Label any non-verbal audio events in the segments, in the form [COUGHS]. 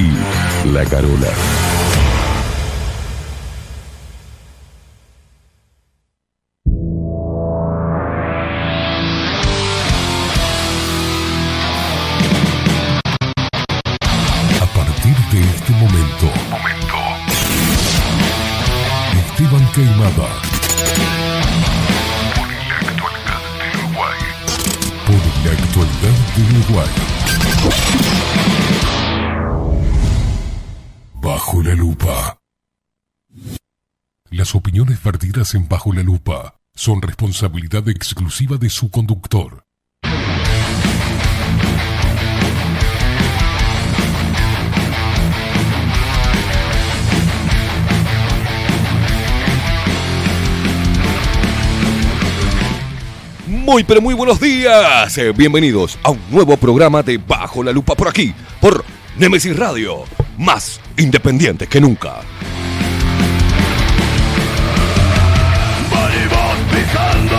y La Carola. En Bajo la lupa son responsabilidad exclusiva de su conductor. Muy pero muy buenos días. Eh, Bienvenidos a un nuevo programa de Bajo la Lupa por aquí, por Nemesis Radio, más independiente que nunca. Venimos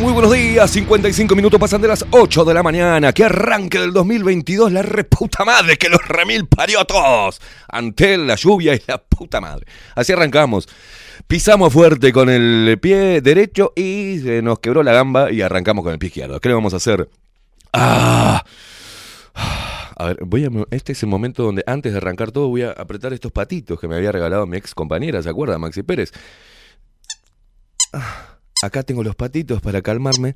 muy buenos días. 55 minutos pasan de las 8 de la mañana. Que arranque del 2022 la reputa madre que los remil parió todos. Ante la lluvia y la puta madre. Así arrancamos. Pisamos fuerte con el pie derecho y se nos quebró la gamba y arrancamos con el pie izquierdo. ¿Qué le vamos a hacer? Ah. A ver, voy a, este es el momento donde antes de arrancar todo voy a apretar estos patitos que me había regalado mi ex compañera, ¿se acuerda? Maxi Pérez. Ah. Acá tengo los patitos para calmarme.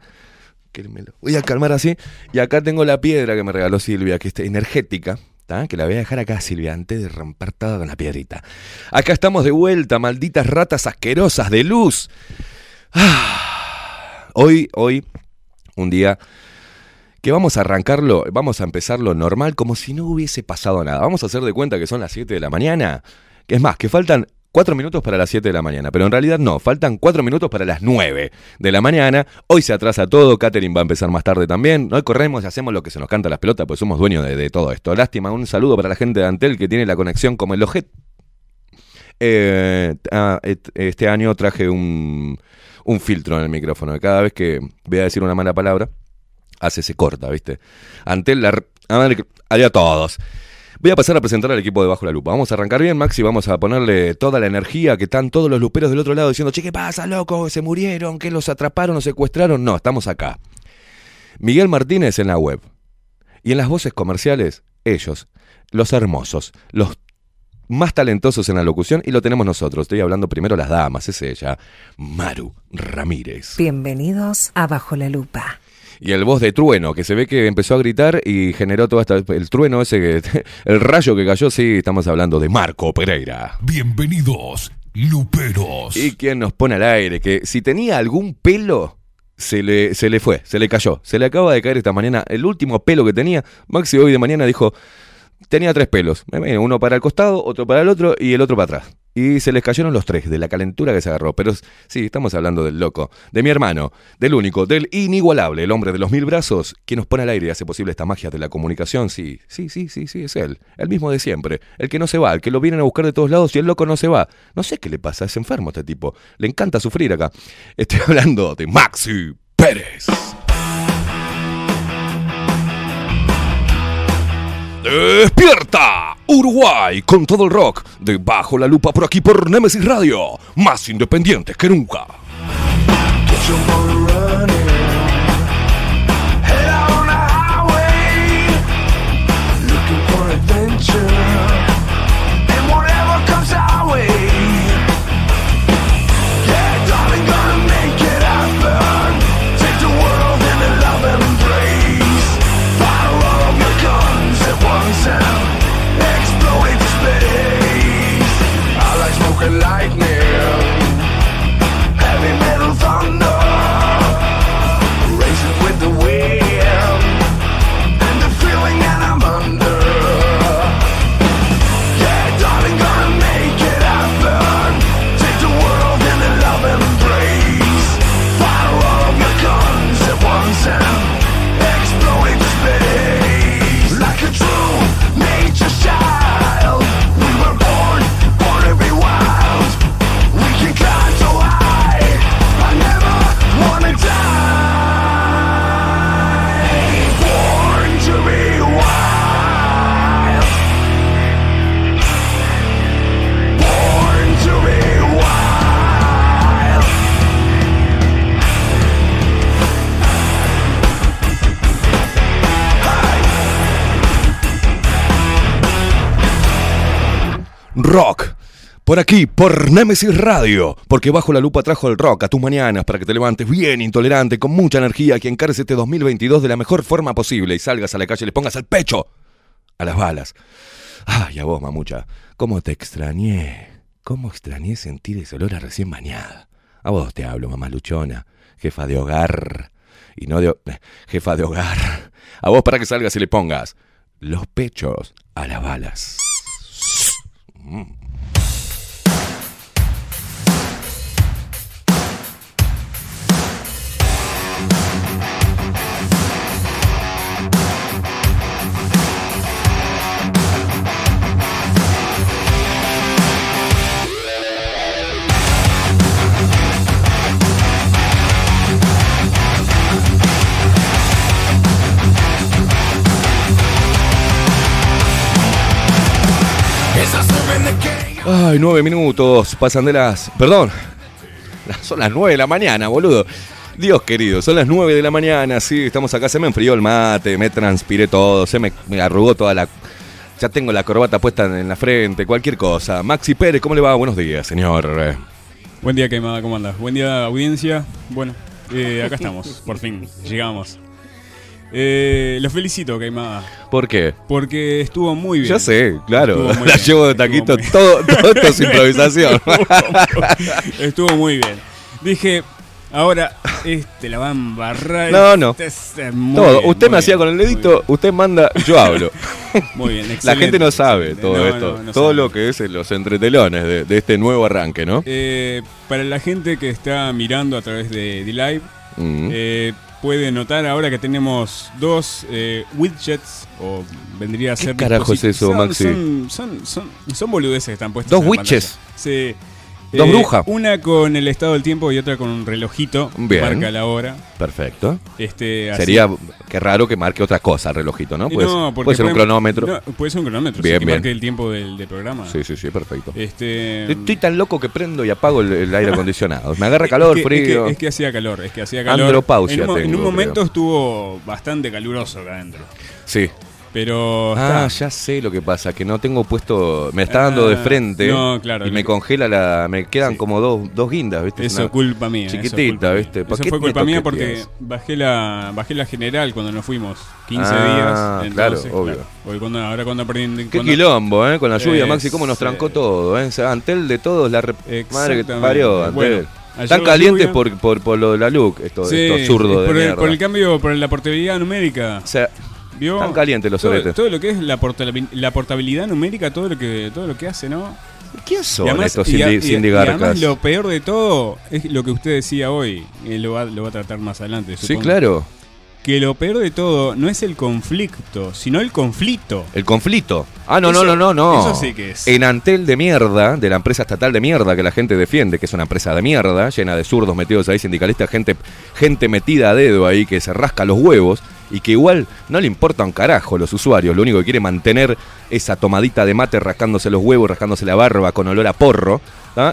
Voy a calmar así. Y acá tengo la piedra que me regaló Silvia, que es energética. Que la voy a dejar acá, Silvia, antes de romper toda con la piedrita. Acá estamos de vuelta, malditas ratas asquerosas de luz. Ah. Hoy, hoy, un día que vamos a arrancarlo, vamos a empezarlo normal, como si no hubiese pasado nada. Vamos a hacer de cuenta que son las 7 de la mañana. Es más, que faltan Cuatro minutos para las 7 de la mañana, pero en realidad no, faltan cuatro minutos para las 9 de la mañana. Hoy se atrasa todo, Catherine va a empezar más tarde también. Hoy corremos y hacemos lo que se nos canta las pelotas, pues somos dueños de, todo esto. Lástima, un saludo para la gente de Antel que tiene la conexión como el objeto. Eh, ah, este año traje un, un filtro en el micrófono. Cada vez que voy a decir una mala palabra, hace se corta, ¿viste? Antel, la... Adiós a todos. Voy a pasar a presentar al equipo de Bajo la Lupa. Vamos a arrancar bien, Maxi, vamos a ponerle toda la energía que están todos los luperos del otro lado diciendo, che, ¿qué pasa, loco? ¿Se murieron? ¿Que los atraparon o secuestraron? No, estamos acá. Miguel Martínez en la web. Y en las voces comerciales, ellos, los hermosos, los más talentosos en la locución y lo tenemos nosotros. Estoy hablando primero las damas, es ella, Maru Ramírez. Bienvenidos a Bajo la Lupa y el voz de trueno, que se ve que empezó a gritar y generó todo esta, el trueno ese, que, [LAUGHS] el rayo que cayó, sí, estamos hablando de Marco Pereira. Bienvenidos, Luperos. Y quien nos pone al aire, que si tenía algún pelo, se le, se le fue, se le cayó, se le acaba de caer esta mañana el último pelo que tenía. Maxi hoy de mañana dijo, tenía tres pelos, uno para el costado, otro para el otro y el otro para atrás. Y se les cayeron los tres de la calentura que se agarró. Pero sí, estamos hablando del loco, de mi hermano, del único, del inigualable, el hombre de los mil brazos, quien nos pone al aire y hace posible esta magia de la comunicación. Sí, sí, sí, sí, sí, es él. El mismo de siempre. El que no se va, el que lo vienen a buscar de todos lados y el loco no se va. No sé qué le pasa, es enfermo este tipo. Le encanta sufrir acá. Estoy [LAUGHS] hablando de Maxi Pérez. ¡Despierta! Uruguay con todo el rock, debajo la lupa por aquí por Nemesis Radio, más independientes que nunca. Rock. Por aquí, por Nemesis Radio, porque bajo la lupa trajo el rock a tus mañanas para que te levantes bien intolerante, con mucha energía, que encares este 2022 de la mejor forma posible y salgas a la calle y le pongas el pecho a las balas. Ay, a vos, mamucha, cómo te extrañé, cómo extrañé sentir ese olor a recién bañada. A vos te hablo, mamá luchona, jefa de hogar, y no de... jefa de hogar. A vos para que salgas y le pongas los pechos a las balas. Mm. Ay, nueve minutos, pasan de las... Perdón, [LAUGHS] son las nueve de la mañana, boludo. Dios querido, son las nueve de la mañana, sí, estamos acá, se me enfrió el mate, me transpiré todo, se me, arrugó toda la... Ya tengo la corbata puesta en la frente, cualquier cosa. Maxi Pérez, ¿cómo le va? Buenos días, señor. Buen día, Queimada, ¿cómo andas? Buen día, audiencia. Bueno, eh, acá estamos, por fin, llegamos. Eh, los felicito, Queimada, ¿Por qué? porque estuvo muy bien. Ya sé, claro. La bien, llevo de taquito, todo, todo esto es improvisación. [LAUGHS] Estuvo muy bien. Dije, ahora este la va a embarrar. No, no. Este es, eh, muy todo. bien, usted muy me hacía con el dedito, usted manda, yo hablo. [LAUGHS] Muy bien, La excelente, gente no sabe todo No, esto. no, no todo sabe. lo que es los entretelones de, de este nuevo arranque, ¿no? Eh, para la gente que está mirando a través de D-Live, Mm. eh, puede notar ahora que tenemos dos eh, widgets, o vendría a ¿Qué ser. carajo es eso, Maxi? Son, son, son, son boludeces que están puestas. ¿Dos en la witches? pantalla. Sí. ¿Dos Eh, brujas? Una con el estado del tiempo y otra con un relojito. que. Marca la hora. Perfecto. Este, así- Sería, qué raro que marque otra cosa el relojito, ¿no? Y Puede, no, porque puede ser un cronómetro. no, puede ser un cronómetro. Bien, sí, que bien. marque el tiempo del, del programa. Sí, sí, sí, perfecto. Este, Estoy tan loco que prendo y apago el, el aire acondicionado. Me agarra [LAUGHS] Es calor, que- frío. Es que, es que hacía calor, es que hacía calor. Andropausia En un, mo- en tengo, un momento creo. estuvo bastante caluroso acá adentro. Sí. Pero Ah, está. ya sé lo que pasa, que no tengo puesto. Me está dando de Ah, frente. no, claro, Y me que- congela la. Me quedan Sí. como dos, dos guindas, ¿viste? Es Eso una- culpa mía. eso chiquitita, culpa mía. ¿viste? ¿Para Eso fue culpa mía porque bajé la bajé la general cuando nos fuimos. 15 Ah, días. claro, entonces, obvio. Porque cuando, ahora cuando aprendí. Qué cuando- quilombo, ¿eh? Con la lluvia, Eh, Maxi, cómo nos trancó todo, ¿eh? O sea, Antel de todos, la re- madre que te parió, Antel. Bueno, Están calientes por, por, por lo de la LUC, estos, Sí, estos zurdos de por el, mierda. por el cambio, por la portabilidad numérica. O sea, ¿Vio? Están calientes los todo, soretes. todo lo que es la, portabil- la portabilidad numérica, todo lo que todo lo que hace, ¿no? ¿quién son Y además- estos y a- Cindy, y- Cindy y además Garcas? lo peor de todo es lo que usted decía hoy, lo va, lo va a tratar más adelante. Sí, claro. Que lo peor de todo no es el conflicto, sino el conflicto. El conflicto. Ah, no, no, no, no, no. eso sí que es. En Antel de mierda, de la empresa estatal de mierda que la gente defiende, que es una empresa de mierda, llena de zurdos metidos ahí, sindicalistas, gente, gente metida a dedo ahí que se rasca los huevos y que igual no le importa un carajo los usuarios, lo único que quiere mantener esa tomadita de mate rascándose los huevos, rascándose la barba con olor a porro,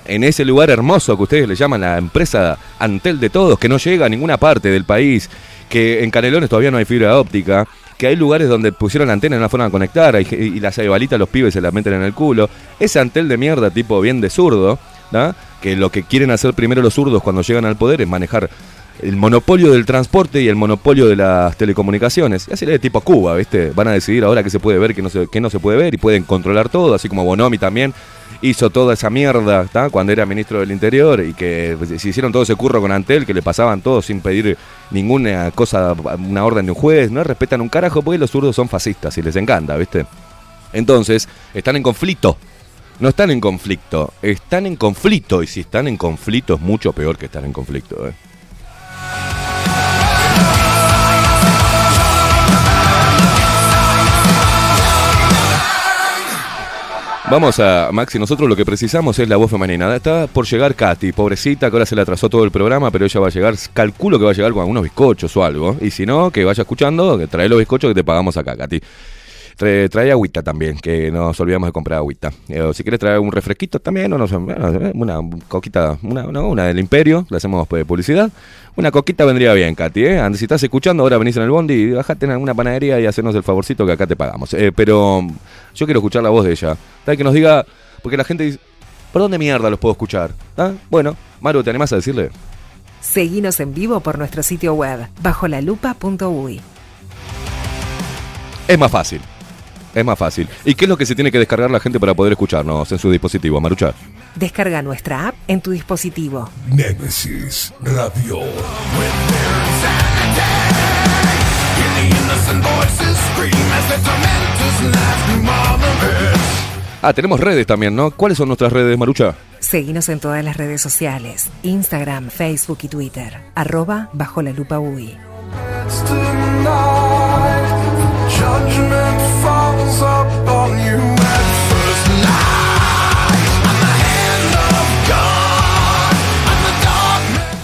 en ese lugar hermoso que ustedes le llaman la empresa Antel de todos, que no llega a ninguna parte del país, que en Canelones todavía no hay fibra óptica, que hay lugares donde pusieron la antena y no la fueron a conectar, y, y las balitas los pibes se la meten en el culo. Ese Antel de mierda, tipo bien de zurdo, que lo que quieren hacer primero los zurdos cuando llegan al poder es manejar el monopolio del transporte y el monopolio de las telecomunicaciones. Y así de tipo Cuba, ¿viste? Van a decidir ahora qué se puede ver, qué no se, no se puede ver y pueden controlar todo, así como Bonomi también hizo toda esa mierda ¿tá? cuando era ministro del Interior y que se hicieron todo ese curro con Antel, que le pasaban todo sin pedir ninguna cosa, una orden de un juez, no respetan un carajo porque los zurdos son fascistas y les encanta, ¿viste? Entonces, están en conflicto. No están en conflicto, están en conflicto. Y si están en conflicto es mucho peor que estar en conflicto. ¿eh? Vamos a, Maxi, nosotros lo que precisamos es la voz femenina. Está por llegar Katy, pobrecita, que ahora se le atrasó todo el programa, pero ella va a llegar, calculo que va a llegar con algunos bizcochos o algo. Y si no, que vaya escuchando, que trae los bizcochos que te pagamos acá, Katy. Trae, trae agüita también, que nos olvidamos de comprar agüita. Eh, si quieres traer un refresquito también, o no bueno, una coquita, una, una, una del Imperio, le hacemos pues, publicidad. Una coquita vendría bien, Katy, ¿eh? Antes, si estás escuchando, ahora venís en el bondi y bajate en alguna panadería y hacernos el favorcito que acá te pagamos. Eh, pero yo quiero escuchar la voz de ella. ¿Sabes? Que nos diga, porque la gente dice, ¿por dónde mierda los puedo escuchar? ¿Ah? Bueno, Maru, ¿te animás a decirle? Seguinos en vivo por nuestro sitio web bajolalupa.uy. Es más fácil. Es más fácil. ¿Y qué es lo que se tiene que descargar la gente para poder escucharnos en su dispositivo, Marucha? Descarga nuestra app en tu dispositivo. Némesis Radio. Ah, tenemos redes también, ¿no? ¿Cuáles son nuestras redes, Marucha? Seguinos en todas las redes sociales, Instagram, Facebook y Twitter, arroba bajo la lupa UI.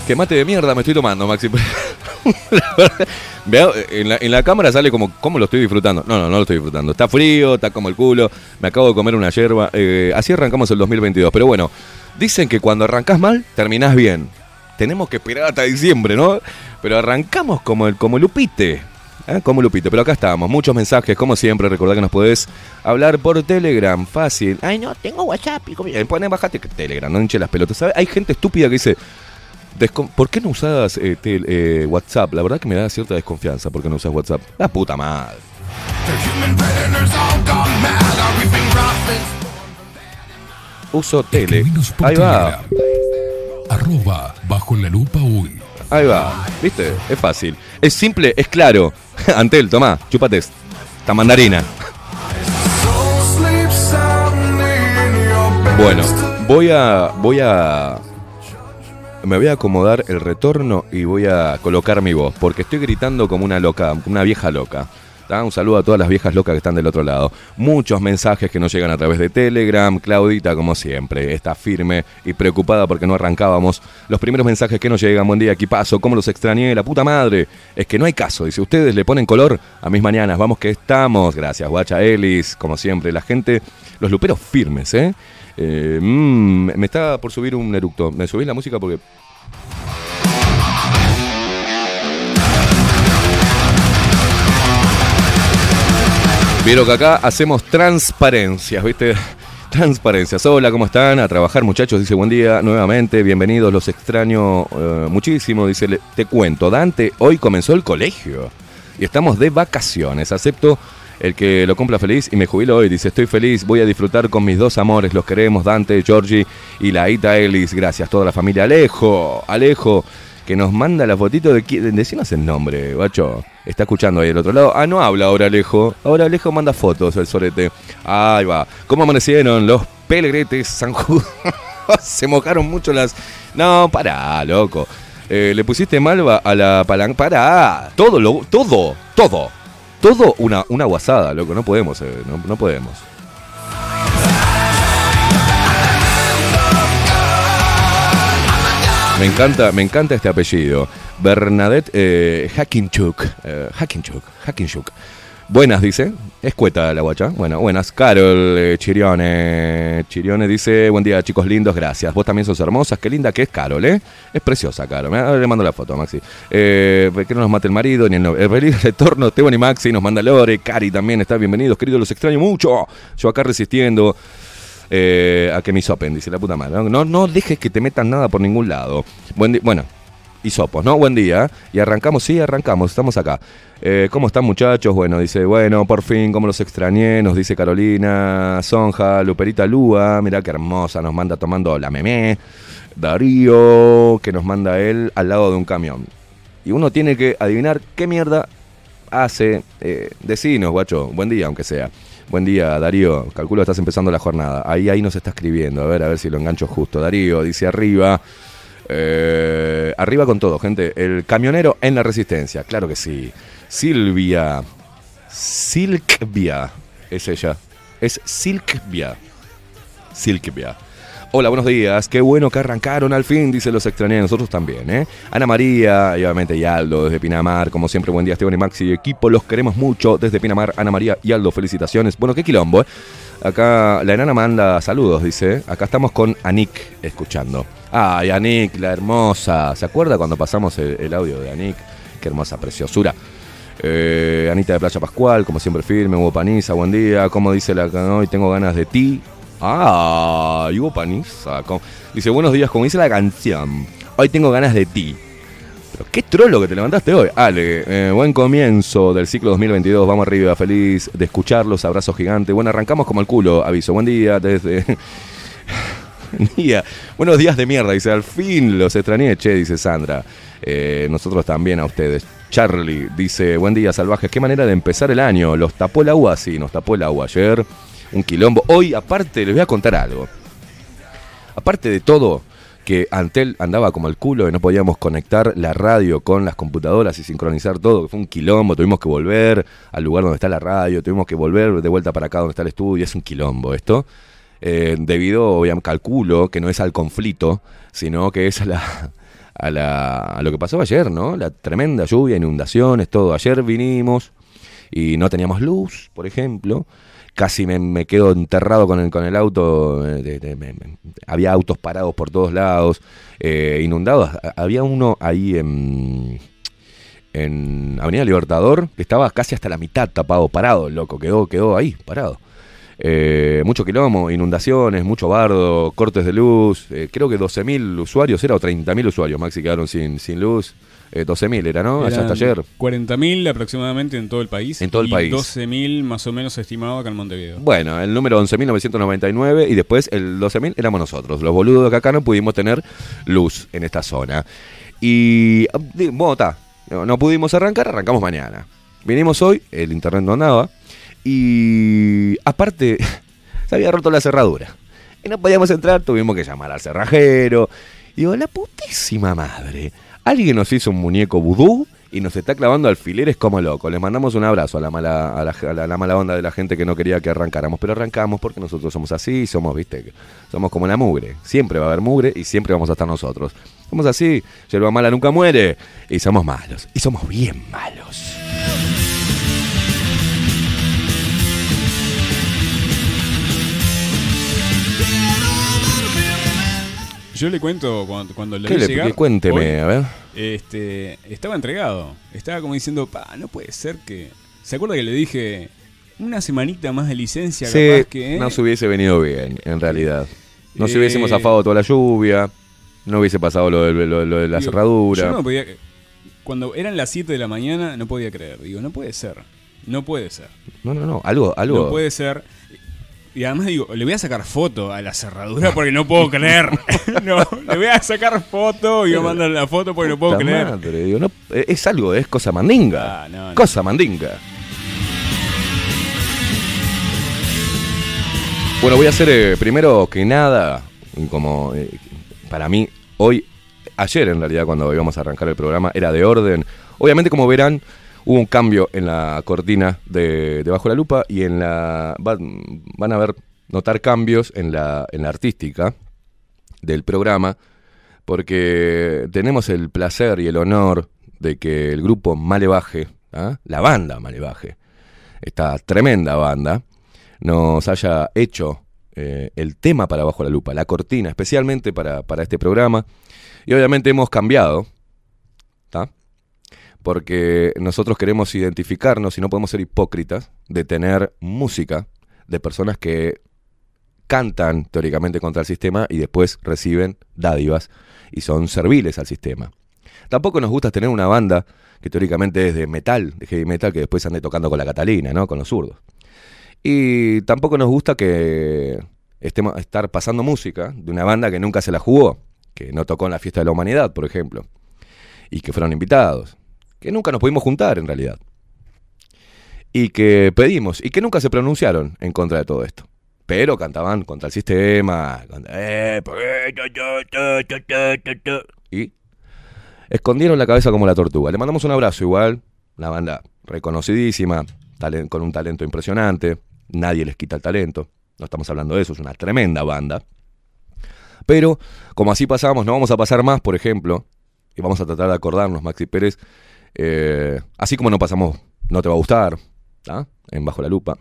Que mate de mierda me estoy tomando, Maxi. [LAUGHS] En, la, en la cámara sale como, ¿cómo lo estoy disfrutando? No, no, no lo estoy disfrutando. Está frío, está como el culo, me acabo de comer una yerba. eh, así arrancamos el 2022. Pero bueno, dicen que cuando arrancás mal, terminás bien. Tenemos que esperar hasta diciembre, ¿no? Pero arrancamos como el, como el. ¿Eh? Como Lupite, pero acá estamos. Muchos mensajes, como siempre. Recordá que nos podés hablar por Telegram, fácil. Ay, no, tengo WhatsApp. Y como- eh, Poné, bajate Telegram, no hinche las pelotas. ¿Sabe? Hay gente estúpida que dice, ¿Por qué no usas eh, tel- eh, WhatsApp? La verdad que me da cierta desconfianza. ¿Por qué no usas WhatsApp? La puta madre. Uso tele. Ahí va. Arroba bajo la lupa uy. Ahí va. ¿Viste? Es fácil. Es simple, es claro. [LAUGHS] Antel, tomá, chúpate esta mandarina. Bueno, voy a. Voy a. Me voy a acomodar el retorno y voy a colocar mi voz, porque estoy gritando como una loca, una vieja loca. Un saludo a todas las viejas locas que están del otro lado. Muchos mensajes que nos llegan a través de Telegram. Claudita, como siempre, está firme y preocupada porque no arrancábamos. Los primeros mensajes que nos llegan, buen día, equipazo, cómo los extrañé, la puta madre. Es que no hay caso, dice, ustedes le ponen color a mis mañanas, vamos que estamos. Gracias, guacha Ellis, como siempre, la gente, los luperos firmes, ¿eh? Eh, mm, me está por subir un eructo. ¿Me subís la música? Porque. Vieron que acá hacemos transparencias, ¿viste? [LAUGHS] Transparencias. Hola, ¿cómo están? A trabajar, muchachos. Dice buen día nuevamente. Bienvenidos, los extraño eh, muchísimo. Dice, te cuento, Dante, hoy comenzó el colegio y estamos de vacaciones. Acepto el que lo cumpla feliz y me jubilo hoy. Dice, estoy feliz, voy a disfrutar con mis dos amores. Los queremos, Dante, Georgie y la Ita Ellis. Gracias, toda la familia. Alejo, Alejo, que nos manda la fotito de... Decinos el nombre, guacho. Está escuchando ahí del otro lado. Ah, no habla ahora Alejo. Ahora Alejo manda fotos, el sorete. Ahí va. ¿Cómo amanecieron los pelegretes San Judas? [LAUGHS] Se mojaron mucho las... No, pará, loco. Eh, le pusiste malva a la palanca. Pará. Todo, todo, todo. Todo una, una guasada, loco. No podemos, eh, no, no podemos. Me encanta, me encanta este apellido. Bernadette eh, Hackinchuk. Eh. Buenas, dice. Escueta la guacha. Bueno, buenas. Carol eh, Chirione. Chirione dice, buen día chicos lindos, gracias. Vos también sos hermosas. Qué linda que es Carol, ¿eh? Es preciosa, Carol. Ahora le mando la foto, Maxi. Eh, que no nos mate el marido ni el novio. El feliz retorno, Esteban y Maxi nos manda Lore. Cari también está bienvenidos. Queridos, los extraño mucho. Yo acá resistiendo. Eh, a que me hisopen, dice la puta madre. No, no, dejes que te metan nada por ningún lado. Buen bueno, hisopos, ¿no? Buen día. Y arrancamos, sí, arrancamos, estamos acá. Eh, ¿Cómo están muchachos? Bueno, dice, bueno, por fin, ¿cómo los extrañé? Nos dice Carolina, Sonja, Luperita Lúa, mirá qué hermosa, nos manda tomando la memé. Darío, que nos manda él al lado de un camión. Y uno tiene que adivinar qué mierda hace. Eh, decinos, guacho, buen día, aunque sea. Buen día, Darío. Calculo que estás empezando la jornada. Ahí, ahí nos está escribiendo. A ver, a ver si lo engancho justo. Darío dice arriba. eh, arriba con todo, gente. El camionero en la resistencia. Claro que sí. Silvia. Silkvia. Es ella. Es Silkvia. Silkvia. Hola, buenos días. Qué bueno que arrancaron al fin, dice los extrañé. Nosotros también, ¿eh? Ana María, y obviamente y Aldo desde Pinamar. Como siempre, buen día, Esteban y Maxi y equipo. Los queremos mucho desde Pinamar. Ana María y Aldo, felicitaciones. Bueno, qué quilombo, ¿eh? Acá la enana manda saludos, dice. Acá estamos con Anik escuchando. Ay, Anik, la hermosa. ¿Se acuerda cuando pasamos el, audio de Anik? Qué hermosa preciosura. Eh, Anita de Playa Pascual, como siempre firme, Hugo Paniza, buen día. Como dice la hoy tengo ganas de ti. Ah, Hugo Paniza. dice, buenos días, como dice la canción. Hoy tengo ganas de ti. Pero qué trolo que te levantaste hoy. Ale, eh, buen comienzo del ciclo 2022. Vamos arriba, feliz de escucharlos. Abrazo gigante. Bueno, arrancamos como el culo. Aviso, buen día desde... [LAUGHS] Día. Buenos días de mierda. Dice, al fin los extrañé, che, dice Sandra. Eh, nosotros también a ustedes. Charlie dice, buen día, salvajes. Qué manera de empezar el año. Los tapó el agua, sí, nos tapó el agua ayer. Un quilombo. Hoy, aparte, les voy a contar algo. Aparte de todo, que Antel andaba como el culo y no podíamos conectar la radio con las computadoras y sincronizar todo, que fue un quilombo, tuvimos que volver al lugar donde está la radio, tuvimos que volver de vuelta para acá donde está el estudio, es un quilombo esto. Eh, debido, obviamente, calculo que no es al conflicto, sino que es a la, a, la, a lo que pasó ayer, ¿no? La tremenda lluvia, inundaciones, todo. Ayer vinimos y no teníamos luz, por ejemplo. Casi me, me quedo enterrado con el, con el auto. eh, había autos parados por todos lados, eh, inundados. Había uno ahí en, en Avenida Libertador que estaba casi hasta la mitad tapado, parado, loco. Quedó, quedó ahí, parado. Eh, mucho quilombo, inundaciones, mucho bardo, cortes de luz. creo que 12.000 usuarios era o 30.000 usuarios, Maxi, quedaron sin, sin luz. Eh, 12.000 era, ¿no? Allá hasta ayer. 40.000 aproximadamente en todo el país. En todo el y país. 12.000 más o menos estimado acá en Montevideo. Bueno, el número 11.999 y después el 12.000 éramos nosotros, los boludos que acá no pudimos tener luz en esta zona. Y, bueno, está, no, no pudimos arrancar, arrancamos mañana. Vinimos hoy, el internet no andaba y aparte [LAUGHS] se había roto la cerradura. Y no podíamos entrar, tuvimos que llamar al cerrajero. Y digo, la putísima madre. Alguien nos hizo un muñeco vudú y nos está clavando alfileres como loco. Les mandamos un abrazo a la mala, a la, mala onda de la gente que no quería que arrancáramos. Pero arrancamos porque nosotros somos así, somos, viste, somos como la mugre. Siempre va a haber mugre y siempre vamos a estar nosotros. Somos así, yerba mala nunca muere. Y somos malos. Y somos bien malos. Yo le cuento cuando, cuando le ¿Qué vi le- llegar. cuénteme, hoy, a ver. Este, estaba entregado. Estaba como diciendo, pa, no puede ser que. ¿Se acuerda que le dije una semanita más de licencia? Sí, capaz que, eh? no se hubiese venido bien, en realidad. No se Eh, hubiésemos zafado toda la lluvia, no hubiese pasado lo de, lo- lo de la Digo, cerradura. Yo no podía. Cuando eran las 7 de la mañana, no podía creer. Digo, no puede ser. No puede ser. No, no, no, algo, algo. No puede ser. Y además digo, le voy a sacar foto a la cerradura porque no puedo creer. [LAUGHS] no, le voy a sacar foto y voy a mandar la foto porque no puedo creer. madre, digo, no, es algo, es cosa mandinga. Ah, no, no. Cosa mandinga. Bueno, voy a hacer eh, primero que nada, como eh, para mí, hoy, ayer en realidad cuando íbamos a arrancar el programa, era de orden. Obviamente, como verán, hubo un cambio en la cortina de, Bajo la Lupa y en la van, a ver, notar cambios en la, en la artística del programa, porque tenemos el placer y el honor de que el grupo Malevaje, ¿ah? la banda Malevaje, esta tremenda banda, nos haya hecho eh, el tema para Bajo la Lupa, la cortina, especialmente para, para este programa. Y obviamente hemos cambiado. Porque nosotros queremos identificarnos y no podemos ser hipócritas de tener música de personas que cantan teóricamente contra el sistema y después reciben dádivas y son serviles al sistema. Tampoco nos gusta tener una banda que teóricamente es de metal, de heavy metal, que después ande tocando con la Catalina, ¿no? Con los zurdos. Y tampoco nos gusta que estemos estar pasando música de una banda que nunca se la jugó, que no tocó en la fiesta de la humanidad, por ejemplo, y que fueron invitados, que nunca nos pudimos juntar en realidad, y que pedimos, y que nunca se pronunciaron en contra de todo esto. Pero cantaban contra el sistema, eh, y escondieron la cabeza como la tortuga. Le mandamos un abrazo igual, una banda reconocidísima, con un talento impresionante, nadie les quita el talento, no estamos hablando de eso, es una tremenda banda. Pero, como así pasamos, no vamos a pasar más, por ejemplo, y vamos a tratar de acordarnos, Maxi Pérez, eh, así como no pasamos No te va a gustar, ¿tá? en Bajo la Lupa.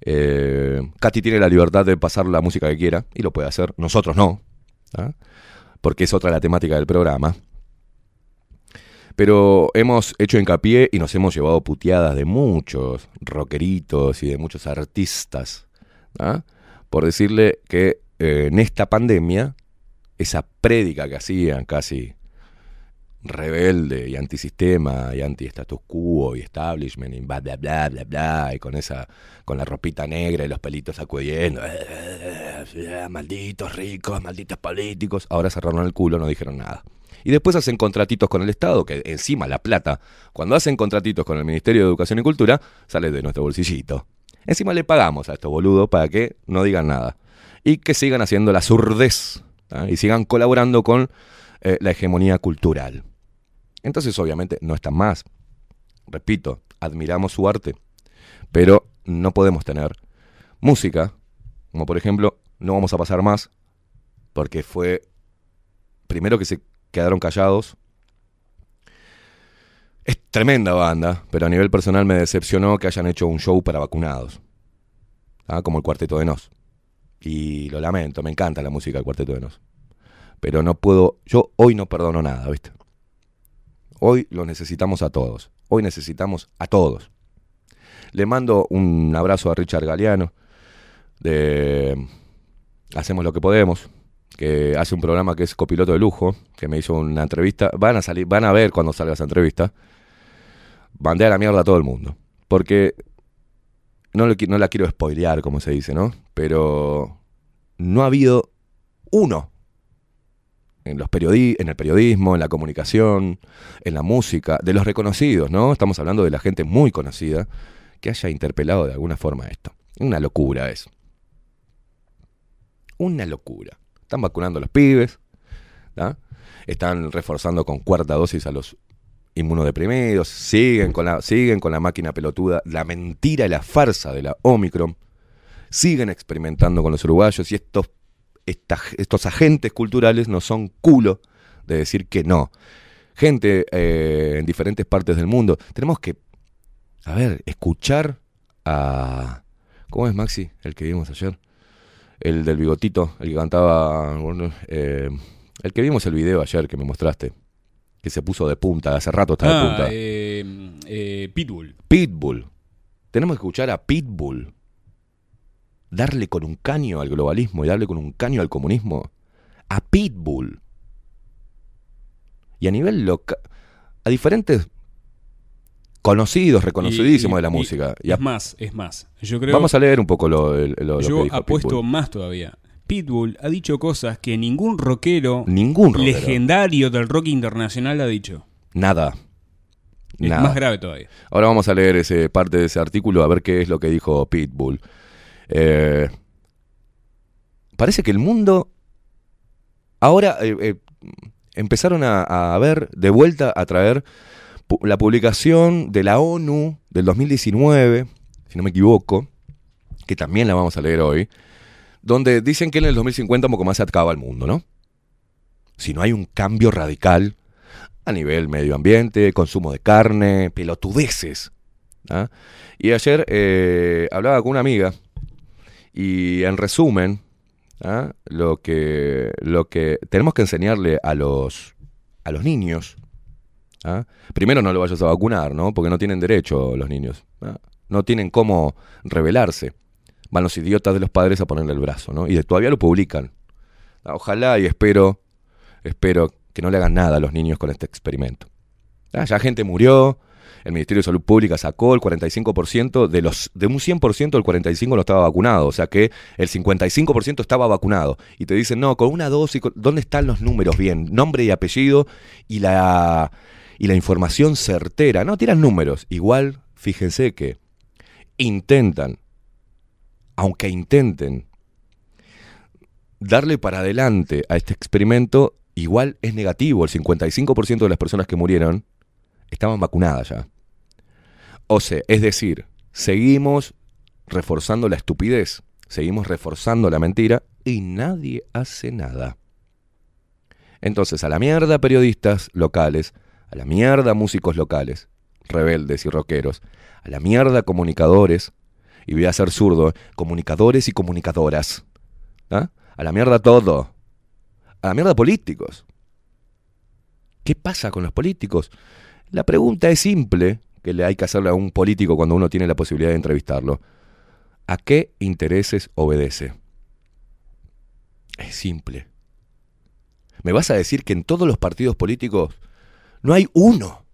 Eh, Katy tiene la libertad de pasar la música que quiera y lo puede hacer, nosotros no, porque es otra la temática del programa. Pero hemos hecho hincapié y nos hemos llevado puteadas de muchos rockeritos y de muchos artistas, por decirle que eh, en esta pandemia, esa prédica que hacían casi rebelde y antisistema y anti-status quo y establishment y bla bla bla bla y con esa con la ropita negra y los pelitos sacudiendo eh, malditos ricos malditos políticos. Ahora cerraron el culo no dijeron nada. Y después hacen contratitos con el Estado que encima la plata cuando hacen contratitos con el Ministerio de Educación y Cultura sale de nuestro bolsillito. Encima le pagamos a estos boludos para que no digan nada. Y que sigan haciendo la surdez y sigan colaborando con eh, la hegemonía cultural entonces, obviamente, no están más. Repito, admiramos su arte, pero no podemos tener música, como por ejemplo, no vamos a pasar más, porque fue primero que se quedaron callados. Es tremenda banda, pero a nivel personal me decepcionó que hayan hecho un show para vacunados. ¿ah? Como el Cuarteto de Nos. Y lo lamento, me encanta la música del Cuarteto de Nos. Pero no puedo, yo hoy no perdono nada, ¿viste? Hoy lo necesitamos a todos. Hoy necesitamos a todos. Le mando un abrazo a Richard Galeano de Hacemos lo que podemos, que hace un programa que es copiloto de lujo, que me hizo una entrevista. Van a salir, van a ver cuando salga esa entrevista. Mandé a la mierda a todo el mundo. Porque no, no la quiero spoilear, como se dice, ¿no? Pero no ha habido uno en, los periodi en el periodismo, en la comunicación, en la música, de los reconocidos, ¿no? Estamos hablando de la gente muy conocida que haya interpelado de alguna forma esto. Una locura es. Una locura. Están vacunando a los pibes, ¿tá? están reforzando con cuarta dosis a los inmunodeprimidos, siguen con, la, siguen con la máquina pelotuda, la mentira y la farsa de la Omicron, siguen experimentando con los uruguayos y estos, esta- estos agentes culturales no son culo de decir que no. Gente eh, en diferentes partes del mundo, tenemos que, a ver, escuchar a... ¿Cómo es Maxi, el que vimos ayer? El del bigotito, el que cantaba... eh, el que vimos el video ayer que me mostraste, que se puso de punta, hace rato está de Ah, punta. eh, Pitbull. Pitbull. Tenemos que escuchar a Pitbull. Darle con un caño al globalismo y darle con un caño al comunismo. A Pitbull. Y a nivel local. A diferentes conocidos, reconocidísimos Y- y- de la y- música. Es más, es más. Yo creo vamos a leer un poco lo, que yo dijo apuesto Pitbull. más todavía. Pitbull ha dicho cosas que ningún rockero Ningún rockero. legendario del rock internacional ha dicho. Nada. Es Nada. más grave todavía. Ahora vamos a leer ese parte de ese artículo a ver qué es lo que dijo Pitbull. Eh, parece que el mundo ahora eh, eh, empezaron a, a ver de vuelta a traer la publicación de la ONU del 2019, si no me equivoco, que también la vamos a leer hoy, donde dicen que en el 2050 un poco más se acaba el mundo, ¿no? Si no hay un cambio radical a nivel medio ambiente, consumo de carne, pelotudeces. ¿ah? Y ayer hablaba con una amiga y en resumen, ¿ah? lo, que, lo que tenemos que enseñarle a los, a los niños, ¿ah? primero no lo vayas a vacunar, ¿no? porque no tienen derecho los niños, ¿ah? no tienen cómo rebelarse. Van los idiotas de los padres a ponerle el brazo, ¿no? Y todavía lo publican. Ojalá y espero, espero que no le hagan nada a los niños con este experimento. Ya gente murió, el Ministerio de Salud Pública sacó el 45% de los de un 100% el 45 no estaba vacunado, o sea que el 55% estaba vacunado y te dicen, "No, con una dosis, ¿dónde están los números bien? Nombre y apellido y la y la información certera. No tiran números, igual fíjense que intentan aunque intenten darle para adelante a este experimento, igual es negativo. El 55% de las personas que murieron estaban vacunadas ya. O sea, es decir, seguimos reforzando la estupidez, seguimos reforzando la mentira y nadie hace nada. Entonces, a la mierda periodistas locales, a la mierda músicos locales, rebeldes y rockeros, a la mierda comunicadores, y voy a ser zurdo, ¿eh? comunicadores y comunicadoras, ¿ah? a la mierda todo, a la mierda políticos. ¿Qué pasa con los políticos? La pregunta es simple, que le hay que hacerle a un político cuando uno tiene la posibilidad de entrevistarlo. ¿A qué intereses obedece? Es simple. ¿Me vas a decir que en todos los partidos políticos no hay uno?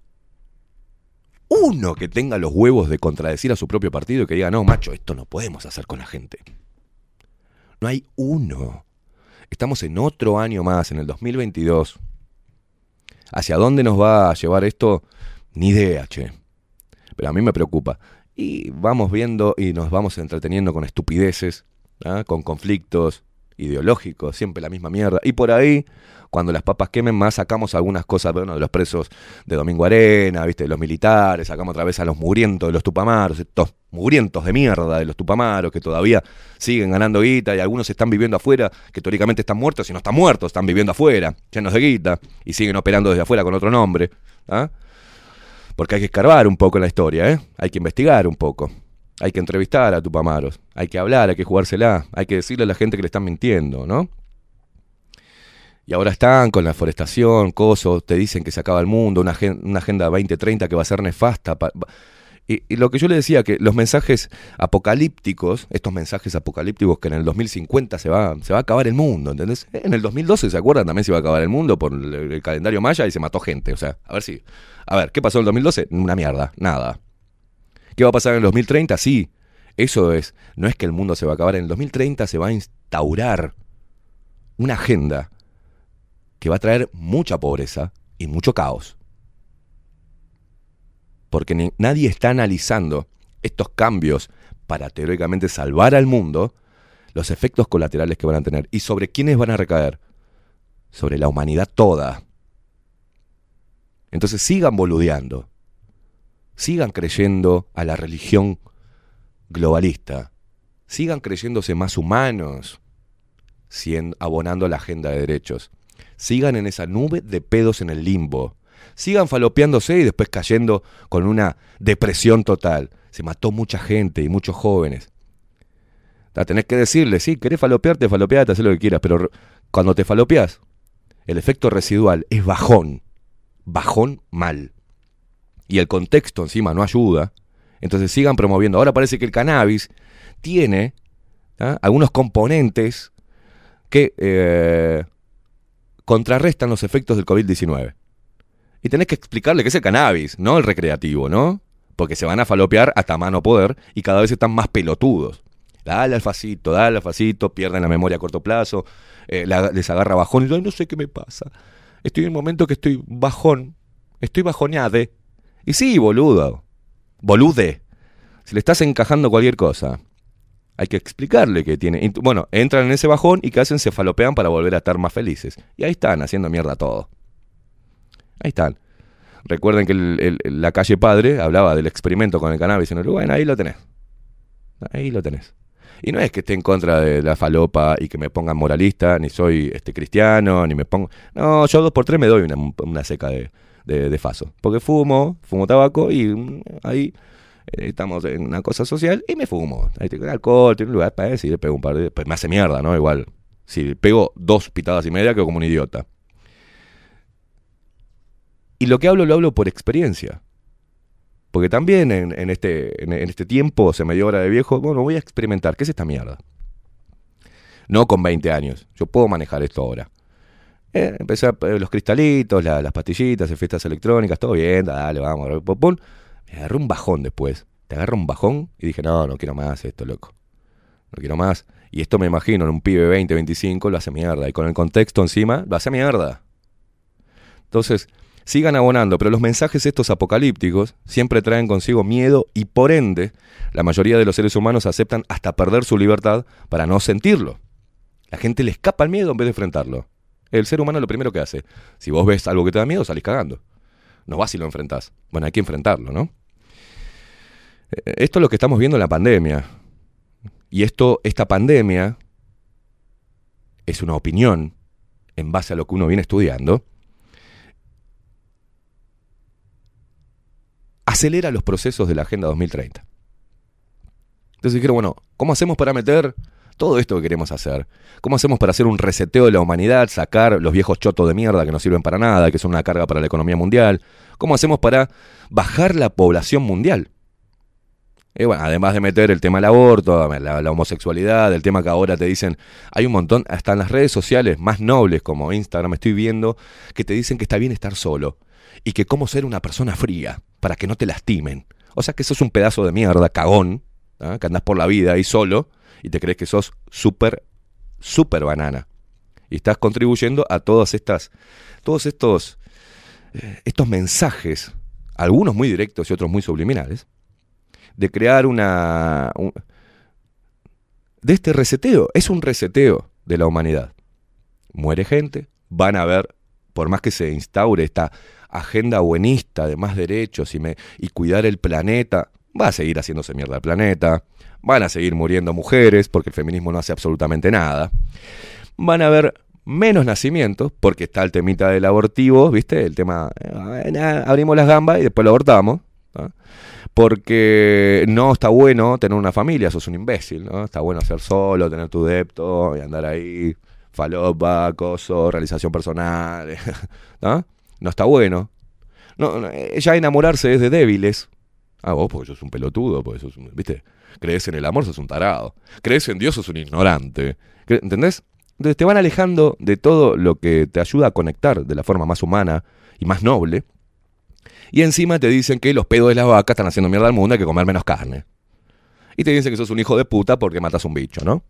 Uno que tenga los huevos de contradecir a su propio partido y que diga, no, macho, esto no podemos hacer con la gente. No hay uno. Estamos en otro año más, en el 2022. ¿Hacia dónde nos va a llevar esto? Ni idea, che. Pero a mí me preocupa. Y vamos viendo y nos vamos entreteniendo con estupideces, ¿ah? con conflictos ideológico, siempre la misma mierda. Y por ahí, cuando las papas quemen más, sacamos algunas cosas bueno, de los presos de Domingo Arena, ¿viste? de los militares, sacamos otra vez a los mugrientos de los tupamaros, estos mugrientos de mierda de los tupamaros que todavía siguen ganando guita y algunos están viviendo afuera, que teóricamente están muertos y no están muertos, están viviendo afuera, llenos de guita, y siguen operando desde afuera con otro nombre. ¿ah? Porque hay que escarbar un poco en la historia, ¿eh? hay que investigar un poco. Hay que entrevistar a Tupamaros, hay que hablar, hay que jugársela, hay que decirle a la gente que le están mintiendo, ¿no? Y ahora están con la forestación, coso, te dicen que se acaba el mundo, una, una agenda 2030 que va a ser nefasta. y, lo que yo le decía, que los mensajes apocalípticos, estos mensajes apocalípticos que en el 2050 se va, se va a acabar el mundo, ¿entendés? En el 2012, ¿se acuerdan? También se iba a acabar el mundo por el, el calendario maya y se mató gente. O sea, a ver si... A ver, ¿qué pasó en el 2012? Una mierda, nada. ¿Qué va a pasar en el 2030? Sí, eso es. No es que el mundo se va a acabar. En el 2030 se va a instaurar una agenda que va a traer mucha pobreza y mucho caos. Porque nadie está analizando estos cambios para teóricamente salvar al mundo, los efectos colaterales que van a tener y sobre quiénes van a recaer. Sobre la humanidad toda. Entonces sigan boludeando sigan creyendo a la religión globalista, sigan creyéndose más humanos, abonando la agenda de derechos, sigan en esa nube de pedos en el limbo, sigan falopeándose y después cayendo con una depresión total. Se mató mucha gente y muchos jóvenes. tenés que decirle, sí, querés falopearte, falopeate, haz lo que quieras, pero cuando te falopeas, el efecto residual es bajón, bajón mal y el contexto encima no ayuda, entonces sigan promoviendo. Ahora parece que el cannabis tiene algunos componentes que eh, contrarrestan los efectos del COVID-19. Y tenés que explicarle que es el cannabis, no el recreativo, ¿no? Porque se van a falopear hasta mano poder y cada vez están más pelotudos. Dale al facito, dale al facito, pierden la memoria a corto plazo, eh, les agarra bajón y no sé qué me pasa. Estoy en un momento que estoy bajón, estoy bajoneade, y sí, boludo. Bolude. Si le estás encajando cualquier cosa, hay que explicarle que tiene. Bueno, entran en ese bajón y que hacen se falopean para volver a estar más felices. Y ahí están, haciendo mierda todo. Ahí están. Recuerden que la calle Padre hablaba del experimento con el cannabis en Uruguay. Ahí lo tenés. Ahí lo tenés. Y no es que esté en contra de la falopa y que me pongan moralista, ni soy este cristiano, ni me pongo. No, yo dos por tres me doy una seca de, de, faso. Porque fumo, fumo tabaco y mm, ahí eh, estamos en una cosa social y me fumo. Ahí tengo alcohol, tengo un lugar para decir, pego un par de... Pues me hace mierda, ¿no? Igual. Si pego dos pitadas y media, quedo como un idiota. Y lo que hablo, lo hablo por experiencia. Porque también en, este, en, este tiempo se me dio hora de viejo, bueno, voy a experimentar. ¿Qué es esta mierda? No con 20 años. Yo puedo manejar esto ahora. Eh, empecé a, eh, los cristalitos, las pastillitas, fiestas electrónicas, todo bien, dale, vamos, pum, Me agarré un bajón después. Te agarro un bajón y dije, no, no quiero más esto, loco. No quiero más. Y esto me imagino en un pibe 20, 25 lo hace mierda. Y con el contexto encima, lo hace mierda. Entonces, sigan abonando, pero los mensajes estos apocalípticos siempre traen consigo miedo y por ende, la mayoría de los seres humanos aceptan hasta perder su libertad para no sentirlo. La gente le escapa el miedo en vez de enfrentarlo. El ser humano lo primero que hace. Si vos ves algo que te da miedo, salís cagando. No vas y lo enfrentás. Bueno, hay que enfrentarlo, ¿no? Eh, esto es lo que estamos viendo en la pandemia. Y esto, esta pandemia es una opinión en base a lo que uno viene estudiando. Acelera los procesos de la Agenda 2030. Entonces dijeron, bueno, ¿cómo hacemos para meter todo esto que queremos hacer. ¿Cómo hacemos para hacer un reseteo de la humanidad, sacar los viejos chotos de mierda que no sirven para nada, que son una carga para la economía mundial? ¿Cómo hacemos para bajar la población mundial? Bueno, además de meter el tema del aborto, la, homosexualidad, el tema que ahora te dicen, hay un montón, hasta en las redes sociales más nobles como Instagram estoy viendo, que te dicen que está bien estar solo y que cómo ser una persona fría para que no te lastimen. O sea que eso es un pedazo de mierda, cagón, ¿ah? que andas por la vida ahí solo y te crees que sos súper, súper banana. Y estás contribuyendo a todas estas, todos estos, eh, estos mensajes, algunos muy directos y otros muy subliminales, de crear una... de este reseteo. Es un reseteo. de la humanidad. Muere gente, van a haber, por más que se instaure esta agenda buenista de más derechos y, me- y cuidar el planeta, va a seguir haciéndose mierda el planeta, van a seguir muriendo mujeres porque el feminismo no hace absolutamente nada, van a haber menos nacimientos porque está el temita del abortivo, ¿viste? El tema, eh, abrimos las gambas y después lo abortamos. Porque no está bueno tener una familia, sos un imbécil, ¿no? Está bueno ser solo, tener tu depto y andar ahí, falopa, acoso, realización personal, [LAUGHS] ¿no? No está bueno. No, no, eh, ya enamorarse es de débiles. Ah, vos porque sos un pelotudo, porque sos un, ¿viste? Crees en el amor, sos un tarado. Crees en Dios, sos un ignorante. ¿Entendés? Entonces te van alejando de todo lo que te ayuda a conectar de la forma más humana y más noble. Y encima te dicen que los pedos de las vacas están haciendo mierda al mundo, hay que comer menos carne. Y te dicen que sos un hijo de puta porque matas un bicho, ¿no?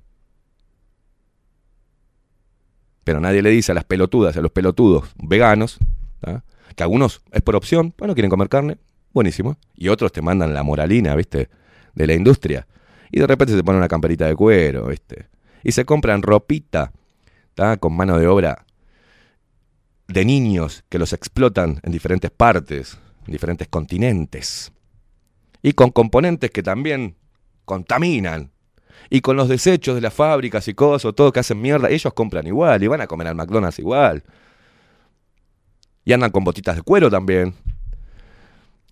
Pero nadie le dice a las pelotudas, a los pelotudos veganos, ¿tá? que algunos es por opción, bueno, quieren comer carne, buenísimo. Y otros te mandan la moralina, ¿viste? De la industria. Y de repente se ponen una camperita de cuero, ¿viste? Y se compran ropita, ¿tá? Con mano de obra de niños que los explotan en diferentes partes, en diferentes continentes. Y con componentes que también contaminan. Y con los desechos de las fábricas y cosas, todo que hacen mierda, ellos compran igual y van a comer al McDonald's igual. Y andan con botitas de cuero también.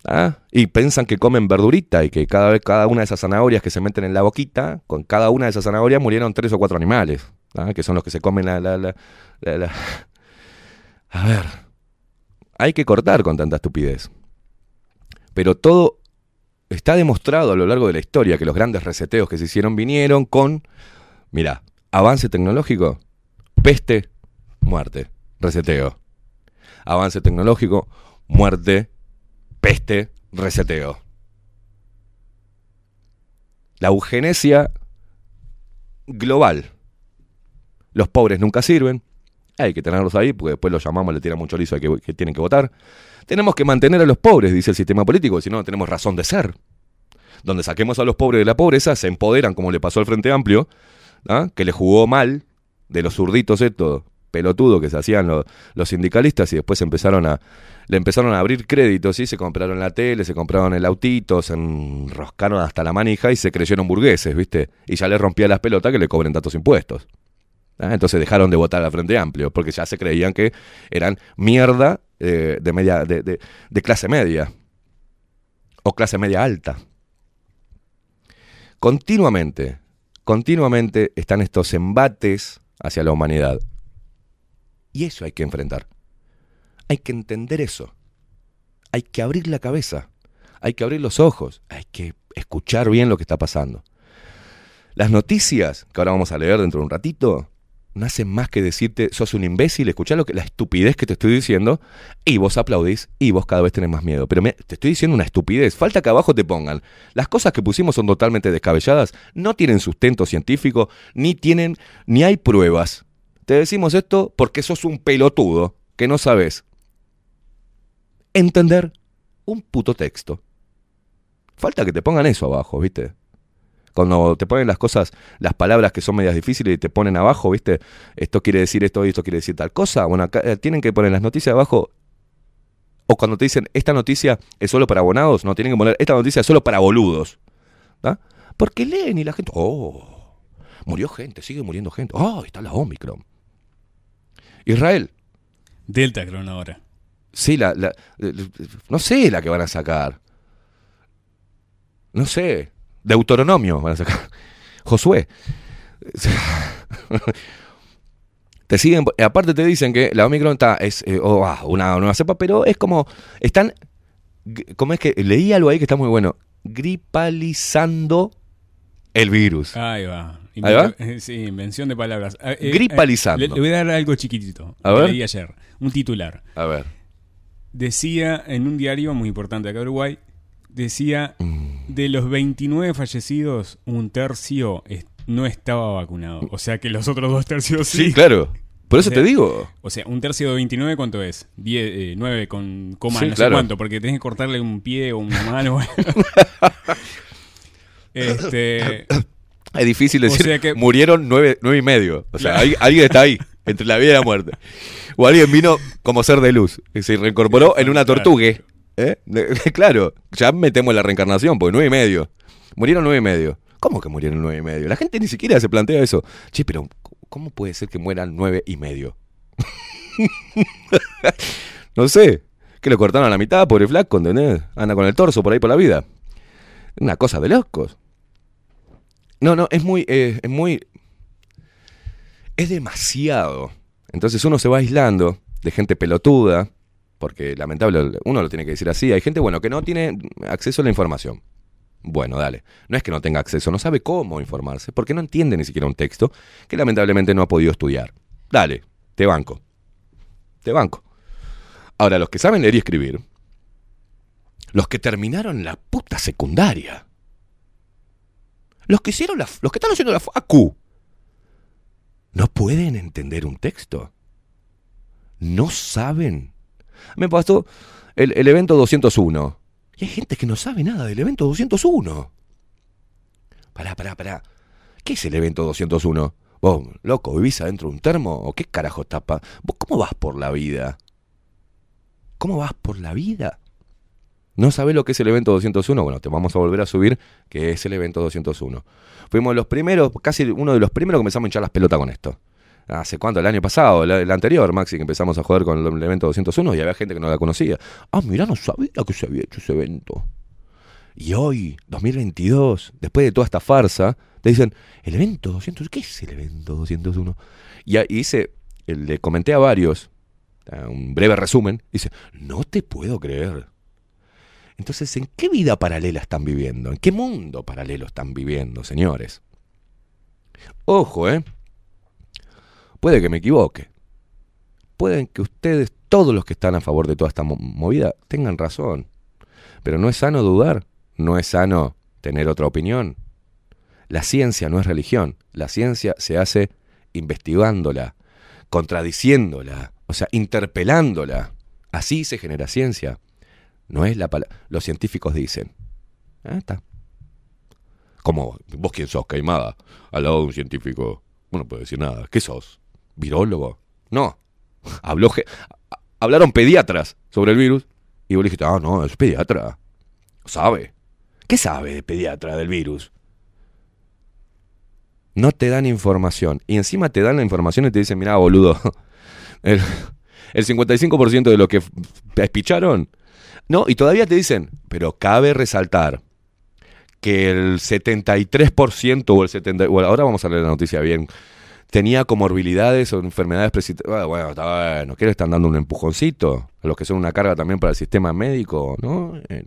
¿Ah? Y piensan que comen verdurita y que cada vez cada una de esas zanahorias que se meten en la boquita, con cada una de esas zanahorias murieron tres o cuatro animales, ¿ah? que son los que se comen la, la, la- la- A ver, hay que cortar con tanta estupidez. Pero todo está demostrado a lo largo de la historia que los grandes reseteos que se hicieron vinieron con, mira, avance tecnológico, peste, muerte, reseteo. Avance tecnológico, muerte, peste, reseteo. La eugenesia global. Los pobres nunca sirven. Hay que tenerlos ahí porque después los llamamos, le tiran mucho liso a que, que tienen que votar. Tenemos que mantener a los pobres, dice el sistema político, si no, no tenemos razón de ser. Donde saquemos a los pobres de la pobreza, se empoderan, como le pasó al Frente Amplio, ¿ah? que le jugó mal de los zurditos estos pelotudos que se hacían los, los sindicalistas y después empezaron a, le empezaron a abrir créditos y se compraron la tele, se compraron el autito, se enroscaron hasta la manija y se creyeron burgueses, ¿viste? Y ya les rompía las pelotas que le cobren tantos impuestos. ¿ah? Entonces dejaron de votar al Frente Amplio porque ya se creían que eran mierda eh, de, media, de clase media o clase media alta. Continuamente, continuamente están estos embates hacia la humanidad. Y eso hay que enfrentar. Hay que entender eso. Hay que abrir la cabeza. Hay que abrir los ojos. Hay que escuchar bien lo que está pasando. Las noticias, que ahora vamos a leer dentro de un ratito, no hacen más que decirte, sos un imbécil, escuchá lo que, la estupidez que te estoy diciendo, y vos aplaudís y vos cada vez tenés más miedo. Pero te estoy diciendo una estupidez. Falta que abajo te pongan. Las cosas que pusimos son totalmente descabelladas, no tienen sustento científico, ni tienen, ni hay pruebas. Te decimos esto porque sos un pelotudo, que no sabes entender un puto texto. Falta que te pongan eso abajo, ¿viste? Cuando te ponen las cosas, las palabras que son medias difíciles y te ponen abajo, ¿viste? Esto quiere decir esto y esto quiere decir tal cosa. Bueno, acá eh, tienen que poner las noticias abajo. O cuando te dicen, esta noticia es solo para abonados, no, tienen que poner, esta noticia es solo para boludos. ¿Ah? Porque leen y la gente, oh, murió gente, sigue muriendo gente. Oh, está la Omicron. Israel, Delta Cron ahora. Sí, la, la- eh, no sé la que van a sacar. No sé. Deuteronomio van a sacar. [LAUGHS] Josué. [LAUGHS] Te siguen, aparte te dicen que la Omicron está, es eh, oh, ah, una nueva cepa, pero es como, están, ¿cómo es que? Leí algo ahí que está muy bueno, gripalizando el virus. Ahí va. ¿Ahí va? Eh, Sí, invención de palabras. Ah, eh, Gripalizando. eh, le, le voy a dar algo chiquitito. A que ver. Leí ayer. Un titular. A ver. Decía en un diario muy importante acá de Uruguay, decía, Mm. de los 29 fallecidos, un tercio no estaba vacunado. O sea que los otros dos tercios sí. Sí, claro. Por eso te digo. O sea, un tercio de 29, ¿cuánto es? 10, eh, 9 con coma, Sí, no claro. sé cuánto, porque tenés que cortarle un pie o una mano. [LAUGHS] este, Es difícil O decir sea que- murieron nueve, nueve y medio. O sea, hay- alguien está ahí, entre la vida y la muerte. O alguien vino como ser de luz y se reincorporó en una tortuga. ¿Eh? [LAUGHS] Claro, ya metemos la reencarnación, porque nueve y medio. Murieron nueve y medio. ¿Cómo que murieron nueve y medio? La gente ni siquiera se plantea eso. Che, pero ¿cómo puede ser que mueran nueve y medio? [LAUGHS] no sé. Que lo cortaron a la mitad, pobre flaco, ¿entendés? Anda con el torso por ahí por la vida. Una cosa de locos. No, no, es muy, eh, es muy, es demasiado. Entonces uno se va aislando de gente pelotuda, porque lamentable, uno lo tiene que decir así. Hay gente, bueno, que no tiene acceso a la información. Bueno, dale. No es que no tenga acceso, no sabe cómo informarse, porque no entiende ni siquiera un texto que lamentablemente no ha podido estudiar. Dale, te banco. Te banco. Ahora, los que saben leer y escribir, los que terminaron la puta secundaria, los que hicieron la, los que están haciendo la facu, no pueden entender un texto. No saben. Me pasó el, el evento 201. Y hay gente que no sabe nada del evento 201. Pará, pará, pará. ¿Qué es el evento 201? Vos, loco, ¿vivís adentro de un termo? ¿O qué carajo tapa? ¿Vos cómo vas por la vida? ¿Cómo vas por la vida? ¿No sabés lo que es el evento 201? Bueno, te vamos a volver a subir que es el evento 201. Fuimos los primeros, casi uno de los primeros que empezamos a hinchar las pelotas con esto. ¿Hace cuánto? El año pasado, el, anterior, Maxi, que empezamos a joder con el, evento 201 y había gente que no la conocía. Ah, mirá, no sabía que se había hecho ese evento. Y hoy, 2022, después de toda esta farsa, te dicen, el evento 200, ¿qué es el evento 201? Y, y dice, eh, le comenté a varios, un breve resumen, dice, no te puedo creer. Entonces, ¿en qué vida paralela están viviendo? ¿En qué mundo paralelo están viviendo, señores? Ojo, ¿eh? Puede que me equivoque. Pueden que ustedes, todos los que están a favor de toda esta mo- movida, tengan razón. Pero no es sano dudar, no es sano tener otra opinión. La ciencia no es religión, la ciencia se hace investigándola, contradiciéndola, o sea, interpelándola. Así se genera ciencia. No es la palabra. Los científicos dicen. Ah, está. ¿Cómo? ¿Vos quién sos, Caimada? Al lado de un científico. Vos no puedes decir nada. ¿Qué sos? ¿Virólogo? No. Habló Hablaron pediatras sobre el virus. Y vos le dijiste, ah, no, es pediatra. Sabe. ¿Qué sabe de pediatra del virus? No te dan información. Y encima te dan la información y te dicen, mira, boludo. [LAUGHS] El, el 55% de lo que espicharon. No, y todavía te dicen, pero cabe resaltar que el 73% o el 70, bueno, ahora vamos a leer la noticia bien, tenía comorbilidades o enfermedades precipitadas. Bueno, está bueno, ¿qué le están dando un empujoncito? A los que son una carga también para el sistema médico, ¿no? Eh,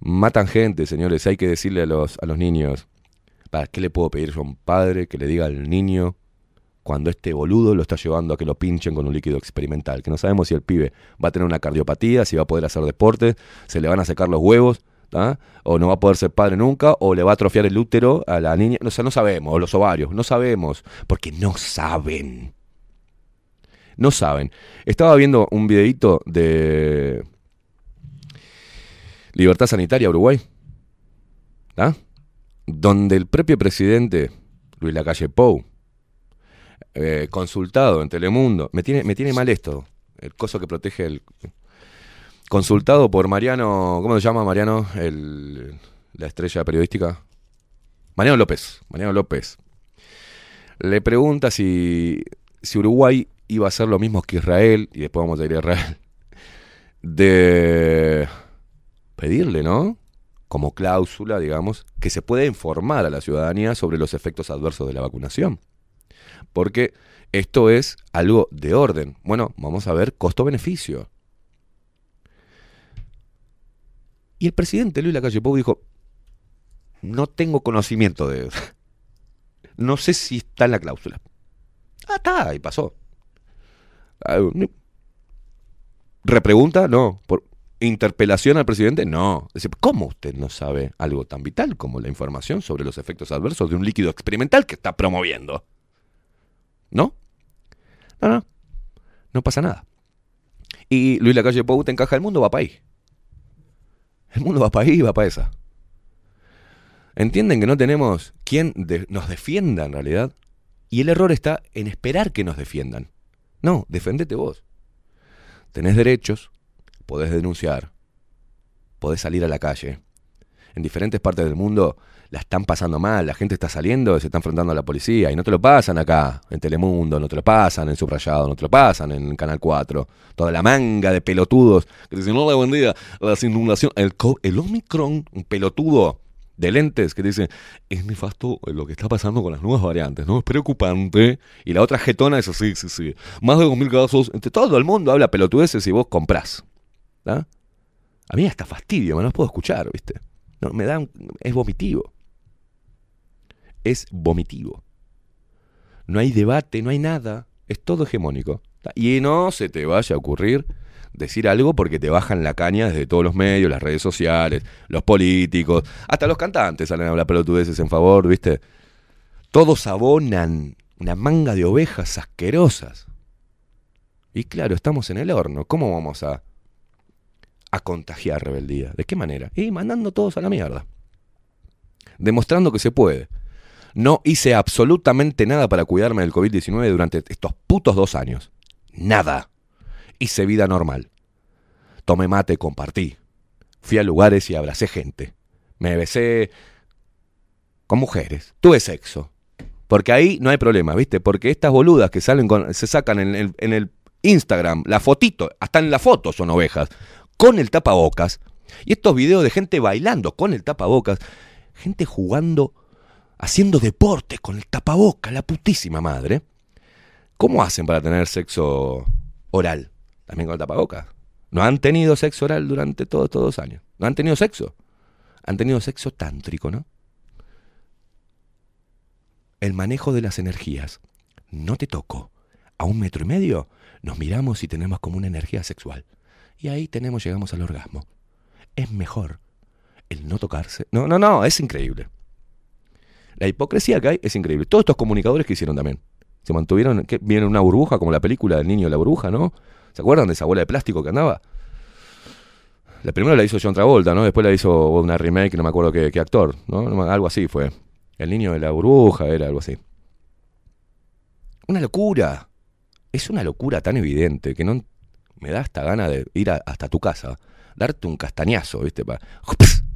Matan gente, señores, hay que decirle a los, a los niños, ¿para qué le puedo pedir yo a un padre que le diga al niño cuando este boludo lo está llevando a que lo pinchen con un líquido experimental? Que no sabemos si el pibe va a tener una cardiopatía, si va a poder hacer deporte, se le van a secar los huevos, ¿tá? o no va a poder ser padre nunca, o le va a atrofiar el útero a la niña, o sea, no sabemos, o los ovarios, no sabemos, porque no saben. No saben. Estaba viendo un videito de Libertad Sanitaria Uruguay, ¿tá? donde el propio presidente, Luis Lacalle Pou, eh, consultado en Telemundo, me tiene, me tiene mal esto, el coso que protege el... Consultado por Mariano, ¿cómo se llama Mariano? El, la estrella periodística. Mariano López, Mariano López. Le pregunta si, si Uruguay iba a hacer lo mismo que Israel, y después vamos a ir a Israel, de pedirle, ¿no? Como cláusula, digamos, que se pueda informar a la ciudadanía sobre los efectos adversos de la vacunación. Porque esto es algo de orden. Bueno, vamos a ver costo-beneficio. Y el presidente Luis Lacalle Pou dijo, no tengo conocimiento de... No sé si está en la cláusula. Ah, está, y pasó. Ah. ¿Repregunta? No. ¿Por ¿Interpelación al presidente? No. ¿Cómo usted no sabe algo tan vital como la información sobre los efectos adversos de un líquido experimental que está promoviendo? ¿No? No, no. No pasa nada. Y Luis Lacalle Pou te encaja el mundo, va para ahí. El mundo va para ahí, va para esa. entienden que no tenemos quien nos defienda en realidad. Y el error está en esperar que nos defiendan. No, defendete vos. Tenés derechos, podés denunciar, podés salir a la calle. En diferentes partes del mundo la están pasando mal, la gente está saliendo, se está enfrentando a la policía y no te lo pasan acá, en Telemundo, no te lo pasan en Subrayado, no te lo pasan en Canal 4. Toda la manga de pelotudos que dicen, no, buen día, las inundaciones, el, el Omicron, un pelotudo de lentes que dice, es nefasto lo que está pasando con las nuevas variantes, ¿no? Es preocupante. Y la otra jetona dice, sí, sí, sí. Más de 2.000 casos. Entre todo el mundo habla pelotudeces y vos comprás. A mí hasta fastidio, me no puedo escuchar, ¿viste? No, me da un- es vomitivo. Es vomitivo. No hay debate, no hay nada. Es todo hegemónico. Y no se te vaya a ocurrir decir algo porque te bajan la caña desde todos los medios, las redes sociales, los políticos, hasta los cantantes salen a hablar pelotudeces en favor, ¿viste? Todos abonan una manga de ovejas asquerosas. Y claro, estamos en el horno. ¿Cómo vamos a, a contagiar rebeldía? ¿De qué manera? Y mandando todos a la mierda. Demostrando que se puede. No hice absolutamente nada para cuidarme del COVID-19 durante estos putos dos años. Nada. Hice vida normal. Tomé mate, compartí. Fui a lugares y abracé gente. Me besé con mujeres. Tuve sexo. Porque ahí no hay problema, ¿viste? Porque estas boludas que salen se sacan en el, en el Instagram, la fotito, hasta en la foto son ovejas, con el tapabocas. Y estos videos de gente bailando con el tapabocas, gente jugando, haciendo deporte con el tapabocas, la putísima madre. ¿Cómo hacen para tener sexo oral? También con el tapabocas. No han tenido sexo oral durante todos estos dos años. No han tenido sexo. Han tenido sexo tántrico, ¿no? El manejo de las energías. No te toco. A un metro y medio nos miramos y tenemos como una energía sexual. Y ahí tenemos, llegamos al orgasmo. Es mejor el no tocarse. No, no, no, es increíble. La hipocresía que hay es increíble. Todos estos comunicadores que hicieron también. Se mantuvieron, que una burbuja, como la película del niño de la burbuja, ¿no? ¿Se acuerdan de esa bola de plástico que andaba? La primera la hizo John Travolta, ¿no? Después la hizo una remake, no me acuerdo qué, actor, ¿no? Algo así fue. El niño de la burbuja era algo así. Una locura. Es una locura tan evidente que no me da hasta gana de ir hasta tu casa, darte un castañazo, ¿viste? Para,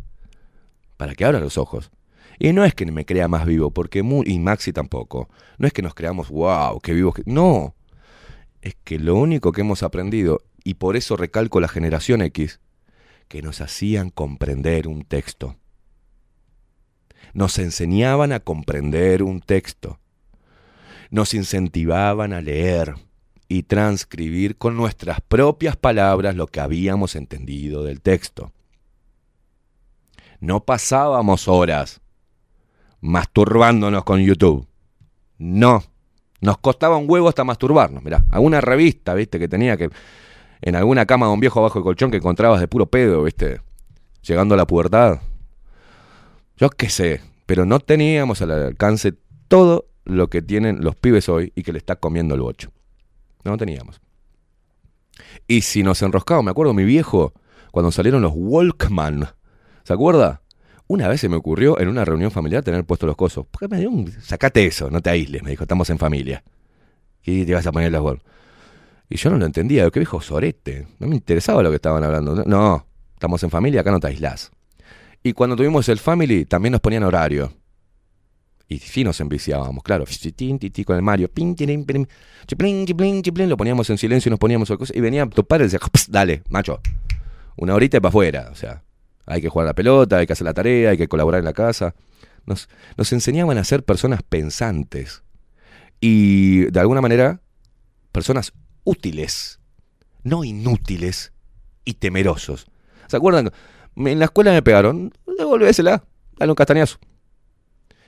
[LAUGHS] para que abran los ojos. Y no es que me crea más vivo, porque mu- y Maxi tampoco. No es que nos creamos, wow, qué vivos. No. Es que lo único que hemos aprendido, y por eso recalco la generación X, que nos hacían comprender un texto. Nos enseñaban a comprender un texto. Nos incentivaban a leer y transcribir con nuestras propias palabras lo que habíamos entendido del texto. No pasábamos horas masturbándonos con YouTube. No. Nos costaba un huevo hasta masturbarnos. Mirá, alguna revista, viste, que tenía que. En alguna cama de un viejo abajo del colchón que encontrabas de puro pedo, viste. Llegando a la pubertad. Yo qué sé. Pero no teníamos al alcance todo lo que tienen los pibes hoy y que le está comiendo el bocho. No teníamos. Y si nos enroscaba, me acuerdo mi viejo, cuando salieron los Walkman. ¿Se acuerda? Una vez se me ocurrió en una reunión familiar tener puestos los cosos. Porque me dio un. Sacate eso, no te aísles, me dijo, estamos en familia. Y te vas a poner las Walkman. Y yo no lo entendía, qué viejo sorete. No me interesaba lo que estaban hablando. No, estamos en familia, acá no te aislás. Y cuando tuvimos el family, también nos ponían horario. Y sí nos enviciábamos, claro. Con el Mario. Lo poníamos en silencio y nos poníamos a cosas. Y venía y decía, "Ps, dale, macho. Una horita y para afuera. O sea, hay que jugar la pelota, hay que hacer la tarea, hay que colaborar en la casa. Nos, nos enseñaban a ser personas pensantes. Y de alguna manera, personas útiles, no inútiles y temerosos. ¿Se acuerdan? En la escuela me pegaron, devolvésela, dale un castañazo.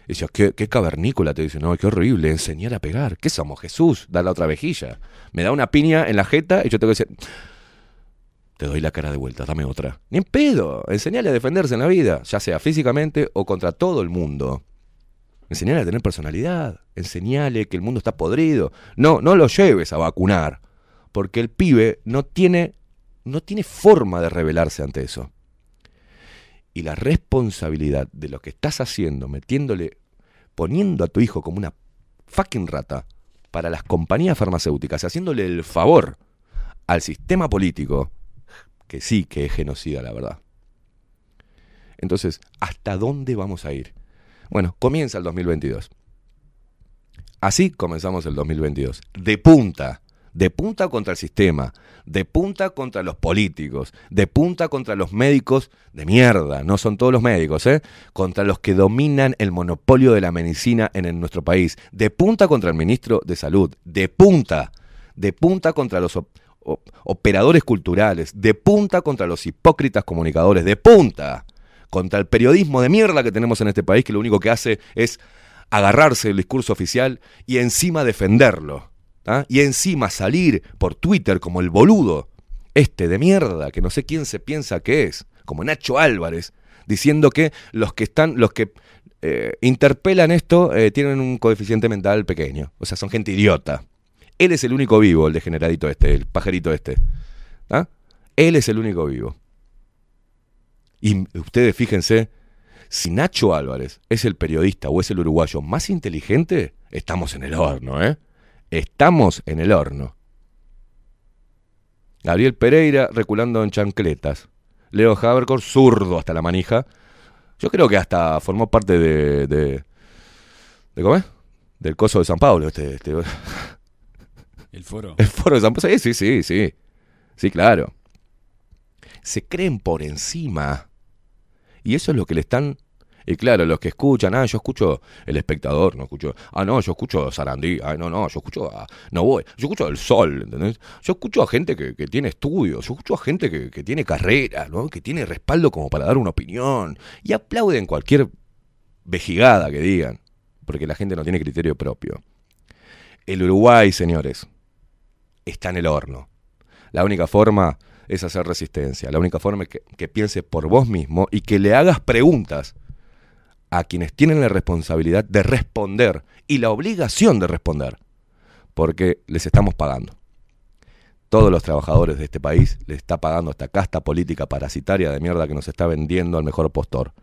Y decía, ¿qué, qué cavernícola, te dice, no, qué horrible, enseñar a pegar. ¿Qué somos, Jesús? Da la otra vejilla. Me da una piña en la jeta y yo tengo que decir, te doy la cara de vuelta, dame otra. Ni en pedo, enseñale a defenderse en la vida, ya sea físicamente o contra todo el mundo. Enseñale a tener personalidad, enseñale que el mundo está podrido. No, no lo lleves a vacunar, porque el pibe no tiene, no tiene forma de rebelarse ante eso. y la responsabilidad de lo que estás haciendo, metiéndole, poniendo a tu hijo como una fucking rata para las compañías farmacéuticas, haciéndole el favor al sistema político, que sí que es genocida, la verdad. Entonces, ¿hasta dónde vamos a ir? Bueno, comienza el 2022. Así comenzamos el 2022. De punta. De punta contra el sistema. De punta contra los políticos. De punta contra los médicos de mierda. No son todos los médicos, ¿eh? Contra los que dominan el monopolio de la medicina en, nuestro país. De punta contra el ministro de Salud. De punta. De punta contra los operadores culturales. De punta contra los hipócritas comunicadores. De punta contra el periodismo de mierda que tenemos en este país, que lo único que hace es agarrarse el discurso oficial y encima defenderlo. ¿ah? Y encima salir por Twitter como el boludo, este de mierda, que no sé quién se piensa que es, como Nacho Álvarez, diciendo que los que están, los que eh, interpelan esto eh, tienen un coeficiente mental pequeño. O sea, son gente idiota. Él es el único vivo, el degeneradito este, el pajarito este. ¿ah? Él es el único vivo. Y ustedes fíjense, si Nacho Álvarez es el periodista o es el uruguayo más inteligente, estamos en el horno, ¿eh? Estamos en el horno. Gabriel Pereira reculando en chancletas. Leo Habercor zurdo hasta la manija. Yo creo que hasta formó parte de. de, ¿Cómo es? Del coso de San Pablo. Este, este. El foro. El foro de San Pablo. Sí, sí, sí, sí. Claro. Se creen por encima y eso es lo que le están... Y claro, los que escuchan, ah, yo escucho el espectador, no escucho, ah, no, yo escucho Sarandí, ah, no, no, yo escucho, no voy, yo escucho el sol, ¿entendés? Yo escucho a gente que, tiene estudios, yo escucho a gente que, tiene carrera, ¿no? Que tiene respaldo como para dar una opinión y aplauden cualquier vejigada que digan, porque la gente no tiene criterio propio. El Uruguay, señores, está en el horno. La única forma es hacer resistencia. La única forma es que, que pienses por vos mismo y que le hagas preguntas a quienes tienen la responsabilidad de responder y la obligación de responder, porque les estamos pagando. Todos los trabajadores de este país les está pagando esta casta política parasitaria de mierda que nos está vendiendo al mejor postor.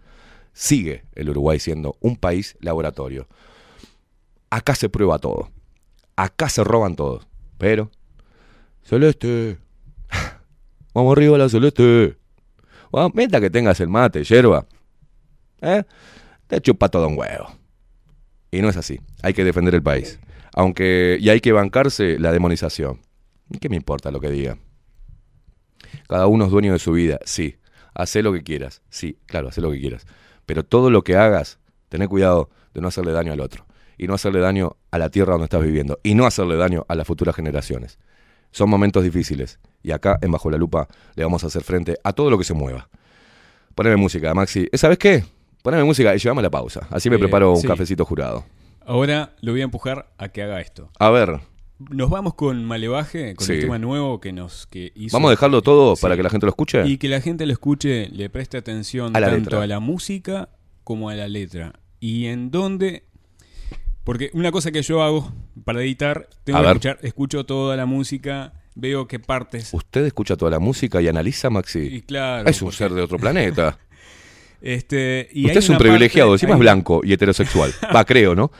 Sigue el Uruguay siendo un país laboratorio. Acá se prueba todo. Acá se roban todos. Pero, Celeste, Vamos arriba la celeste. Vamos, mientras que tengas el mate, yerba, ¿eh? te chupa todo un huevo. Y no es así. Hay que defender el país. Aunque, y hay que bancarse la demonización. ¿Qué me importa lo que diga? Cada uno es dueño de su vida, sí. Hacé lo que quieras, sí, claro, haz lo que quieras. Pero todo lo que hagas, ten cuidado de no hacerle daño al otro. Y no hacerle daño a la tierra donde estás viviendo. Y no hacerle daño a las futuras generaciones. Son momentos difíciles. Y acá, en Bajo la Lupa, le vamos a hacer frente a todo lo que se mueva. Poneme música, Maxi. ¿Sabes qué? Poneme música y llevamos la pausa. Así me Eh, preparo un sí. cafecito jurado. Ahora lo voy a empujar a que haga esto. A ver, Nos vamos con Malevaje, con Sí. el tema nuevo que nos que hizo. ¿vamos a dejarlo todo Sí. para que la gente lo escuche? Y que la gente lo escuche, le preste atención A tanto letra. a la música como a la letra. Y en dónde. Porque una cosa que yo hago para editar, tengo A que ver. escuchar, escucho toda la música, veo qué partes. ¿Usted escucha toda la música y analiza, Maxi? Y claro. es un porque- ser de otro planeta. [LAUGHS] Este, y Usted es un una privilegiado, parte- encima es hay- blanco y heterosexual. [LAUGHS] Va, creo, ¿no?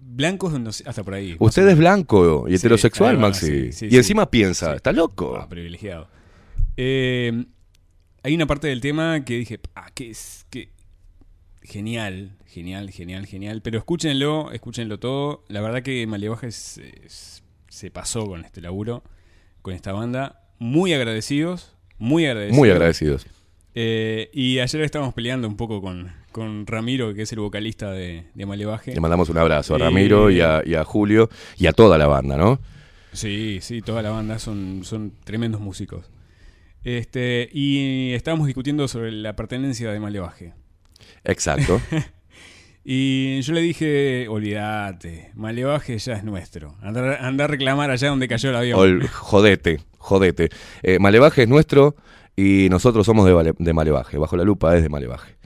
Blancos, no sé, hasta por ahí. más Usted o es menos. blanco y Sí, heterosexual, ahí va, Maxi. sí, sí, y sí. encima piensa, Sí. ¿está loco? Ah, privilegiado. Eh, hay una parte del tema que dije, ah, que es que genial, genial, genial, genial. Pero escúchenlo, escúchenlo todo. La verdad que Malevaje se pasó con este laburo, con esta banda. Muy agradecidos, muy agradecidos. Muy agradecidos. Eh, y ayer estábamos peleando un poco con, con Ramiro, que es el vocalista de, de Malevaje. Le mandamos un abrazo a Eh, Ramiro y a, y a Julio y a toda la banda, ¿no? Sí, sí, toda la banda son, son tremendos músicos. Este, y estábamos discutiendo sobre la pertenencia de Malevaje. Exacto. [LAUGHS] Y yo le dije, olvídate, Malevaje ya es nuestro. Anda, anda a reclamar allá donde cayó el avión. Ol- jodete, jodete. Eh, Malevaje es nuestro y nosotros somos de, Vale- de Malevaje. Bajo la lupa es de Malevaje.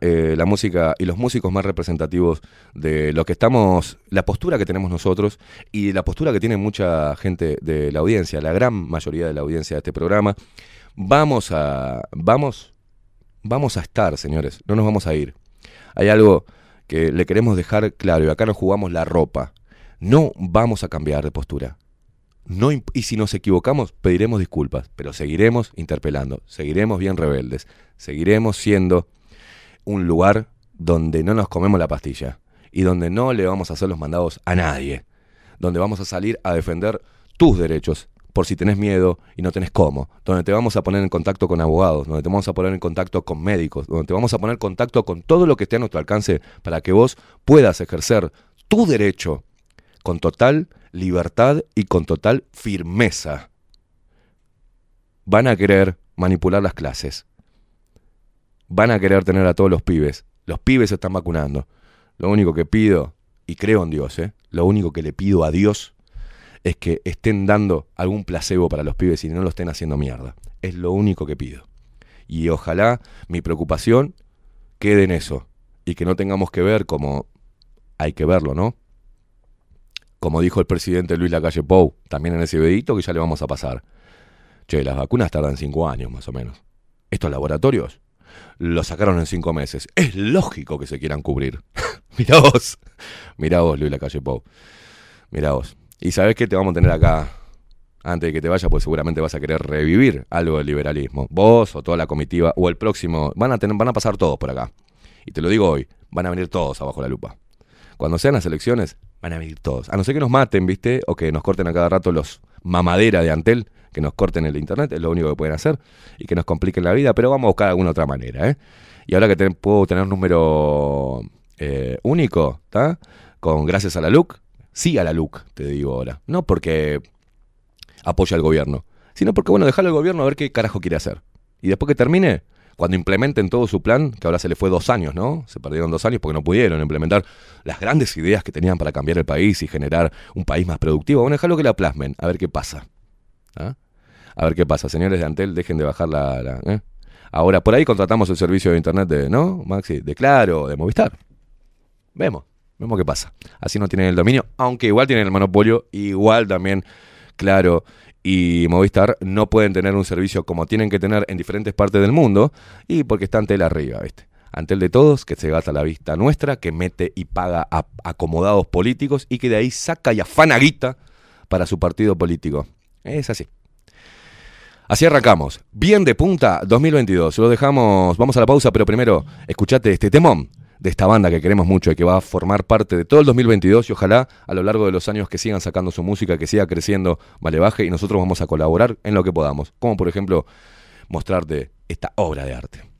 Eh, la música y los músicos más representativos de lo que estamos, la postura que tenemos nosotros y la postura que tiene mucha gente de la audiencia, la gran mayoría de la audiencia de este programa. Vamos a, vamos, Vamos a estar, señores, no nos vamos a ir. Hay algo que le queremos dejar claro y acá nos jugamos la ropa. No vamos a cambiar de postura. No, y si nos equivocamos, pediremos disculpas, pero seguiremos interpelando, seguiremos bien rebeldes, seguiremos siendo un lugar donde no nos comemos la pastilla y donde no le vamos a hacer los mandados a nadie, donde vamos a salir a defender tus derechos por si tenés miedo y no tenés cómo, donde te vamos a poner en contacto con abogados, donde te vamos a poner en contacto con médicos, donde te vamos a poner en contacto con todo lo que esté a nuestro alcance para que vos puedas ejercer tu derecho con total libertad y con total firmeza. Van a querer manipular las clases. Van a querer tener a todos los pibes. Los pibes se están vacunando. Lo único que pido, y creo en Dios, ¿eh? lo único que le pido a Dios es que estén dando algún placebo para los pibes y no lo estén haciendo mierda. Es lo único que pido. Y ojalá mi preocupación quede en eso. Y que no tengamos que ver como hay que verlo, ¿no? Como dijo el presidente Luis Lacalle Pou, también en ese videito que ya le vamos a pasar. Che, las vacunas tardan cinco años más o menos. Estos laboratorios lo sacaron en cinco meses. Es lógico que se quieran cubrir. [LAUGHS] Mirá vos. Mirá vos, Luis Lacalle Pou. Mirá vos. Y sabés que te vamos a tener acá antes de que te vayas, pues seguramente vas a querer revivir algo del liberalismo. Vos o toda la comitiva o el próximo. Van a, tener, van a pasar todos por acá. Y te lo digo hoy, van a venir todos abajo la lupa. Cuando sean las elecciones, van a venir todos. A no ser que nos maten, ¿viste? O que nos corten a cada rato los mamadera de Antel, que nos corten el internet, es lo único que pueden hacer, y que nos compliquen la vida, pero vamos a buscar alguna otra manera, ¿eh? Y ahora que puedo tener número eh, único, ¿está? Con gracias a la LUC, sí a la LUC, te digo ahora. No porque apoya al gobierno, sino porque, bueno, dejarle al gobierno a ver qué carajo quiere hacer. Y después que termine, cuando implementen todo su plan, que ahora se le fue dos años, ¿no? Se perdieron dos años porque no pudieron implementar las grandes ideas que tenían para cambiar el país y generar un país más productivo. Bueno, dejarlo que la plasmen, a ver qué pasa. ¿Ah? A ver qué pasa. Señores de Antel, dejen de bajar la... la- ¿eh? Ahora, por ahí contratamos el servicio de internet de, ¿no? Maxi, de Claro, de Movistar. Vemos, vemos qué pasa. Así no tienen el dominio, aunque igual tienen el monopolio, igual también, claro, y Movistar no pueden tener un servicio como tienen que tener en diferentes partes del mundo, y porque está Antel arriba, ¿viste? Antel de todos, que se gasta la vista nuestra, que mete y paga a acomodados políticos y que de ahí saca y afana guita para su partido político. Es así. Así arrancamos. Bien de punta 2022. Lo dejamos, vamos a la pausa, pero primero escuchate este temón de esta banda que queremos mucho y que va a formar parte de todo el 2022 y ojalá a lo largo de los años que sigan sacando su música, que siga creciendo Malevaje y nosotros vamos a colaborar en lo que podamos. Como por ejemplo mostrarte esta obra de arte.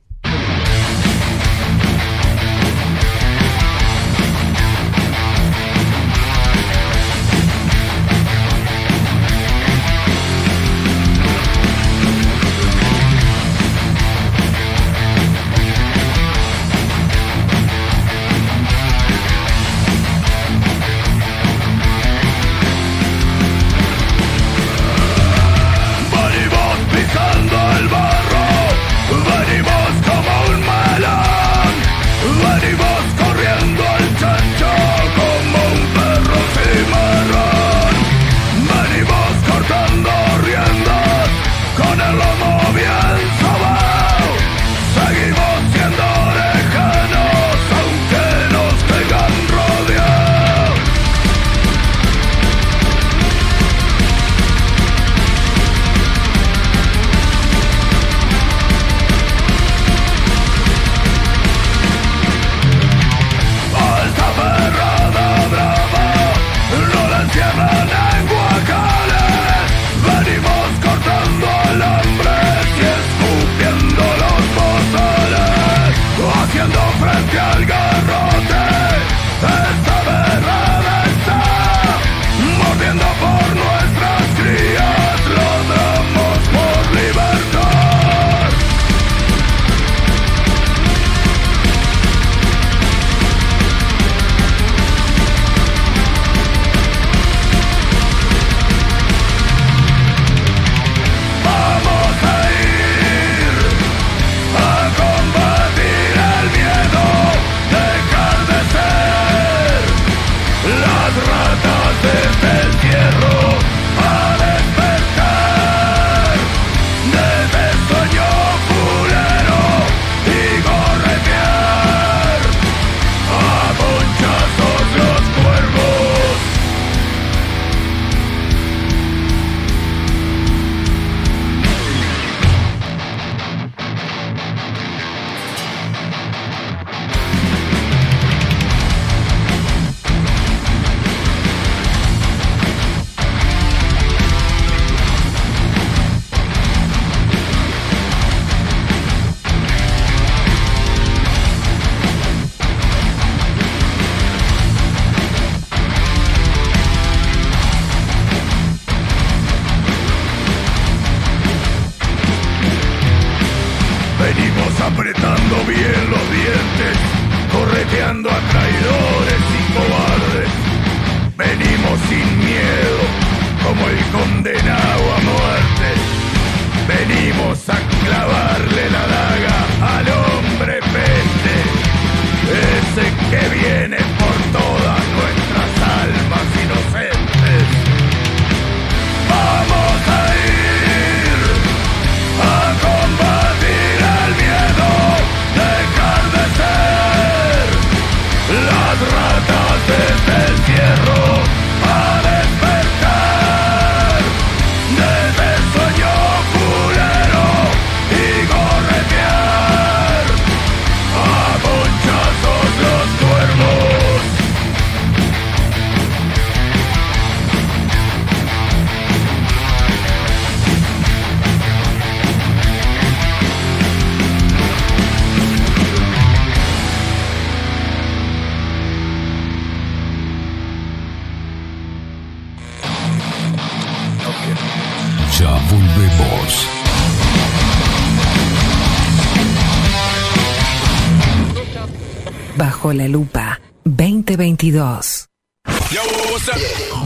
Bajo la lupa 2022.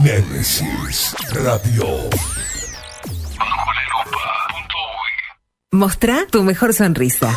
Nemesis Radio. Mostrá tu mejor sonrisa.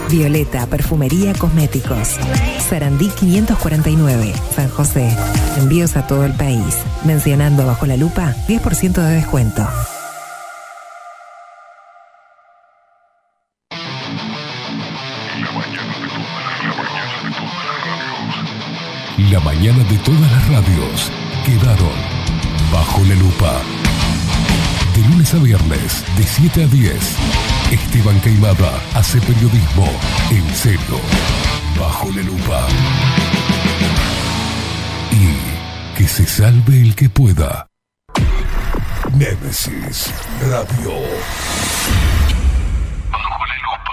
Violeta Perfumería Cosméticos. Sarandí 549, San José. Envíos a todo el país. Mencionando bajo la lupa 10% de descuento. La mañana de todas las radios quedaron bajo la lupa. De lunes a viernes, de 7 a 10, Esteban Caimada hace periodismo en serio, bajo la lupa. Y que se salve el que pueda. Nemesis Radio. Bajo la lupa.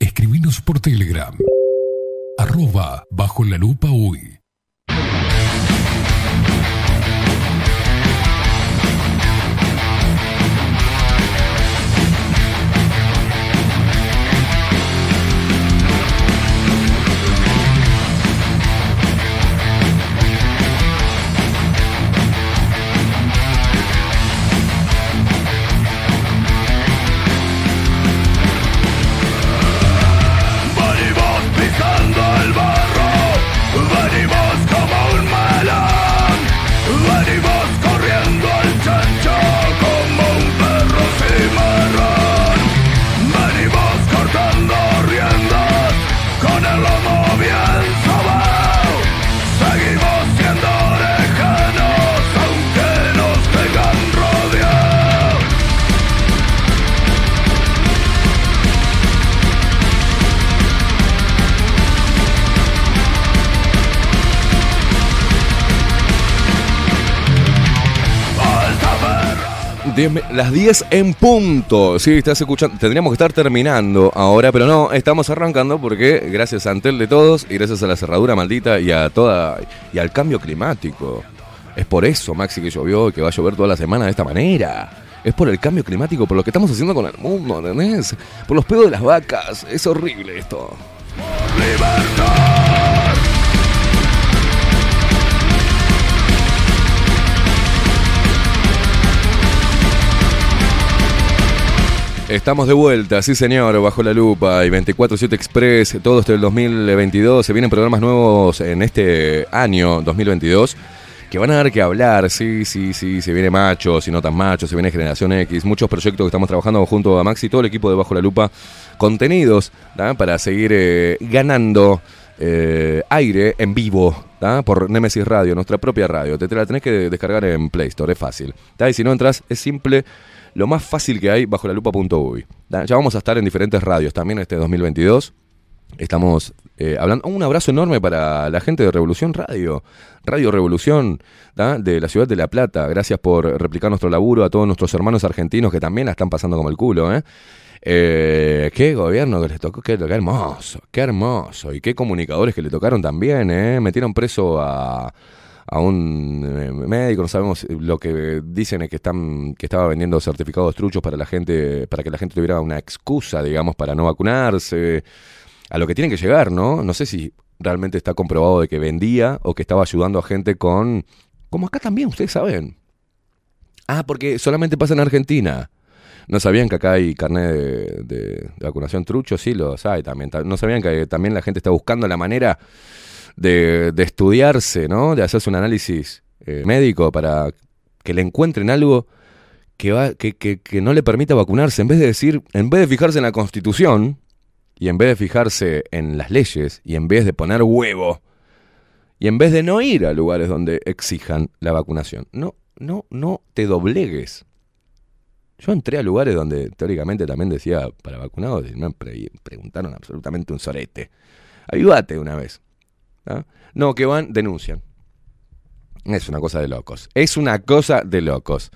Escribinos por Telegram. Arroba bajo la lupa uy. Las 10 en punto. Sí, estás escuchando. Tendríamos que estar terminando ahora, pero no, estamos arrancando porque gracias a Antel de todos y gracias a la cerradura maldita y a toda y al cambio climático. Es por eso, Maxi, que llovió y que va a llover toda la semana de esta manera. Es por el cambio climático, por lo que estamos haciendo con el mundo, ¿entendés? Por los pedos de las vacas. Es horrible esto. Estamos de vuelta, sí señor, bajo la lupa y 24-7 Express, todo esto del 2022. Se vienen programas nuevos en este año 2022 que van a dar que hablar, sí, sí, sí, se viene macho, si no tan macho, se viene Generación X, muchos proyectos que estamos trabajando junto a Maxi y todo el equipo de Bajo la Lupa, contenidos para seguir eh, ganando eh, aire en vivo, por Nemesis Radio, nuestra propia radio. Te, la tenés que descargar en Play Store, es fácil. Y si no entras, es simple, lo más fácil que hay bajo la lupa.uy. Ya vamos a estar en diferentes radios también este 2022. Estamos eh, hablando. Un abrazo enorme para la gente de Revolución Radio. Radio Revolución de la ciudad de La Plata. Gracias por replicar nuestro laburo. A todos nuestros hermanos argentinos que también la están pasando como el culo. ¿eh? Eh, qué gobierno que les tocó, qué, qué hermoso, qué hermoso. Y qué comunicadores que le tocaron también, ¿eh? Metieron preso a, a un eh, médico, no sabemos, lo que dicen es que están que estaba vendiendo certificados truchos para la gente, para que la gente tuviera una excusa, digamos, para no vacunarse. A lo que tienen que llegar, ¿no? No sé si realmente está comprobado de que vendía o que estaba ayudando a gente con... Como acá también, ustedes saben. Ah, porque solamente pasa en Argentina. No sabían que acá hay carnet de, de- vacunación trucho, sí los hay también. Ta- No sabían que también la gente está buscando la manera de, de estudiarse, ¿no? De hacerse un análisis eh, médico para que le encuentren algo que, va, que, que, que no le permita vacunarse. En vez de decir, en vez de fijarse en la constitución, y en vez de fijarse en las leyes, y en vez de poner huevo, y en vez de no ir a lugares donde exijan la vacunación, no, no, no te doblegues. Yo entré a lugares donde teóricamente también decía para vacunados y me pre- preguntaron absolutamente un sorete. Avivate una vez. No, que van, denuncian. Es una cosa de locos. Es una cosa de locos.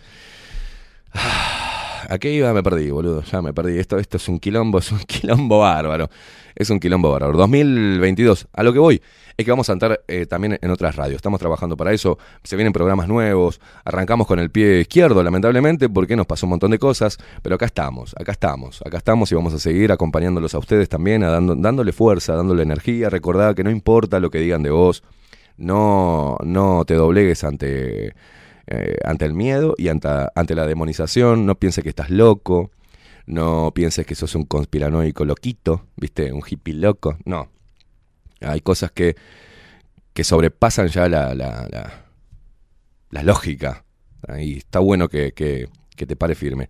Ah, ¿A qué iba? Me perdí, boludo. Ya me perdí. Esto, esto es un quilombo, es un [LAUGHS] quilombo bárbaro. Es un quilombo bárbaro. 2022. A lo que voy que vamos a entrar eh, también en otras radios. Estamos trabajando para eso. Se vienen programas nuevos. Arrancamos con el pie izquierdo, lamentablemente, porque nos pasó un montón de cosas. Pero acá estamos, acá estamos, acá estamos y vamos a seguir acompañándolos a ustedes también, dando- dándole fuerza, dándole energía. Recordad que no importa lo que digan de vos. No, no te doblegues ante, eh, ante el miedo y ante, ante la demonización. No pienses que estás loco. No pienses que sos un conspiranoico loquito, ¿viste? Un hippie loco. No. Hay cosas que, que sobrepasan ya la, la, lógica. Y está bueno que, que, te pare firme.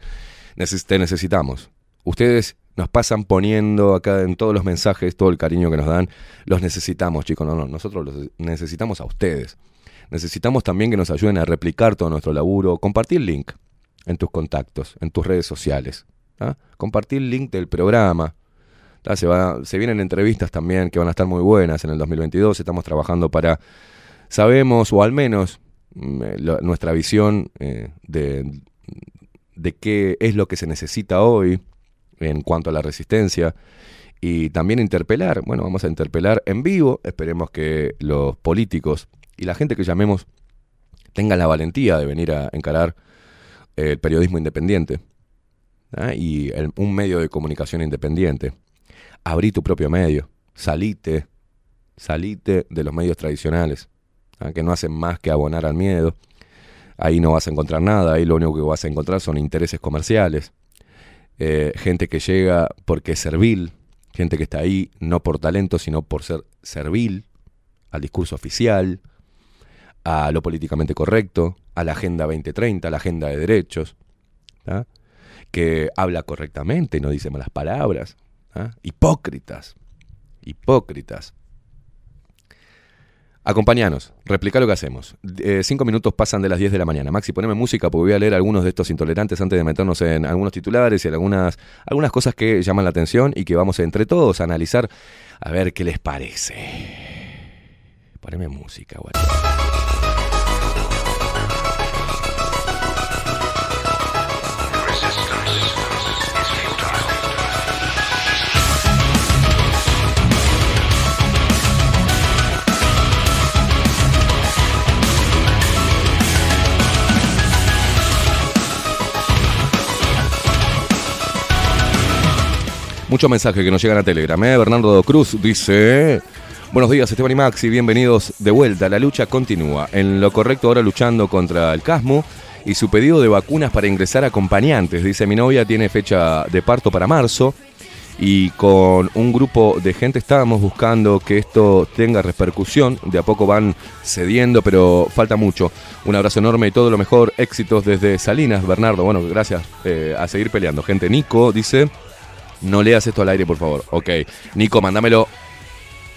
Te necesitamos. Ustedes nos pasan poniendo acá en todos los mensajes todo el cariño que nos dan. Los necesitamos, chicos. No, no, nosotros los necesitamos a ustedes. Necesitamos también que nos ayuden a replicar todo nuestro laburo. Compartir link en tus contactos, en tus redes sociales. ¿ah? Compartir link del programa. ¿Tá? Se, va, se vienen entrevistas también que van a estar muy buenas en el 2022. Estamos trabajando para, sabemos, o al menos mm, eh, nuestra visión eh, de, de qué es lo que se necesita hoy en cuanto a la resistencia y también interpelar, bueno, vamos a interpelar en vivo, esperemos que los políticos y la gente que llamemos tengan la valentía de venir a encarar el periodismo independiente ¿ah? y un medio de comunicación independiente. Abrí tu propio medio, salite, salite de los medios tradicionales, ¿ah? que no hacen más que abonar al miedo. Ahí no vas a encontrar nada, ahí lo único que vas a encontrar son intereses comerciales, eh, gente que llega porque es servil, gente que está ahí no por talento, sino por ser servil al discurso oficial, a lo políticamente correcto, a la Agenda 2030, a la Agenda de Derechos, ¿tá? que habla correctamente, no dice malas palabras. ¿Tá? Hipócritas, hipócritas. Acompañanos, replica lo que hacemos. Eh, cinco minutos pasan de las 10 de la mañana. Maxi, poneme música porque voy a leer algunos de estos intolerantes antes de meternos en algunos titulares y en algunas, algunas cosas que llaman la atención y que vamos entre todos a analizar a ver qué les parece. Poneme música, guacho. Muchos mensajes que nos llegan a Telegram. ¿eh? Bernardo Cruz dice: Buenos días, Esteban y Maxi, bienvenidos de vuelta. La lucha continúa. En lo correcto, ahora luchando contra el Casmo y su pedido de vacunas para ingresar acompañantes. Dice: Mi novia tiene fecha de parto para marzo y con un grupo de gente estábamos buscando que esto tenga repercusión. De a poco van cediendo, pero falta mucho. Un abrazo enorme y todo lo mejor. Éxitos desde Salinas, Bernardo. Bueno, gracias eh, a seguir peleando. Gente, Nico dice. No leas esto al aire, por favor. Ok. Nico, mándamelo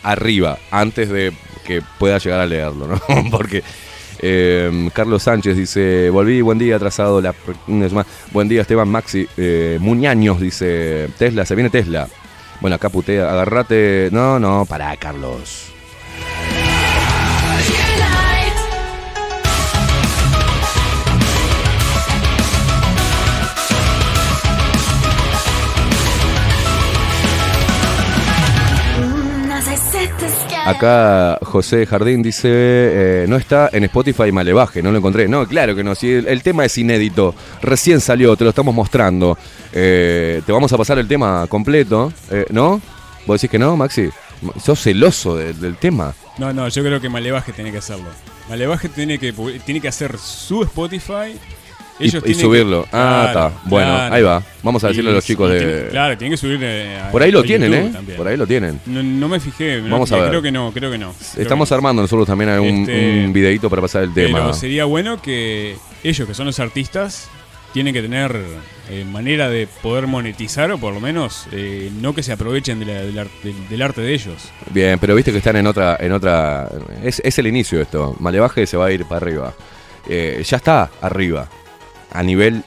arriba, antes de que pueda llegar a leerlo, ¿no? [LAUGHS] Porque eh, Carlos Sánchez dice, volví, buen día, atrasado. La. Buen día, Esteban Maxi. Eh, Muñaños dice, Tesla, se viene Tesla. Bueno, acá putea, agarrate. No, no, pará, Carlos. Acá José Jardín dice, eh, no está en Spotify Malevaje, no lo encontré. No, claro que no, si el, tema es inédito, recién salió, te lo estamos mostrando. Eh, te vamos a pasar el tema completo, eh, ¿no? ¿Vos decís que no, Maxi? Sos celoso de- del tema. No, no, yo creo que Malevaje tiene que hacerlo. Malevaje tiene que, tiene que hacer su Spotify. Y, Ellos y tienen subirlo. que- ah, Claro, está. Bueno, claro. ahí va. Vamos a decirle a los chicos de... claro, tienen que subir. eh, a- Por ahí lo tienen, YouTube ¿eh? también. Por ahí lo tienen. No, no me fijé. no Vamos me a fijé, ver. Creo que no, creo que no. Creo Estamos que armando nosotros también un, Este, un videito para pasar el tema. Pero sería bueno que ellos, que son los artistas, tienen que tener eh, manera de poder monetizar o por lo menos eh, no que se aprovechen de la- del, ar- del- del arte de ellos. Bien, pero viste que están en otra, en otra. Es, es el inicio de esto. Malevaje se va a ir para arriba. Eh, ya está arriba. A nivel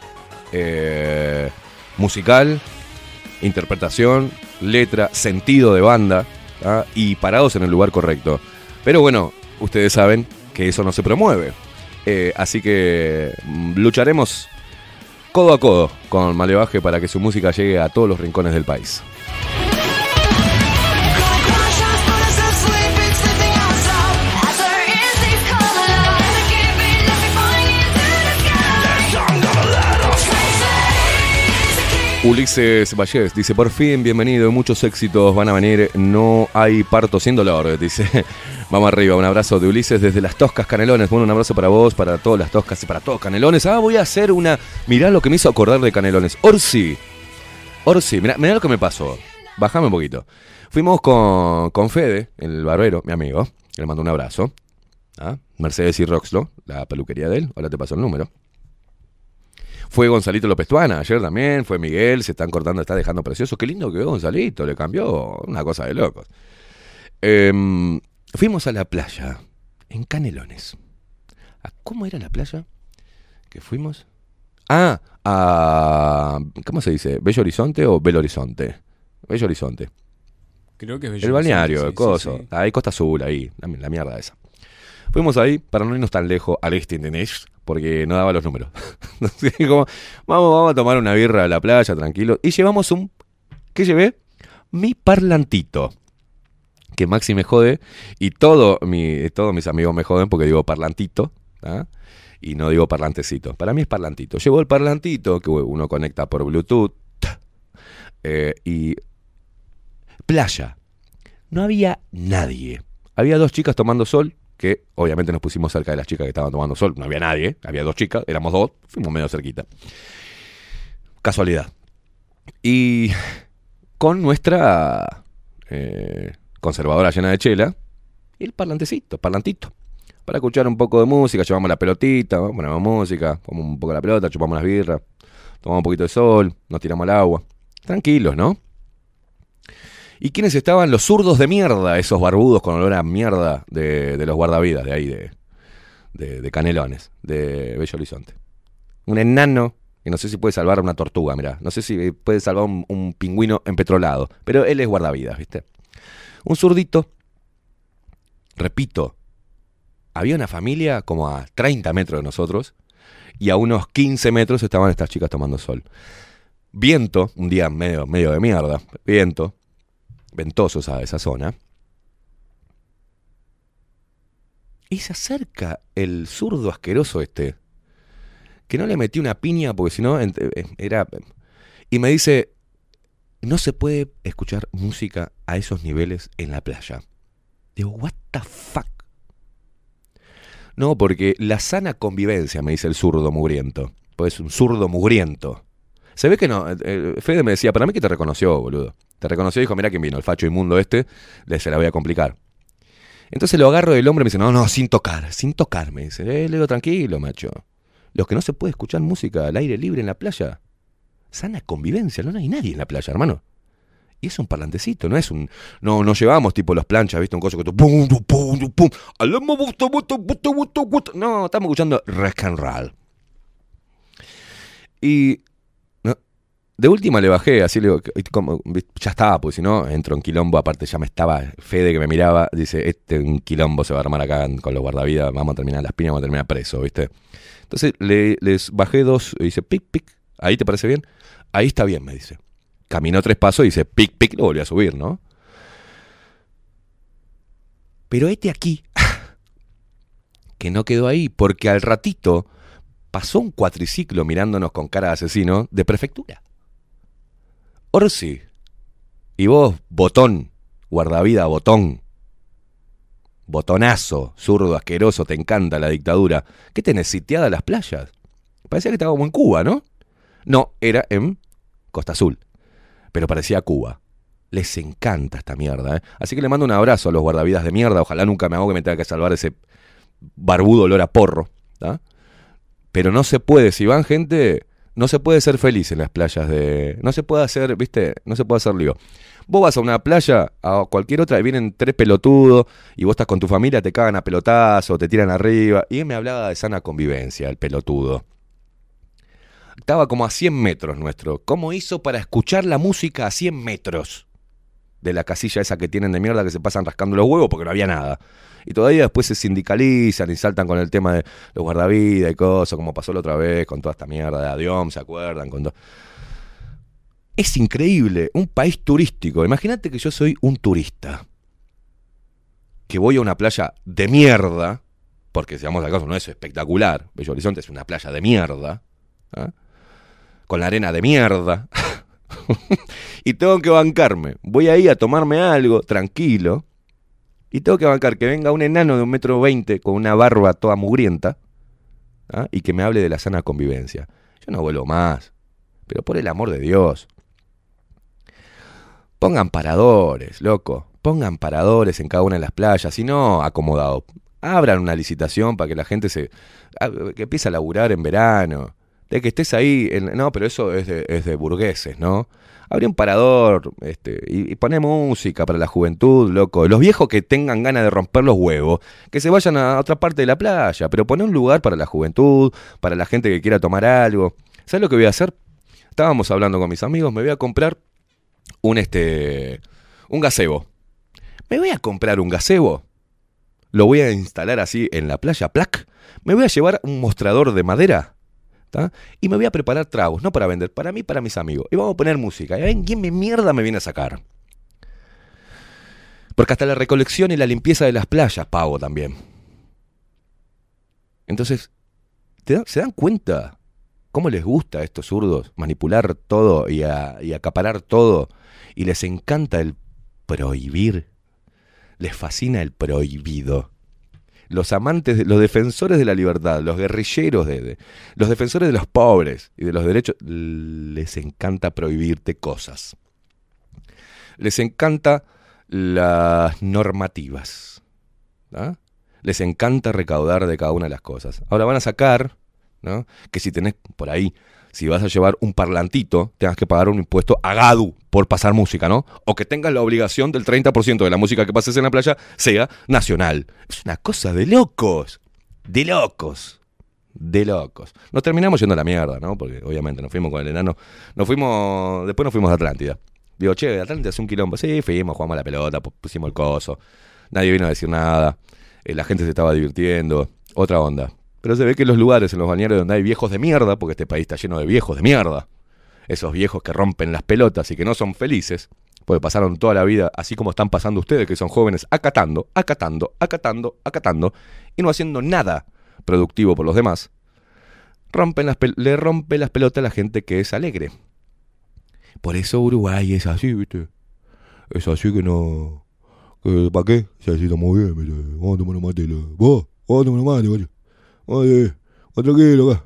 eh, musical, interpretación, letra, sentido de banda. Y parados en el lugar correcto. Pero bueno, ustedes saben que eso no se promueve. Eh, así que mm, lucharemos codo a codo con Malevaje para que su música llegue a todos los rincones del país. Ulises Vallés dice, por fin, bienvenido, muchos éxitos van a venir, no hay parto sin dolor, [LAUGHS] dice, vamos arriba, un abrazo de Ulises desde las Toscas Canelones, bueno, un abrazo para vos, para todas las Toscas y para todos Canelones, ah, voy a hacer una, mirá lo que me hizo acordar de Canelones, Orsi, Orsi, mirá, mirá lo que me pasó, bajame un poquito, fuimos con, con Fede, el barbero, mi amigo, le mando un abrazo, ¿ah? Mercedes y Roxlo, la peluquería de él, ahora te paso el número. Fue Gonzalito López Tuana, ayer también, fue Miguel, se están cortando, está dejando precioso. Qué lindo que Gonzalito, le cambió una cosa de locos. Em, fuimos a la playa, en Canelones. ¿A ¿Cómo era la playa que fuimos? Ah, a... ¿Cómo se dice? ¿Bello Horizonte o Belo Horizonte? Bello Horizonte. Creo que es El balneario, sí, el coso. sí. Ahí, Costa Azul, ahí, la, la mierda esa. Fuimos ahí para no irnos tan lejos al este, ¿entendés? Porque no daba los números. [LAUGHS] Así como, vamos, vamos a tomar una birra a la playa, tranquilo. Y llevamos un. ¿Qué llevé? Mi parlantito. Que Maxi me jode. Y todo mi, todos mis amigos me joden porque digo parlantito. ¿ah? Y no digo parlantecito. Para mí es parlantito. Llevo el parlantito que uno conecta por Bluetooth. eh, y. Playa. No había nadie. Había dos chicas tomando sol, que obviamente nos pusimos cerca de las chicas que estaban tomando sol. No había nadie, había dos chicas, éramos dos, fuimos medio cerquita. Casualidad. Y con nuestra eh, conservadora llena de chela y el parlantecito, parlantito. Para escuchar un poco de música, llevamos la pelotita, ponemos música, ponemos un poco la pelota, chupamos las birras, tomamos un poquito de sol, nos tiramos al agua. Tranquilos, ¿no? ¿Y quiénes estaban? Los zurdos de mierda, esos barbudos con olor a mierda de, los guardavidas de ahí, de, de, de Canelones, de Bello Horizonte. Un enano que no sé si puede salvar a una tortuga, mira. No sé si puede salvar un, un pingüino empetrolado, pero él es guardavidas, ¿viste? Un zurdito, repito, había una familia como a 30 metros de nosotros y a unos 15 metros estaban estas chicas tomando sol. Viento, un día medio, medio de mierda, viento, ventoso esa, esa zona. Y se acerca el zurdo asqueroso este, que no le metí una piña porque si no era... Y me dice, no se puede escuchar música a esos niveles en la playa. Digo, what the fuck? No, porque la sana convivencia, me dice el zurdo mugriento. Pues es un zurdo mugriento. Se ve que no. eh, eh, Fede me decía, para mí que te reconoció, boludo. Te reconoció y dijo, mira quién vino, el facho inmundo este, le se la voy a complicar. Entonces lo agarro del hombre y me dice, no, no, sin tocar, sin tocar, me dice. Eh, le digo, tranquilo, macho. Los que no se puede escuchar música al aire libre en la playa. Sana convivencia, no hay nadie en la playa, hermano. Y es un parlantecito, no es un. No, no llevamos tipo los planchas, ¿viste? Un coso que tú. Pum, pum, pum. No, estamos escuchando rock and roll. Y. de última le bajé, así le digo, ya estaba, pues si no, entro en quilombo, aparte ya me estaba Fede que me miraba, dice, este un quilombo se va a armar acá con los guardavidas, vamos a terminar las piñas, vamos a terminar preso, ¿viste? Entonces le, les bajé dos, y dice, pic, pic, ahí te parece bien, ahí está bien, me dice. Caminó tres pasos y dice, pic, pic, lo volví a subir, ¿no? Pero este aquí, [LAUGHS] que no quedó ahí, porque al ratito pasó un cuatriciclo mirándonos con cara de asesino de prefectura. Orsi. Y vos, botón, guardavida, botón. Botonazo, zurdo, asqueroso, te encanta la dictadura. ¿Qué tenés sitiada las playas? Parecía que estaba como en Cuba, ¿no? No, era en Costa Azul. Pero parecía Cuba. Les encanta esta mierda, ¿eh? Así que le mando un abrazo a los guardavidas de mierda. Ojalá nunca me hago que me tenga que salvar ese barbudo olor a porro. ¿tá? Pero no se puede, si van gente, no se puede ser feliz en las playas de. No se puede hacer, viste, no se puede hacer lío. Vos vas a una playa, a cualquier otra, y vienen tres pelotudos, y vos estás con tu familia, te cagan a pelotazo, te tiran arriba. Y él me hablaba de sana convivencia, el pelotudo. Estaba como a 100 metros nuestro. ¿Cómo hizo para escuchar la música a 100 metros? De la casilla esa que tienen de mierda que se pasan rascando los huevos porque no había nada. Y todavía después se sindicalizan y saltan con el tema de los guardavidas y cosas, como pasó la otra vez con toda esta mierda de Adiom, ¿se acuerdan? Con Es increíble, un país turístico. Imagínate que yo soy un turista. Que voy a una playa de mierda, porque seamos acaso no es espectacular. Bello Horizonte es una playa de mierda. ¿ah? Con la arena de mierda. [LAUGHS] [LAUGHS] y tengo que bancarme. Voy ahí a tomarme algo, tranquilo. Y tengo que bancar que venga un enano de un metro veinte con una barba toda mugrienta ¿ah? y que me hable de la sana convivencia. Yo no vuelvo más. Pero por el amor de Dios. Pongan paradores, loco. Pongan paradores en cada una de las playas y no acomodado. Abran una licitación para que la gente se. ah, que empiece a laburar en verano. De que estés ahí. en- no, pero eso es de, es burgueses, ¿no? Abre un parador este, y, y poné música para la juventud, loco. Los viejos que tengan ganas de romper los huevos, que se vayan a otra parte de la playa, pero poné un lugar para la juventud, para la gente que quiera tomar algo. ¿Sabes lo que voy a hacer? Estábamos hablando con mis amigos, me voy a comprar un este un gazebo. Me voy a comprar un gazebo. Lo voy a instalar así en la playa, plac. Me voy a llevar un mostrador de madera. Y me voy a preparar tragos, no para vender, para mí, para mis amigos. Y vamos a poner música. ¿Y ven quién me mierda me viene a sacar? Porque hasta la recolección y la limpieza de las playas pago también. Entonces, ¿te dan- ¿se dan cuenta cómo les gusta a estos zurdos manipular todo y, y acaparar todo? Y les encanta el prohibir. Les fascina el prohibido. Los amantes, de- los defensores de la libertad, los guerrilleros, de, los defensores de los pobres y de los derechos, les encanta prohibirte cosas. Les encanta las normativas. ¿ah? Les encanta recaudar de cada una de las cosas. Ahora van a sacar ¿no? que si tenés por ahí, si vas a llevar un parlantito, tengas que pagar un impuesto a GADU por pasar música, ¿no? O que tengas la obligación del 30% de la música que pases en la playa sea nacional. Es una cosa de locos. De locos. De locos. Nos terminamos yendo a la mierda, ¿no? Porque obviamente nos fuimos con el enano. Nos fuimos. Después nos fuimos a Atlántida. Digo, che, Atlántida es un quilombo. Sí, fuimos, jugamos la pelota, pu- pusimos el coso. Nadie vino a decir nada. Eh, la gente se estaba divirtiendo. Otra onda. Pero se ve que los lugares en los balnearios donde hay viejos de mierda, porque este país está lleno de viejos de mierda, esos viejos que rompen las pelotas y que no son felices, porque pasaron toda la vida así como están pasando ustedes, que son jóvenes, acatando, acatando, acatando, acatando, y no haciendo nada productivo por los demás, rompen las le rompe las pelotas a la gente que es alegre. Por eso Uruguay es así, ¿viste? Es así que no... ¿Para qué? Si así estamos bien, ¿viste? Vamos a tomar un mate. Vos, vamos a tomar un mate, ¿vale? Oye, tranquilo acá.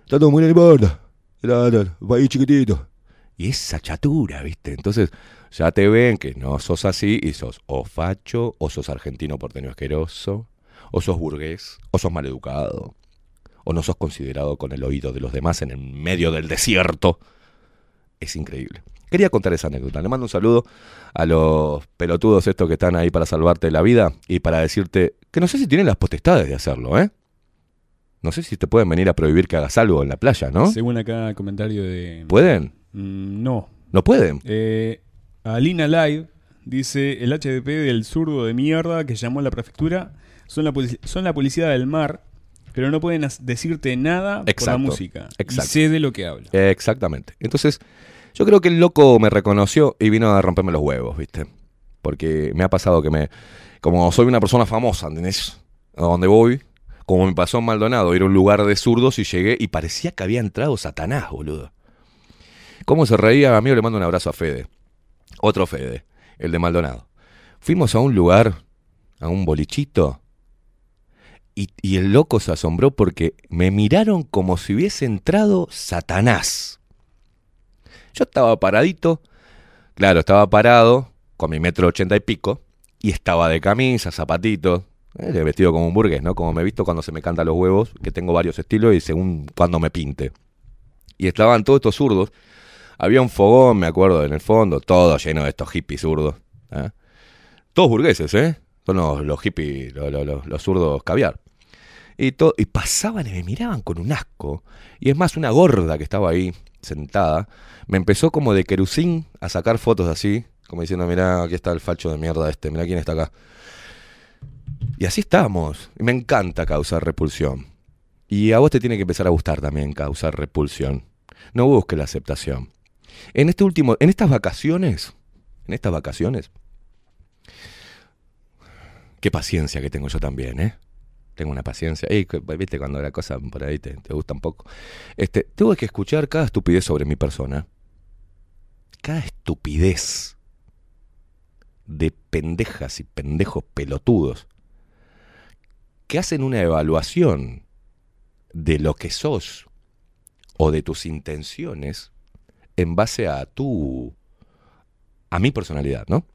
Está todo muy bien, no importa. Era, era, país chiquitito. Y esa chatura, ¿viste? Entonces, ya te ven que no sos así y sos o facho, o sos argentino porteño asqueroso, o sos burgués, o sos maleducado, o no sos considerado con el oído de los demás en el medio del desierto. Es increíble. Quería contar esa anécdota. Le mando un saludo a los pelotudos estos que están ahí para salvarte la vida y para decirte que no sé si tienen las potestades de hacerlo, ¿eh? No sé si te pueden venir a prohibir que hagas algo en la playa, ¿no? Según acá el comentario de... ¿Pueden? Mm, no. ¿No pueden? Eh, Alina Live dice, el HDP del zurdo de mierda que llamó a la prefectura son la, son la policía del mar, pero no pueden decirte nada por la música. exacto. Y sé de lo que habla. Exactamente. Entonces, yo creo que el loco me reconoció y vino a romperme los huevos, ¿viste? Porque me ha pasado que me. Como soy una persona famosa, ¿entendés? A donde voy, como me pasó en Maldonado, ir a un lugar de zurdos y llegué y parecía que había entrado Satanás, boludo. ¿Cómo se reía? A mí le mando un abrazo a Fede. Otro Fede, el de Maldonado. Fuimos a un lugar, a un bolichito, y, y el loco se asombró porque me miraron como si hubiese entrado Satanás. Yo estaba paradito, claro, estaba parado, con mi metro ochenta y pico, y estaba de camisa, zapatitos, eh, vestido como un burgués, ¿no? Como me he visto cuando se me cantan los huevos, que tengo varios estilos y según cuando me pinte. Y estaban todos estos zurdos. Había un fogón, me acuerdo, en el fondo, todo lleno de estos hippies zurdos. ¿eh? Todos burgueses, ¿eh? Son los, los hippies, los, los- los- zurdos caviar. Y, to- y pasaban y me miraban con un asco. Y es más, una gorda que estaba ahí, sentada, me empezó como de querusín a sacar fotos así, como diciendo, mirá, aquí está el facho de mierda este, mirá quién está acá. Y así estamos. Me encanta causar repulsión. Y a vos te tiene que empezar a gustar también causar repulsión. No busques la aceptación. En este último, en estas vacaciones, en estas vacaciones, qué paciencia que tengo yo también, ¿eh? Tengo una paciencia. Ey, viste cuando la cosa por ahí te, te gusta un poco. Este, tuve que escuchar cada estupidez sobre mi persona. Cada estupidez de pendejas y pendejos pelotudos que hacen una evaluación de lo que sos o de tus intenciones en base a tu a mi personalidad, ¿no?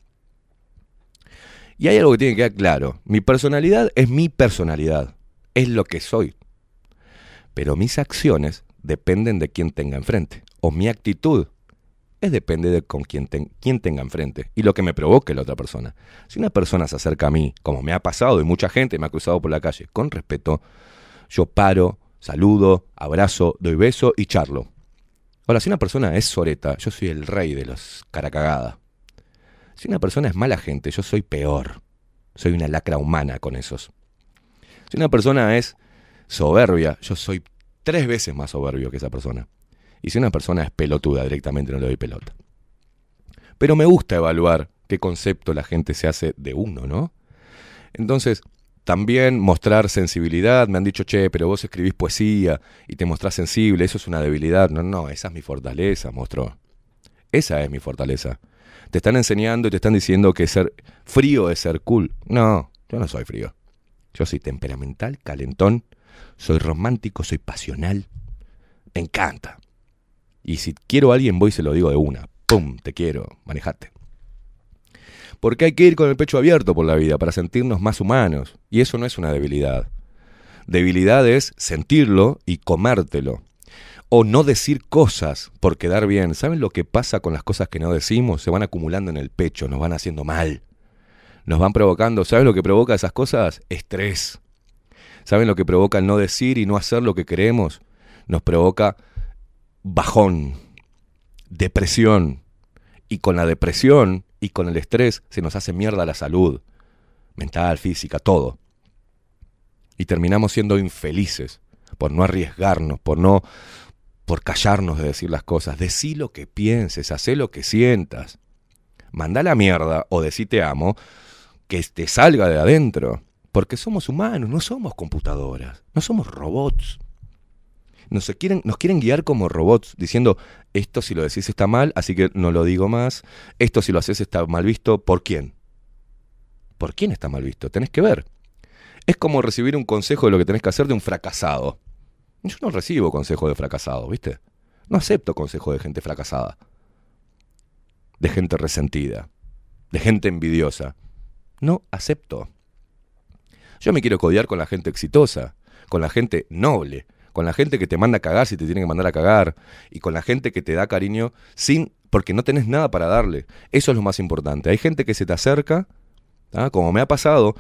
Y hay algo que tiene que quedar claro. Mi personalidad es mi personalidad. Es lo que soy. Pero mis acciones dependen de quién tenga enfrente. O mi actitud es depende de con quién, ten- quién tenga enfrente. Y lo que me provoque la otra persona. Si una persona se acerca a mí, como me ha pasado y mucha gente me ha cruzado por la calle, con respeto, yo paro, saludo, abrazo, doy beso y charlo. Ahora, si una persona es soreta, yo soy el rey de los caracagadas. Si una persona es mala gente, yo soy peor. Soy una lacra humana con esos. Si una persona es soberbia, yo soy tres veces más soberbio que esa persona. Y si una persona es pelotuda, directamente no le doy pelota. Pero me gusta evaluar qué concepto la gente se hace de uno, ¿no? Entonces, también mostrar sensibilidad. Me han dicho, che, pero vos escribís poesía y te mostrás sensible, eso es una debilidad. No, no, esa es mi fortaleza, mostró. Esa es mi fortaleza. Te están enseñando y te están diciendo que ser frío es ser cool. No, yo no soy frío. Yo soy temperamental, calentón, soy romántico, soy pasional. Me encanta. Y si quiero a alguien, voy y se lo digo de una. ¡Pum! Te quiero, manejate. Porque hay que ir con el pecho abierto por la vida para sentirnos más humanos. Y eso no es una debilidad. Debilidad es sentirlo y comértelo. O no decir cosas por quedar bien. ¿Saben lo que pasa con las cosas que no decimos? Se van acumulando en el pecho, nos van haciendo mal. Nos van provocando. ¿Saben lo que provoca esas cosas? Estrés. ¿Saben lo que provoca el no decir y no hacer lo que queremos? Nos provoca bajón, depresión. Y con la depresión y con el estrés se nos hace mierda la salud, mental, física, todo. Y terminamos siendo infelices por no arriesgarnos, por no por callarnos de decir las cosas. Decí lo que pienses, hacé lo que sientas. Manda la mierda o decí te amo, que te salga de adentro. Porque somos humanos, no somos computadoras, no somos robots. Nos quieren, nos quieren guiar como robots, diciendo, esto si lo decís está mal, así que no lo digo más, esto si lo haces está mal visto, ¿por quién? ¿Por quién está mal visto? Tenés que ver. Es como recibir un consejo de lo que tenés que hacer de un fracasado. Yo no recibo consejo de fracasado, ¿viste? No acepto consejo de gente fracasada. De gente resentida. De gente envidiosa. No acepto. Yo me quiero codiar con la gente exitosa, con la gente noble, con la gente que te manda a cagar si te tiene que mandar a cagar, y con la gente que te da cariño sin porque no tenés nada para darle. Eso es lo más importante. Hay gente que se te acerca, como me ha pasado,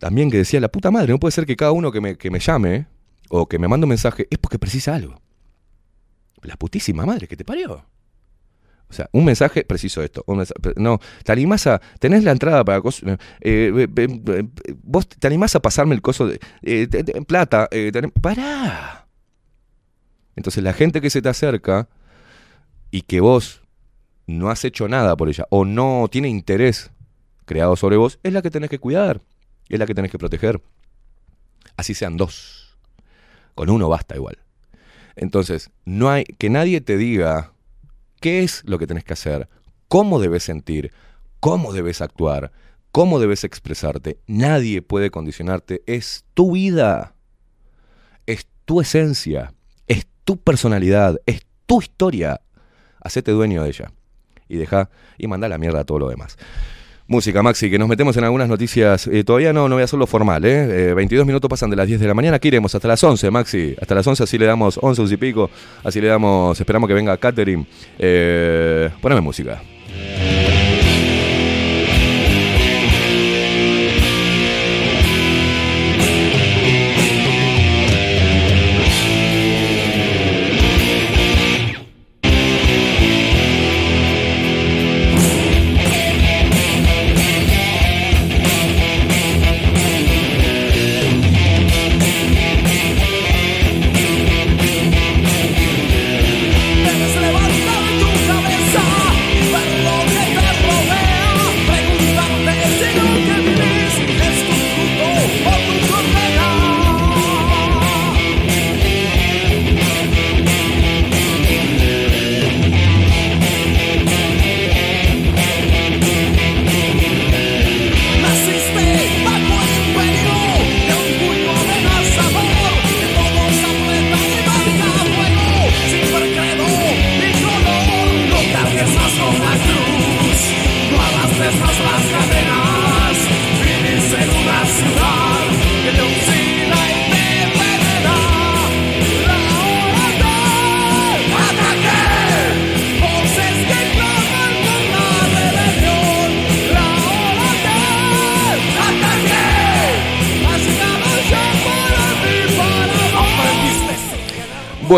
también que decía, la puta madre, no puede ser que cada uno que me, que me llame o que me mande un mensaje es porque precisa algo. La putísima madre que te parió. O sea, un mensaje, preciso esto. no, te animás a. Tenés la entrada para. cos- eh, eh, vos te animás a pasarme el coso de. eh, plata. ¡Pará! Entonces, la gente que se te acerca y que vos no has hecho nada por ella o no tiene interés creado sobre vos, es la que tenés que cuidar. Es la que tenés que proteger. Así sean dos. Con uno basta igual. Entonces, no hay que nadie te diga qué es lo que tenés que hacer, cómo debes sentir, cómo debes actuar, cómo debes expresarte. Nadie puede condicionarte. Es tu vida. Es tu esencia. Es tu personalidad. Es tu historia. Hacete dueño de ella. Y deja y manda la mierda a todo lo demás. Música, Maxi, que nos metemos en algunas noticias. Eh, todavía no, no voy a hacerlo formal, ¿eh? Eh, 22 minutos pasan de las 10 de la mañana. Aquí iremos hasta las 11, Maxi. Hasta las 11, así le damos 11, 11 y pico. Así le damos, esperamos que venga Catherine. Eh, poneme música.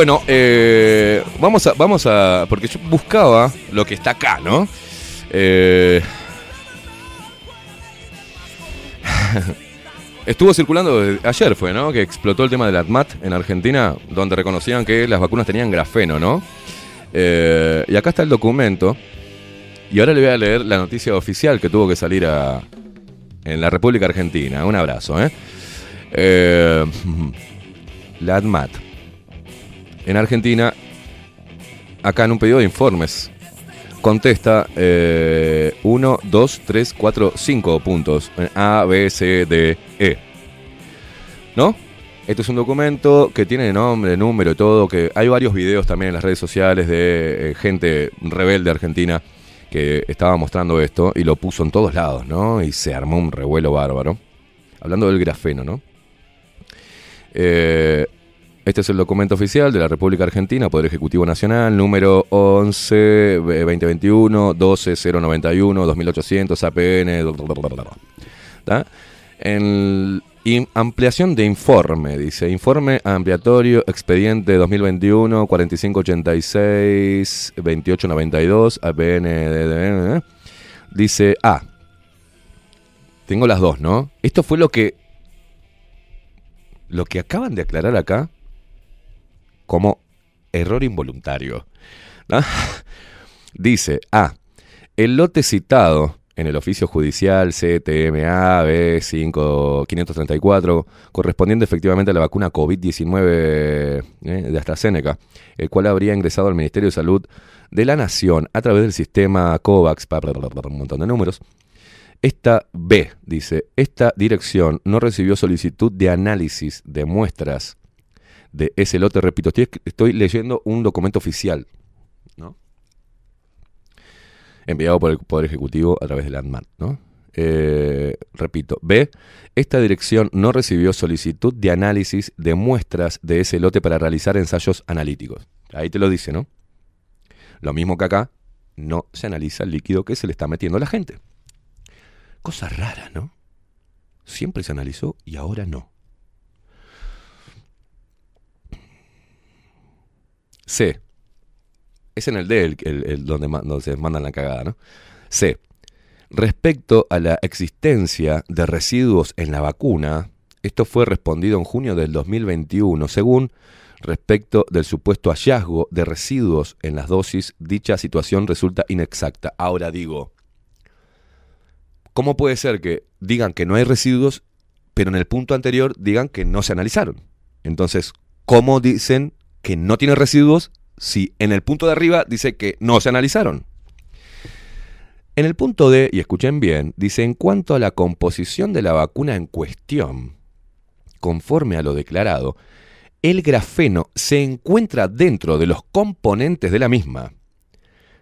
Bueno, eh, vamos a, vamos a, porque yo buscaba lo que está acá, ¿no? Eh, [LAUGHS] estuvo circulando ayer fue, ¿no? Que explotó el tema del ATMAT en Argentina, donde reconocían que las vacunas tenían grafeno, ¿no? Eh, y acá está el documento. Y ahora le voy a leer la noticia oficial que tuvo que salir a, en la República Argentina. Un abrazo, ¿eh? Eh, [LAUGHS] la ATMAT en Argentina, acá en un pedido de informes, contesta 1, 2, 3, 4, 5 puntos. eh, A, B, C, D, E. ¿No? Este es un documento que tiene nombre, número, todo, que hay varios videos también en las redes sociales de eh, gente rebelde argentina que estaba mostrando esto y lo puso en todos lados, ¿no? Y se armó un revuelo bárbaro. Hablando del grafeno, ¿no? Eh, este es el documento oficial de la República Argentina, Poder Ejecutivo Nacional, número 11 eh, 2021 12091 2800 APN. En ampliación de informe, dice, informe ampliatorio expediente 2021 4586 2892 APN. Dice, ah, tengo las dos, ¿no? Esto fue lo que lo que acaban de aclarar acá como error involuntario. [LAUGHS] Dice, A. El lote citado en el oficio judicial CTMA B5534, correspondiente efectivamente a la vacuna COVID-19 eh, de AstraZeneca, el cual habría ingresado al Ministerio de Salud de la Nación a través del sistema COVAX, pa- pa- pa- pa- un montón de números, esta B, dice, esta dirección no recibió solicitud de análisis de muestras de ese lote. Repito, estoy, leyendo un documento oficial, ¿no? Enviado por el Poder Ejecutivo a través del ANMAT, ¿no? Eh, repito, B, esta dirección no recibió solicitud de análisis de muestras de ese lote para realizar ensayos analíticos. Ahí te lo dice, ¿no? Lo mismo que acá, no se analiza el líquido que se le está metiendo a la gente. Cosa rara, ¿no? Siempre se analizó y ahora no. C. Es en el D el, el- el donde, donde se mandan la cagada, ¿no? C. Respecto a la existencia de residuos en la vacuna, esto fue respondido en junio del 2021, según respecto del supuesto hallazgo de residuos en las dosis, dicha situación resulta inexacta. Ahora digo, ¿cómo puede ser que digan que no hay residuos, pero en el punto anterior digan que no se analizaron? Entonces, ¿cómo dicen que no tiene residuos si en el punto de arriba dice que no se analizaron? En el punto D, y escuchen bien, dice en cuanto a la composición de la vacuna en cuestión, conforme a lo declarado, el grafeno se encuentra dentro de los componentes de la misma.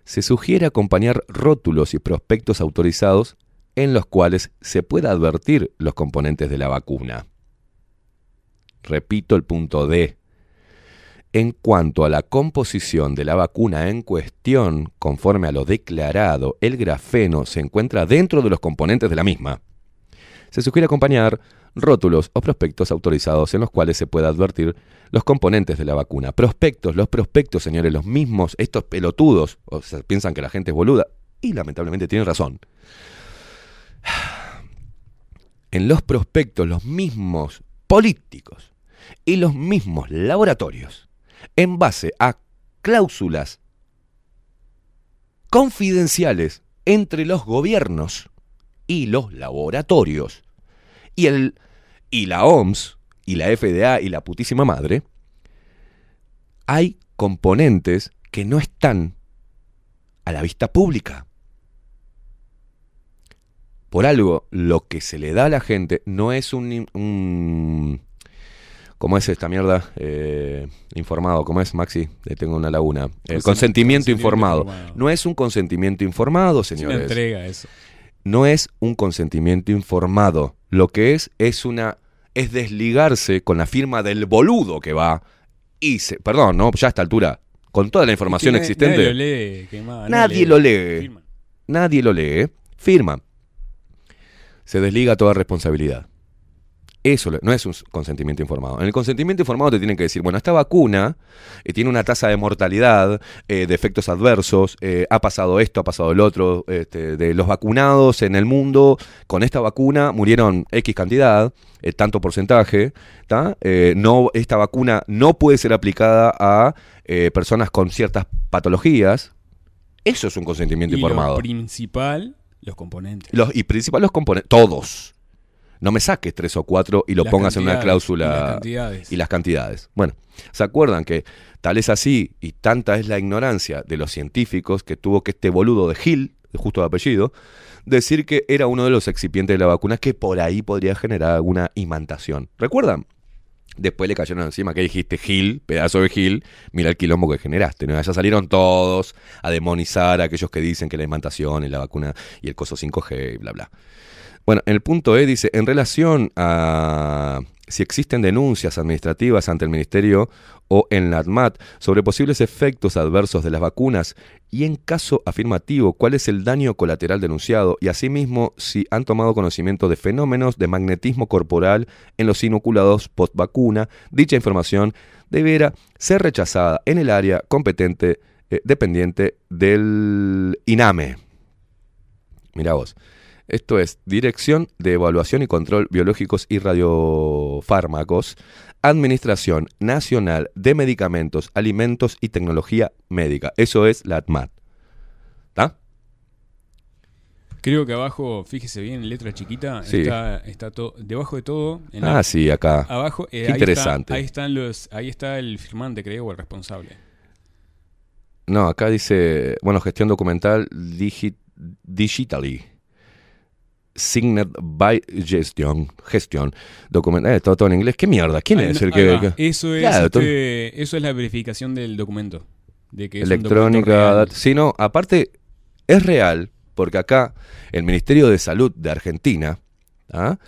Se sugiere acompañar rótulos y prospectos autorizados en los cuales se pueda advertir los componentes de la vacuna. Repito el punto D. En cuanto a la composición de la vacuna en cuestión, conforme a lo declarado, el grafeno se encuentra dentro de los componentes de la misma. Se sugiere acompañar rótulos o prospectos autorizados en los cuales se pueda advertir los componentes de la vacuna. Prospectos, los prospectos, señores, los mismos, estos pelotudos, o sea, piensan que la gente es boluda, y lamentablemente tienen razón. En los prospectos, los mismos políticos y los mismos laboratorios, en base a cláusulas confidenciales entre los gobiernos y los laboratorios, y, el, y la OMS, y la FDA, y la putísima madre, hay componentes que no están a la vista pública. Por algo, lo que se le da a la gente no es un... un ¿Cómo es esta mierda? Eh, informado, ¿cómo es, Maxi? Eh, tengo una laguna. El Consent- consentimiento consentimiento informado. informado. No es un consentimiento informado, Es una señores entrega eso. no es un consentimiento informado. Lo que es es una es desligarse con la firma del boludo que va y se, perdón, no, ya a esta altura, con toda la información Es que nadie- existente, Nadie lo lee. que más, Nadie lo lee. Nadie lo lee, firma. Se desliga toda responsabilidad. Eso no es un consentimiento informado. En el consentimiento informado te tienen que decir, bueno, esta vacuna eh, tiene una tasa de mortalidad, eh, de efectos adversos, eh, ha pasado esto, ha pasado el otro, este, de los vacunados en el mundo, con esta vacuna murieron X cantidad, eh, tanto porcentaje, no, esta vacuna no puede ser aplicada a personas con ciertas patologías. Eso es un consentimiento Y informado. lo principal, los componentes. Los, y principal los componentes, todos. No me saques tres o cuatro y lo Las pongas en una cláusula. y las cantidades. y las cantidades. Bueno, ¿se acuerdan que tal es así y tanta es la ignorancia de los científicos que tuvo que este boludo de Gil, de justo de apellido, decir que era uno de los excipientes de la vacuna que por ahí podría generar alguna imantación? ¿Recuerdan? Después le cayeron encima que dijiste Gil, pedazo de Gil, mira el quilombo que generaste. ¿no? Ya salieron todos a demonizar a aquellos que dicen que la imantación y la vacuna y el coso 5G y bla bla. Bueno, en el punto E dice, en relación a si existen denuncias administrativas ante el Ministerio o en la ADMAT sobre posibles efectos adversos de las vacunas y en caso afirmativo, cuál es el daño colateral denunciado y asimismo si han tomado conocimiento de fenómenos de magnetismo corporal en los inoculados post vacuna, dicha información deberá ser rechazada en el área competente eh, dependiente del INAME. Mira vos. Esto es Dirección de Evaluación y Control Biológicos y Radiofármacos, Administración Nacional de Medicamentos, Alimentos y Tecnología Médica. Eso es la ATMAT. ¿Está? Creo que abajo, fíjese bien, en letra chiquita, Sí. está, está todo, debajo de todo, en la- Ah, sí, acá. abajo, eh, ahí está- interesante. ahí están los, ahí está el firmante, creo, o el responsable. No, acá dice, bueno, gestión documental digi- digitally. Signed by Gestion. Gestión. Documental. Eh, todo, todo en inglés. ¿Qué mierda? ¿Quién es el que.? que- Eso es, Claro, este, eso es la verificación del documento. De que documento electrónica. Sí, no, aparte es real, porque acá el Ministerio de Salud de Argentina, ¿ah?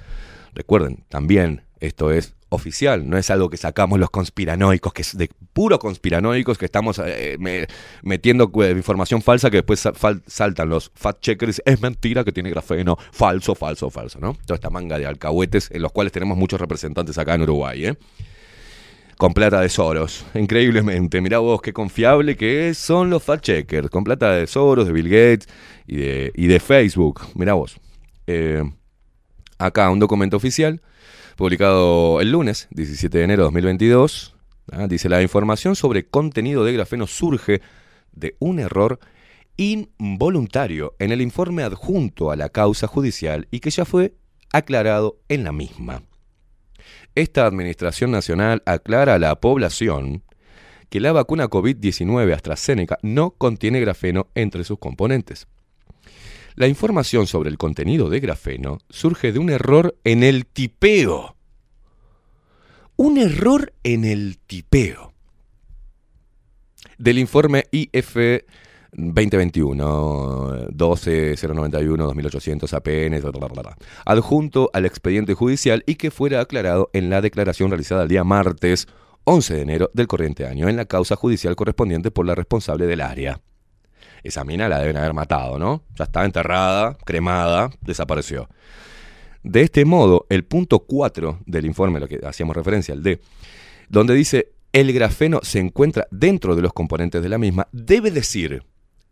recuerden, también esto es oficial, no es algo que sacamos los conspiranoicos, que es de puro conspiranoicos que estamos eh, me- metiendo eh, información falsa que después saltan los fact checkers, es mentira que tiene grafeno, falso, falso, falso, ¿no? Toda esta manga de alcahuetes en los cuales tenemos muchos representantes acá en Uruguay, ¿eh? Con plata de Soros, increíblemente. Mirá vos qué confiable que son los fact checkers, con plata de Soros, de Bill Gates y de, y de Facebook. Mirá vos. Acá un documento oficial publicado el lunes, 17 de enero de 2022. ah, dice, la información sobre contenido de grafeno surge de un error involuntario en el informe adjunto a la causa judicial y que ya fue aclarado en la misma. Esta Administración Nacional aclara a la población que la vacuna COVID-19 AstraZeneca no contiene grafeno entre sus componentes. La información sobre el contenido de grafeno surge de un error en el tipeo. Un error en el tipeo. Del informe IF 2021 12091 2800 APN adjunto al expediente judicial y que fuera aclarado en la declaración realizada el día martes 11 de enero del corriente año en la causa judicial correspondiente por la responsable del área. Esa mina la deben haber matado, ¿no? Ya estaba enterrada, cremada, desapareció. De este modo, el punto 4 del informe, lo que hacíamos referencia, el D, donde dice el grafeno se encuentra dentro de los componentes de la misma, debe decir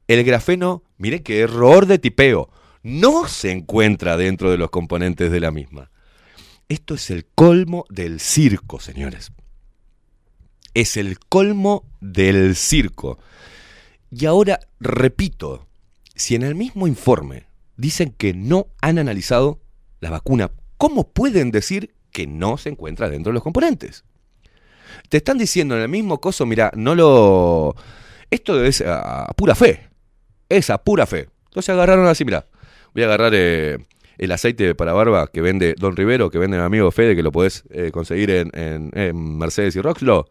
el grafeno, mire qué error de tipeo, no se encuentra dentro de los componentes de la misma. Esto es el colmo del circo, señores. Es el colmo del circo. Y ahora repito, si en el mismo informe dicen que no han analizado la vacuna, ¿cómo pueden decir que no se encuentra dentro de los componentes? Te están diciendo en el mismo coso, mira, no lo... Esto es a, pura fe. Es a pura fe. Entonces agarraron así, mira, voy a agarrar eh, el aceite para barba que vende Don Rivero, que vende mi amigo Fede, que lo podés eh, conseguir en, en- en Mercedes y Roxlo,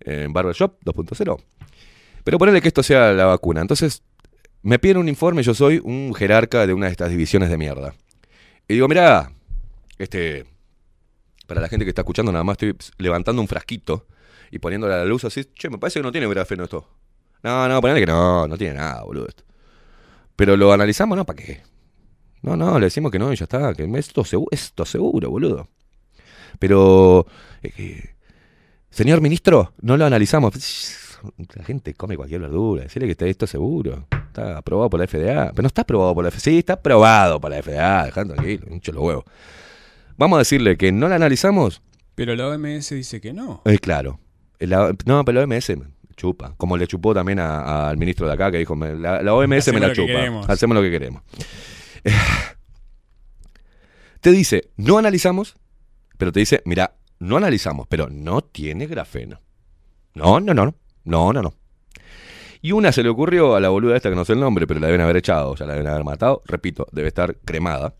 en Barbershop 2.0. Pero ponele que esto sea la vacuna. Entonces, me piden un informe, yo soy un jerarca de una de estas divisiones de mierda. Y digo, mira, este, para la gente que está escuchando, nada más estoy levantando un frasquito y poniéndole a la luz así, che, me parece que no tiene grafeno esto. No, no, ponele que no, no tiene nada, boludo. Pero lo analizamos, ¿no? ¿Para qué? No, no, le decimos que no y ya está, que esto, segu- esto seguro, boludo. Pero, eh, que- señor ministro, no lo analizamos. La gente come cualquier verdura, decirle que está esto seguro. Está aprobado por la FDA. Pero no está aprobado por la FDA. Sí, está aprobado por la FDA, dejando tranquilo, hincho los huevos. Vamos a decirle que no la analizamos. Pero la OMS dice que no. Es claro. La- no, pero la OMS chupa. Como le chupó también al ministro de acá que dijo, la, la OMS Hacemos me la chupa. queremos. Hacemos lo que queremos. [SIGHS] te dice, no analizamos, pero te dice, mira, no analizamos, pero no tiene grafeno. No, no, no, no, no, no. Y una se le ocurrió a la boluda esta que no sé el nombre, pero la deben haber echado, o sea, la deben haber matado. Repito, debe estar cremada.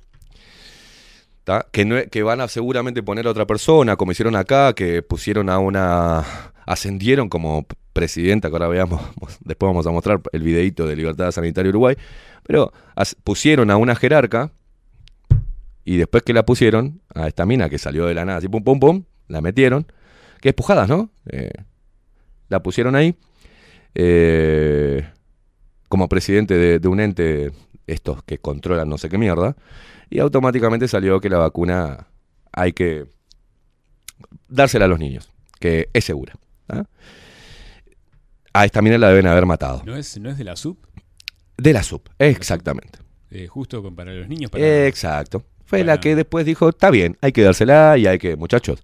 Que, van a seguramente poner a otra persona, como hicieron acá, que pusieron a una. ascendieron como presidenta, que ahora veamos, [LAUGHS] después vamos a mostrar el videíto de Libertad Sanitaria Uruguay, pero pusieron a una jerarca y después que la pusieron, a esta mina que salió de la nada, así pum pum pum, la metieron, que es pujadas, ¿no? Eh, la pusieron ahí eh, como presidente de, de un ente, estos que controlan no sé qué mierda, y automáticamente salió que la vacuna hay que dársela a los niños, que es segura. ¿ah? A esta mina la deben haber matado. ¿No es, no es de la SUP? De la SUP, exactamente. Eh, justo con- para los niños. Para... Exacto. Fue Para- la que después dijo, está bien, hay que dársela y hay que, muchachos,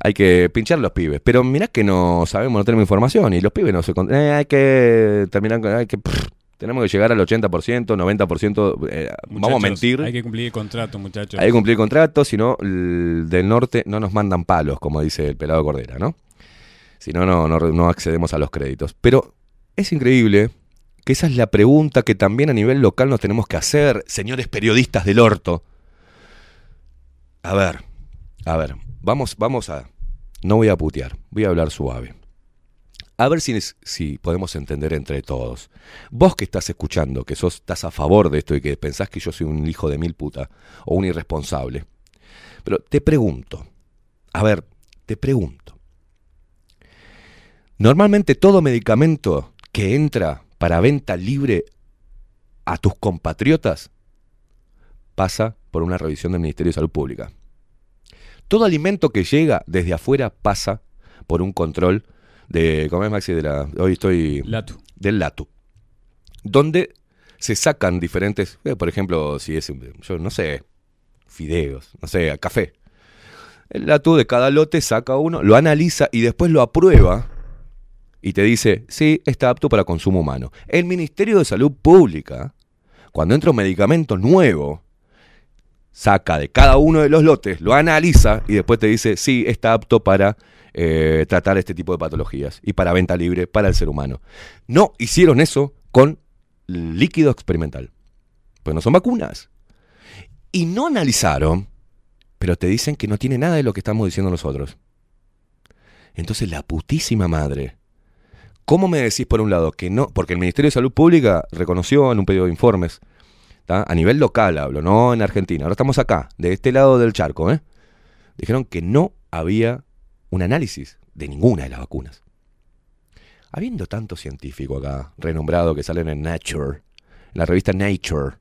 hay que pinchar los pibes. Pero mirá que no sabemos, no tenemos información y los pibes no se... con- eh, hay que terminar con... Hay que, tenemos que llegar al 80%, 90%, eh, vamos a mentir. Hay que cumplir el contrato, muchachos. Hay que cumplir contrato, si no, del norte no nos mandan palos, como dice el pelado Cordera, ¿no? Si no, no, no, no accedemos a los créditos. Pero es increíble que esa es la pregunta que también a nivel local nos tenemos que hacer, señores periodistas del orto. A ver, a ver, vamos, vamos a... No voy a putear, voy a hablar suave. A ver si, si podemos entender entre todos. Vos que estás escuchando, que sos, estás a favor de esto y que pensás que yo soy un hijo de mil puta o un irresponsable. Pero te pregunto, a ver, Te pregunto. Normalmente todo medicamento que entra para venta libre a tus compatriotas pasa por una revisión del Ministerio de Salud Pública. Todo alimento que llega desde afuera pasa por un control de, ¿cómo es Maxi? De la, hoy estoy Latu. del LATU, donde se sacan diferentes, eh, por ejemplo, si es, yo no sé, fideos, no sé, café. El LATU de cada lote saca uno, lo analiza y después lo aprueba y te dice, sí, está apto para consumo humano. El Ministerio de Salud Pública, cuando entra un medicamento nuevo, saca de cada uno de los lotes, lo analiza y después te dice, sí, está apto para eh, tratar este tipo de patologías y para venta libre para el ser humano. No hicieron eso con líquido experimental, pues no son vacunas. Y no analizaron, pero te dicen que no tiene nada de lo que estamos diciendo nosotros. Entonces la putísima madre. ¿Cómo me decís por un lado que no? Porque el Ministerio de Salud Pública reconoció en un pedido de informes, a nivel local hablo, no en Argentina, ahora estamos acá, de este lado del charco, ¿eh? dijeron que no había un análisis de ninguna de las vacunas. Habiendo tanto científico acá, renombrado, que salen en Nature, en la revista Nature,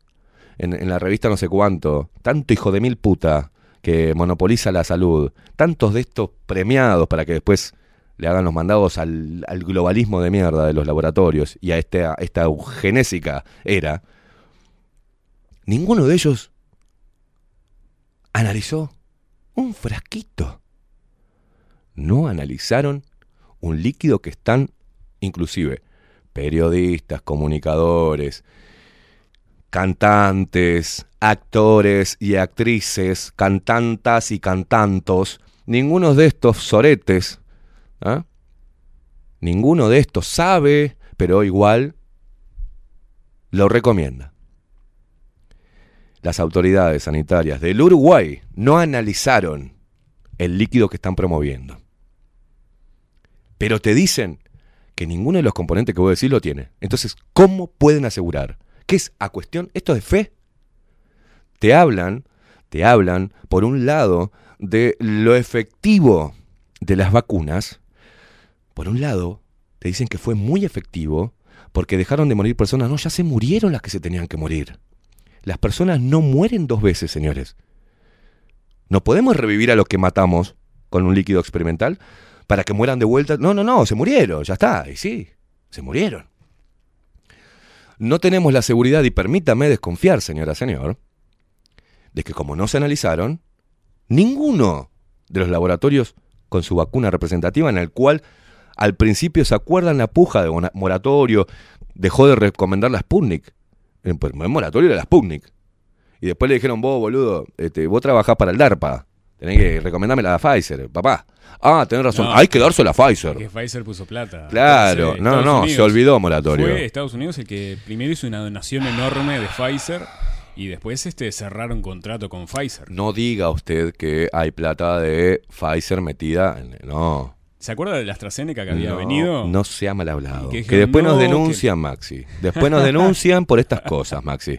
en, la revista no sé cuánto, tanto hijo de mil puta que monopoliza la salud, tantos de estos premiados para que después le hagan los mandados al, al globalismo de mierda de los laboratorios y a esta, esta eugenésica era, ninguno de ellos analizó un frasquito. No analizaron un líquido que están, inclusive, periodistas, comunicadores, cantantes, actores y actrices, cantantas y cantantos, ninguno de estos soretes, ¿ah? ninguno de estos sabe, pero igual lo recomienda. Las autoridades sanitarias del Uruguay no analizaron el líquido que están promoviendo. Pero te dicen que ninguno de los componentes que vos decís lo tiene. Entonces, ¿cómo pueden asegurar? ¿Qué es a cuestión? Esto es fe. Te hablan, te hablan, por un lado, de lo efectivo de las vacunas. Por un lado, te dicen que fue muy efectivo porque dejaron de morir personas. No, ya se murieron las que se tenían que morir. Las personas no mueren dos veces, señores. No podemos revivir a los que matamos con un líquido experimental para que mueran de vuelta. No, no, no, se murieron, ya está. Y sí, se murieron. No tenemos la seguridad, y permítame desconfiar, señora, señor, de que como no se analizaron, ninguno de los laboratorios con su vacuna representativa en el cual al principio se acuerdan la puja de moratorio, dejó de recomendar la Sputnik. Pues moratorio era la Sputnik. Y después le dijeron, vos, boludo, este, vos trabajás para el DARPA. Tenés que recomendarme la Pfizer, papá. Ah, tenés razón, No. hay que darse la Pfizer. Que Pfizer puso plata. Claro, Entonces, no, Estados no, se olvidó moratorio. Fue Estados Unidos el que primero hizo una donación enorme de Pfizer y después este cerraron contrato con Pfizer. No diga usted que hay plata de Pfizer metida en... No. ¿Se acuerda de la AstraZeneca que había no, venido? No sea mal hablado. Que, después nos no, denuncian, Maxi. Después nos denuncian por estas cosas, Maxi.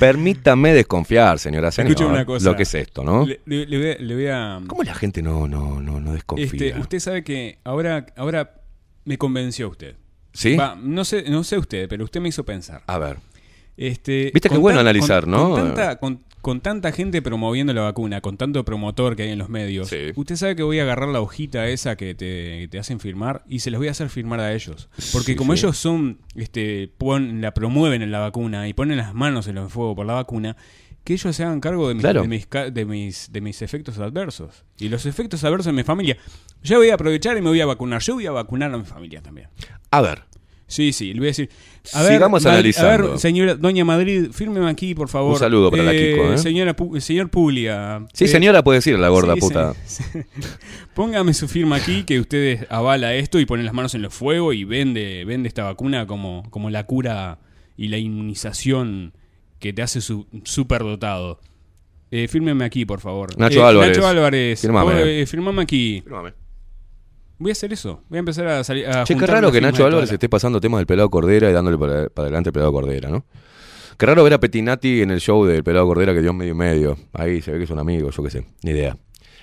Permítame desconfiar, señora señor. Escuche una cosa. Lo que es esto, ¿no? Le, le- le voy a- le voy a- ¿Cómo la gente no, no, no, no desconfía? Este, usted sabe que ahora, ahora me convenció usted. ¿Sí? Va, no sé, no sé usted, pero usted me hizo pensar. A ver. Este, Viste que es bueno analizar, con- ¿no? Con tanta, con, con tanta gente promoviendo la vacuna, con tanto promotor que hay en los medios, Sí. usted sabe que voy a agarrar la hojita esa que te, que te hacen firmar y se les voy a hacer firmar a ellos. Porque Sí, como sí. ellos son, este, pon- la promueven en la vacuna y ponen las manos en el fuego por la vacuna, que ellos se hagan cargo de mis, Claro. de mis, de mis, de mis efectos adversos. Y los efectos adversos de mi familia. Yo voy a aprovechar y me voy a vacunar. Yo voy a vacunar a mi familia también. A ver. Sí, sí, le voy a decir. A ver, Sigamos Madrid- analizando. A ver, señora Doña Madrid, fírmeme aquí, por favor. Un saludo para la Kiko, ¿eh? Señora, Pu- señor Puglia. Sí, eh, señora, puede decir la gorda sí, puta. [LAUGHS] Póngame su firma aquí que usted avala esto y pone las manos en el fuego y vende, vende esta vacuna como, como la cura y la inmunización que te hace su superdotado. Eh, fírmeme aquí, por favor. Nacho Eh, Álvarez. Nacho Álvarez. Firmame. Eh, firmame aquí. Fírmame. Voy a hacer eso. Voy a empezar a salir. A Che, qué raro que Nacho Álvarez la- esté pasando temas del pelado Cordera y dándole para, para adelante al pelado Cordera, ¿no? Qué raro ver a Petinati en el show del pelado Cordera que dio medio y medio. Ahí se ve que es un amigo, yo qué sé, ni idea.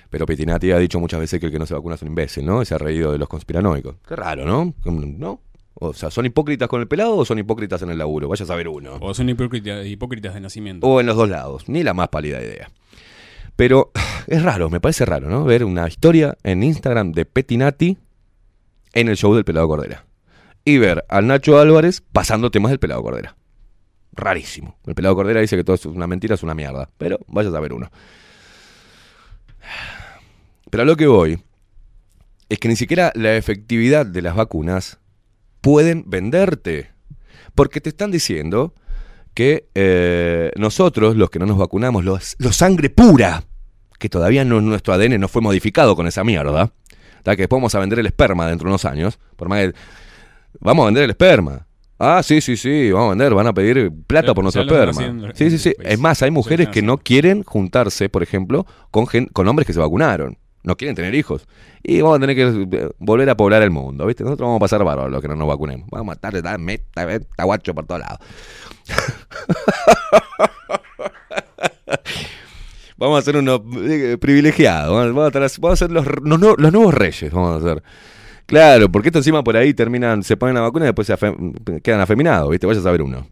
Pero Petinati ha dicho muchas veces que el que no se vacuna es un imbécil, ¿no? Y se ha reído de los conspiranoicos. Qué raro, ¿no? ¿No? O sea, ¿son hipócritas con el pelado o son hipócritas en el laburo? Vaya a saber uno. O son hipócritas, hipócritas de nacimiento. O en los dos lados, ni la más pálida idea. Pero [SIGHS] es raro, me parece raro, ¿no? Ver una historia en Instagram de Petinati en el show del Pelado Cordera. Y ver al Nacho Álvarez pasando temas del Pelado Cordera. Rarísimo. El Pelado Cordera dice que todo es una mentira, es una mierda. Pero vaya a saber uno. [SIGHS] Pero a lo que voy es que ni siquiera la efectividad de las vacunas pueden venderte. Porque te están diciendo que eh, nosotros, los que no nos vacunamos, los, los sangre pura, que todavía no, nuestro ADN no fue modificado con esa mierda, ¿tá? que después vamos a vender el esperma dentro de unos años, por más que- vamos a vender el esperma. Ah, sí, sí, sí, vamos a vender, van a pedir plata Ya- por nuestro esperma. Sí, sí, sí. Es más, hay mujeres que no quieren juntarse, por ejemplo, con, gen- con hombres que se vacunaron. No quieren tener hijos. Y vamos a tener que eh, volver a poblar el mundo, ¿viste? Nosotros vamos a pasar bárbaro los que no nos vacunemos. Vamos a matar, meta, meta, guacho por todos lados. [LAUGHS] Vamos a ser unos eh, privilegiados. Vamos a, estar- vamos a ser los, los nu- los nuevos reyes. Vamos a ser. Claro, porque esto encima por ahí terminan, se ponen la vacuna y después se quedan afeminados, ¿viste? Vaya a saber uno.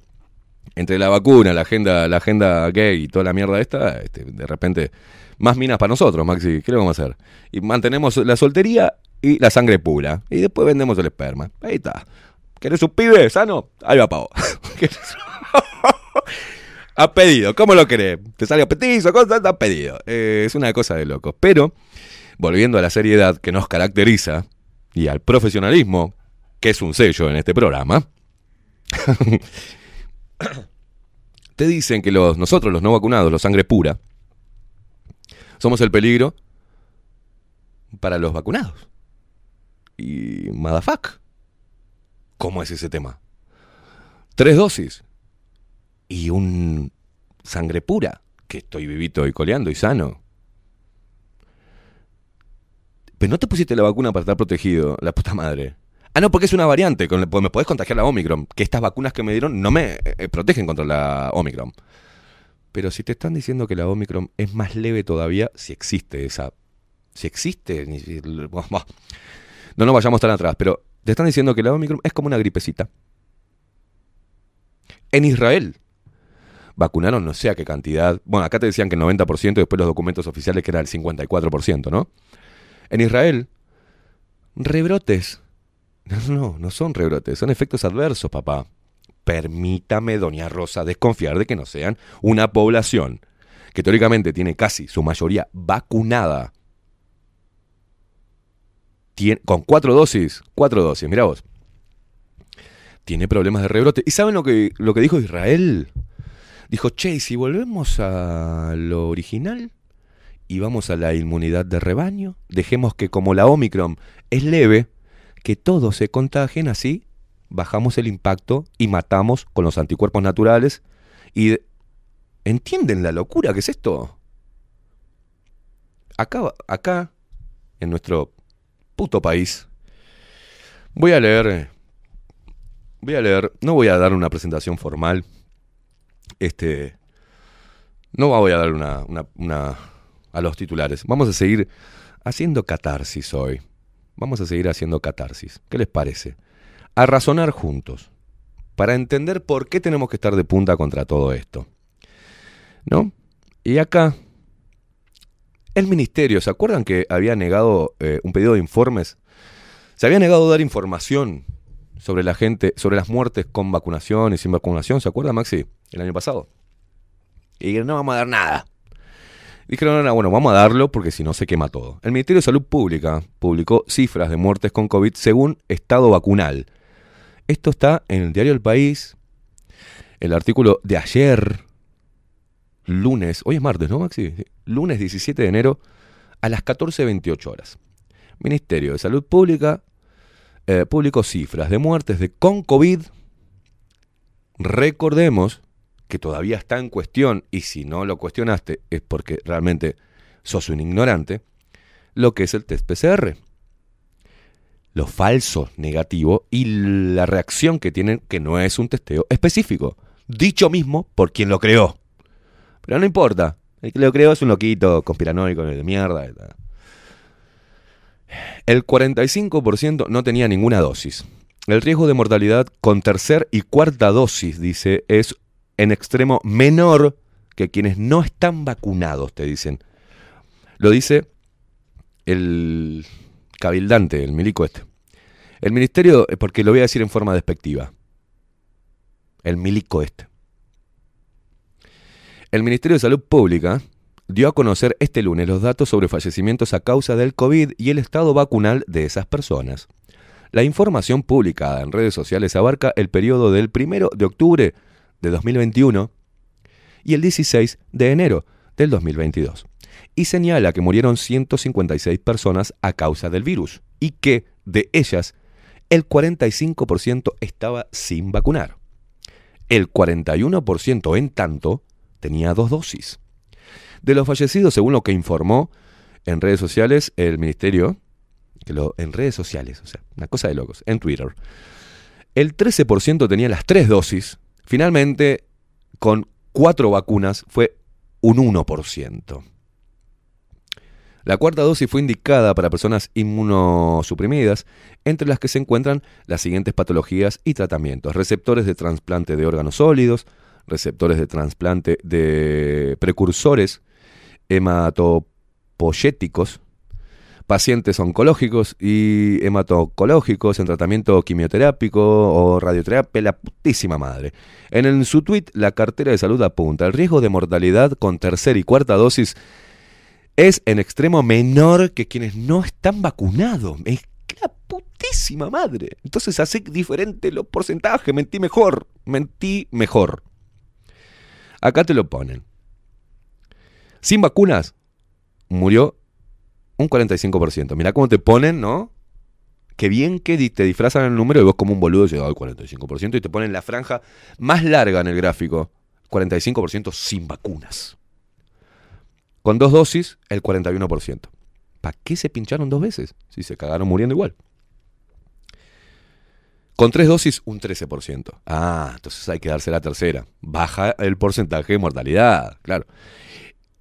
Entre la vacuna, la agenda, la agenda gay y toda la mierda esta, este, de repente, más minas para nosotros, Maxi. ¿Qué le vamos a hacer? Y mantenemos la soltería y la sangre pura. Y después vendemos el esperma. Ahí está. ¿Querés un pibe sano? Ahí va pavo. [LAUGHS] [LAUGHS] [LAUGHS] ¿Querés- a pedido, ¿cómo lo querés? ¿Te sale a petizo? Cosa, a pedido. Eh, es una cosa de locos. Pero, volviendo a la seriedad que nos caracteriza y al profesionalismo, que es un sello en este programa, [COUGHS] te dicen que los, nosotros, los no vacunados, los sangre pura, somos el peligro para los vacunados. Y, motherfuck, ¿cómo es ese tema? Tres dosis y un sangre pura, que estoy vivito y coleando y sano. Pero no te pusiste la vacuna para estar protegido, la puta madre. Ah, no, porque es una variante, con, pues me podés contagiar la Omicron. Que estas vacunas que me dieron no me eh, protegen contra la Omicron. Pero si te están diciendo que la Omicron es más leve todavía, si existe esa... Si existe... ni [LAUGHS] No nos vayamos tan atrás, pero te están diciendo que la Omicron es como una gripecita. En Israel vacunaron no sé a qué cantidad. Bueno, acá te decían que el 90% y después los documentos oficiales que era el 54%, ¿no? En Israel, rebrotes. [LAUGHS] No, no, son rebrotes, son efectos adversos, papá. Permítame, doña Rosa, desconfiar de que no sean una población que teóricamente tiene casi su mayoría vacunada. Con cuatro dosis, cuatro dosis, mira vos. Tiene problemas de rebrote. ¿Y saben lo que, lo que dijo Israel? Dijo, che, ¿y si volvemos a lo original y vamos a la inmunidad de rebaño, dejemos que como la Omicron es leve, que todos se contagien así, bajamos el impacto y matamos con los anticuerpos naturales. Y ¿Entienden la locura que es esto? Acá, acá, en nuestro puto país, voy a leer, voy a leer, no voy a dar una presentación formal, este, no voy a dar una, a los titulares. Vamos a seguir haciendo catarsis hoy. Vamos a seguir haciendo catarsis. ¿Qué les parece? A razonar juntos. Para entender por qué tenemos que estar de punta contra todo esto. ¿No? Y acá, el ministerio, ¿se acuerdan que había negado eh, un pedido de informes? Se había negado dar información sobre la gente, sobre las muertes con vacunación y sin vacunación, ¿se acuerda Maxi? El año pasado. Y dijeron, no vamos a dar nada. Dijeron, no, no, bueno, vamos a darlo porque si no se quema todo. El Ministerio de Salud Pública publicó cifras de muertes con COVID según estado vacunal. Esto está en el diario El País, el artículo de ayer, lunes, hoy es martes, ¿no, Maxi? Lunes 17 de enero a las 14.28 horas. Ministerio de Salud Pública eh, publicó cifras de muertes de con COVID. Recordemos que todavía está en cuestión, y si no lo cuestionaste es porque realmente sos un ignorante, lo que es el test PCR. Lo falso negativo y la reacción que tienen que no es un testeo específico, dicho mismo por quien lo creó. Pero no importa, el que lo creó es un loquito conspiranoico de mierda. El 45% no tenía ninguna dosis. El riesgo de mortalidad con tercer y cuarta dosis, dice, es en extremo menor que quienes no están vacunados, te dicen. Lo dice el cabildante, el milico este. El ministerio, porque lo voy a decir en forma despectiva, el milico este. El Ministerio de Salud Pública dio a conocer este lunes los datos sobre fallecimientos a causa del COVID y el estado vacunal de esas personas. La información publicada en redes sociales abarca el periodo del 1 de octubre de 2021 y el 16 de enero del 2022 y señala que murieron 156 personas a causa del virus y que de ellas el 45% estaba sin vacunar. El 41% en tanto tenía dos dosis. De los fallecidos, según lo que informó en redes sociales el ministerio, que lo, en redes sociales, o sea, una cosa de locos, en Twitter, el 13% tenía las tres dosis. Finalmente, con cuatro vacunas, fue un 1%. La cuarta dosis fue indicada para personas inmunosuprimidas, entre las que se encuentran las siguientes patologías y tratamientos. Receptores de trasplante de órganos sólidos, receptores de trasplante de precursores hematopoyéticos, pacientes oncológicos y hematooncológicos en tratamiento quimioterápico o radioterapia, la putísima madre. En, el- su tweet, la cartera de salud apunta, el riesgo de mortalidad con tercera y cuarta dosis es en extremo menor que quienes no están vacunados. Es la putísima madre. Entonces hace diferente los porcentajes, mentí mejor, mentí mejor. Acá te lo ponen. Sin vacunas, murió un 45%. Mirá cómo te ponen, ¿no? Qué bien que te disfrazan el número y vos como un boludo y al 45% y te ponen la franja más larga en el gráfico. 45% sin vacunas. Con dos dosis, el 41%. ¿Para qué se pincharon dos veces? Si se cagaron muriendo igual. Con tres dosis, un 13%. Ah, entonces hay que darse la tercera. Baja el porcentaje de mortalidad, claro.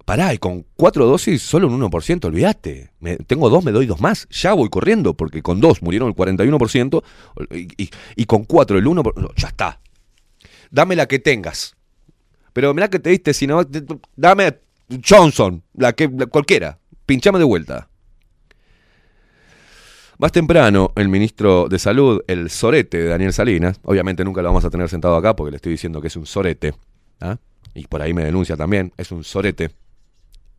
Pará, y con cuatro dosis, solo un 1%, olvídate. Tengo dos, me doy dos más. Ya voy corriendo, porque con dos murieron el 41% y, y- y con cuatro el 1%. no, ya está. Dame la que tengas. Pero mirá que te diste, si no, dame Johnson, la que cualquiera. Pinchame de vuelta. Más temprano, el ministro de Salud, el sorete de Daniel Salinas, obviamente nunca lo vamos a tener sentado acá porque le estoy diciendo que es un sorete, ¿ah? y por ahí me denuncia también, es un sorete,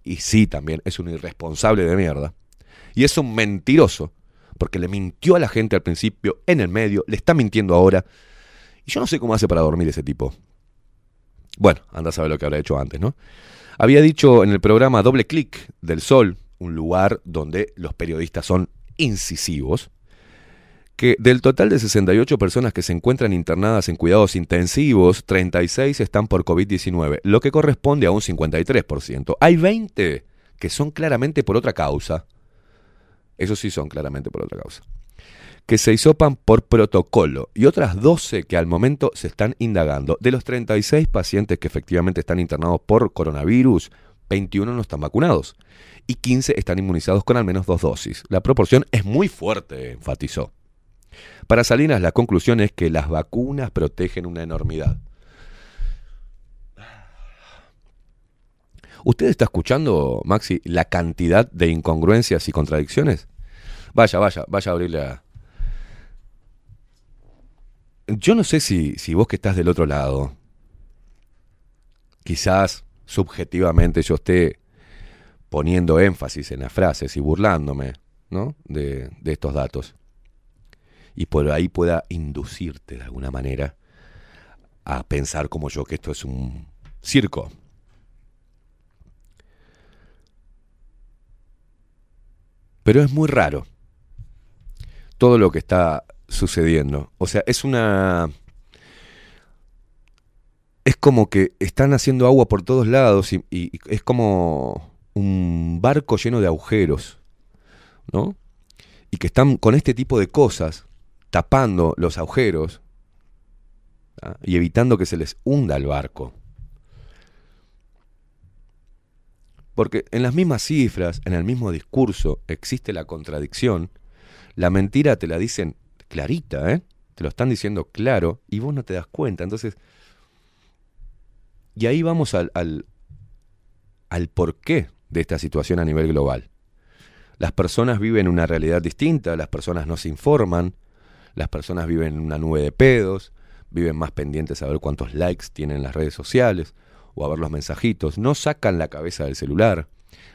y sí también, es un irresponsable de mierda, y es un mentiroso, porque le mintió a la gente al principio, en el medio, le está mintiendo ahora, y yo no sé cómo hace para dormir ese tipo. Bueno, anda a saber lo que habrá hecho antes, ¿no? Había dicho en el programa Doble Clic del Sol, un lugar donde los periodistas son incisivos, que del total de 68 personas que se encuentran internadas en cuidados intensivos, 36 están por COVID-19, lo que corresponde a un 53%. Hay 20 que son claramente por otra causa. Esos sí son claramente por otra causa. Que se hisopan por protocolo y otras 12 que al momento se están indagando. De los 36 pacientes que efectivamente están internados por coronavirus, 21 no están vacunados y 15 están inmunizados con al menos dos dosis. La proporción es muy fuerte, enfatizó. Para Salinas, la conclusión es que las vacunas protegen una enormidad. ¿Usted está escuchando, Maxi, la cantidad de incongruencias y contradicciones? Vaya, vaya, vaya a abrirle a... Yo no sé si, si vos que estás del otro lado, quizás subjetivamente yo esté poniendo énfasis en las frases y burlándome ¿no? de, de estos datos. Y por ahí pueda inducirte de alguna manera a pensar como yo que esto es un circo. Pero es muy raro todo lo que está sucediendo. O sea, es una... Es como que están haciendo agua por todos lados y, y es como un barco lleno de agujeros, ¿no? Y que están con este tipo de cosas tapando los agujeros y evitando que se les hunda el barco. Porque en las mismas cifras, en el mismo discurso, existe la contradicción. La mentira te la dicen clarita, ¿eh? Te lo están diciendo claro y vos no te das cuenta. Entonces, y ahí vamos al, al, al porqué de esta situación a nivel global. Las personas viven una realidad distinta, las personas no se informan, las personas viven en una nube de pedos, viven más pendientes a ver cuántos likes tienen las redes sociales o a ver los mensajitos, no sacan la cabeza del celular,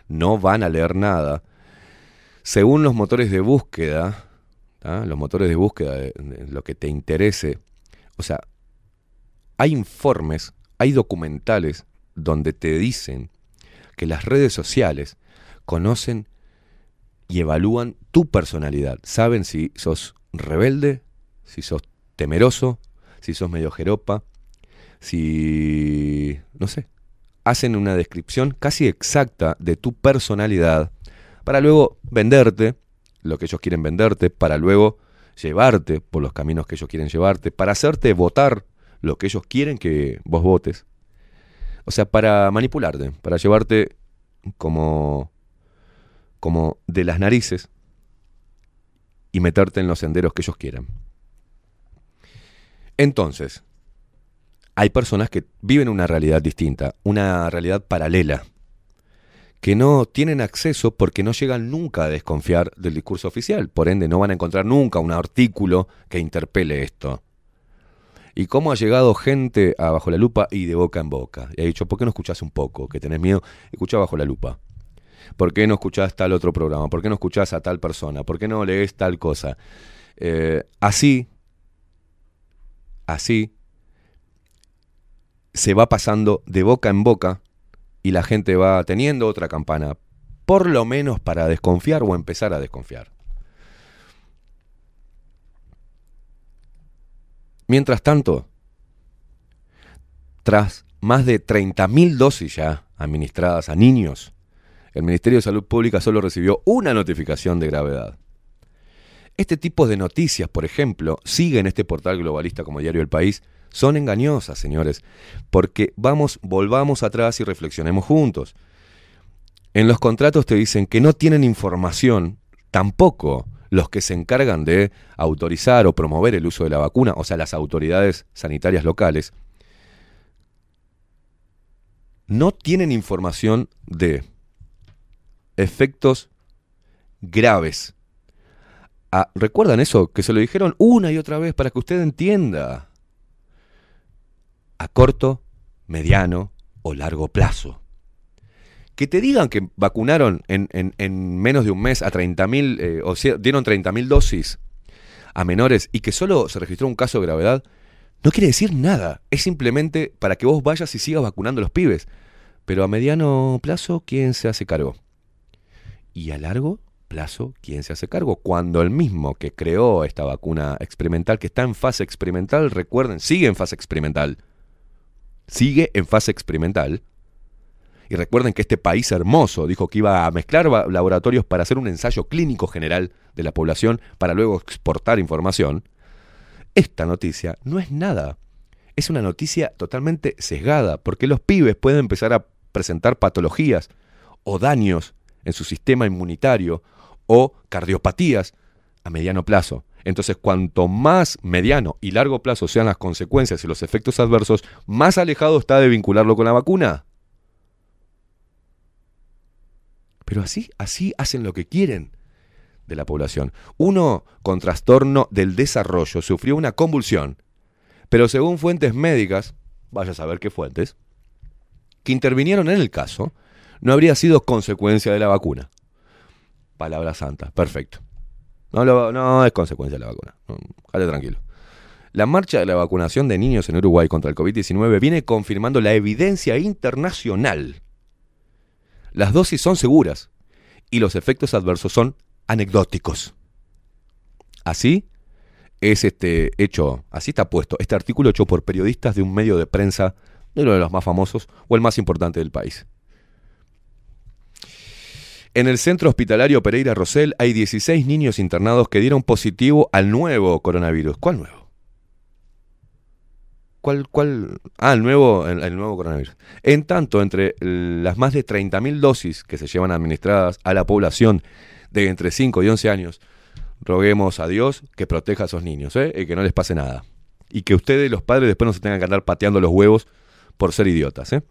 no van a leer nada. Según los motores de búsqueda, los motores de búsqueda de, de lo que te interese, o sea, hay informes, hay documentales donde te dicen que las redes sociales conocen y evalúan tu personalidad. Saben si sos rebelde, si sos temeroso, si sos medio jeropa, si... no sé. Hacen una descripción casi exacta de tu personalidad para luego venderte lo que ellos quieren venderte, para luego llevarte por los caminos que ellos quieren llevarte, para hacerte votar lo que ellos quieren que vos votes. O sea, para manipularte, para llevarte como como de las narices y meterte en los senderos que ellos quieran. Entonces, hay personas que viven una realidad distinta, una realidad paralela, que no tienen acceso porque no llegan nunca a desconfiar del discurso oficial, por ende no van a encontrar nunca un artículo que interpele esto. ¿Y cómo ha llegado gente a Bajo la Lupa y de boca en boca? Y ha dicho, ¿por qué no escuchás un poco? Que tenés miedo, escucha Bajo la Lupa. ¿Por qué no escuchás tal otro programa? ¿Por qué no escuchás a tal persona? ¿Por qué no lees tal cosa? Eh, así, así, se va pasando de boca en boca y la gente va teniendo otra campana, por lo menos para desconfiar o empezar a desconfiar. Mientras tanto, tras más de 30.000 dosis ya administradas a niños, el Ministerio de Salud Pública solo recibió una notificación de gravedad. Este tipo de noticias, por ejemplo, sigue en este portal globalista como Diario El País, son engañosas, señores, porque vamos, volvamos atrás y reflexionemos juntos. En los contratos te dicen que no tienen información, tampoco los que se encargan de autorizar o promover el uso de la vacuna, o sea, las autoridades sanitarias locales, no tienen información de efectos graves. Ah, ¿Recuerdan eso? Que se lo dijeron una y otra vez para que usted entienda. A corto, mediano o largo plazo. Que te digan que vacunaron en, en- en menos de un mes a 30.000, eh, o dieron 30.000 dosis a menores y que solo se registró un caso de gravedad, no quiere decir nada. Es simplemente para que vos vayas y sigas vacunando a los pibes. Pero a mediano plazo, ¿quién se hace cargo? Y a largo plazo, ¿quién se hace cargo? Cuando el mismo que creó esta vacuna experimental, que está en fase experimental, recuerden, sigue en fase experimental. Sigue en fase experimental. Y recuerden que este país hermoso dijo que iba a mezclar laboratorios para hacer un ensayo clínico general de la población para luego exportar información. Esta noticia no es nada. Es una noticia totalmente sesgada, porque los pibes pueden empezar a presentar patologías o daños en su sistema inmunitario o cardiopatías a mediano plazo. Entonces, cuanto más mediano y largo plazo sean las consecuencias y los efectos adversos, más alejado está de vincularlo con la vacuna. Pero así, así hacen lo que quieren de la población. Uno con trastorno del desarrollo sufrió una convulsión, pero según fuentes médicas, vaya a saber qué fuentes, que intervinieron en el caso, no habría sido consecuencia de la vacuna. Palabra santa, perfecto. No, es consecuencia de la vacuna. No, Jale tranquilo. La marcha de la vacunación de niños en Uruguay contra el COVID-19 viene confirmando la evidencia internacional. Las dosis son seguras y los efectos adversos son anecdóticos. Así es este hecho, así está puesto, este artículo hecho por periodistas de un medio de prensa de uno de los más famosos o el más importante del país. En el centro hospitalario Pereira Rosell hay 16 niños internados que dieron positivo al nuevo coronavirus. ¿Cuál nuevo? cuál, cuál? Ah, el nuevo, el, nuevo coronavirus. En tanto, entre las más de 30.000 dosis que se llevan administradas a la población de entre 5 y 11 años, roguemos a Dios que proteja a esos niños, ¿eh? y que no les pase nada. Y que ustedes, los padres, después no se tengan que andar pateando los huevos por ser idiotas. ¿eh?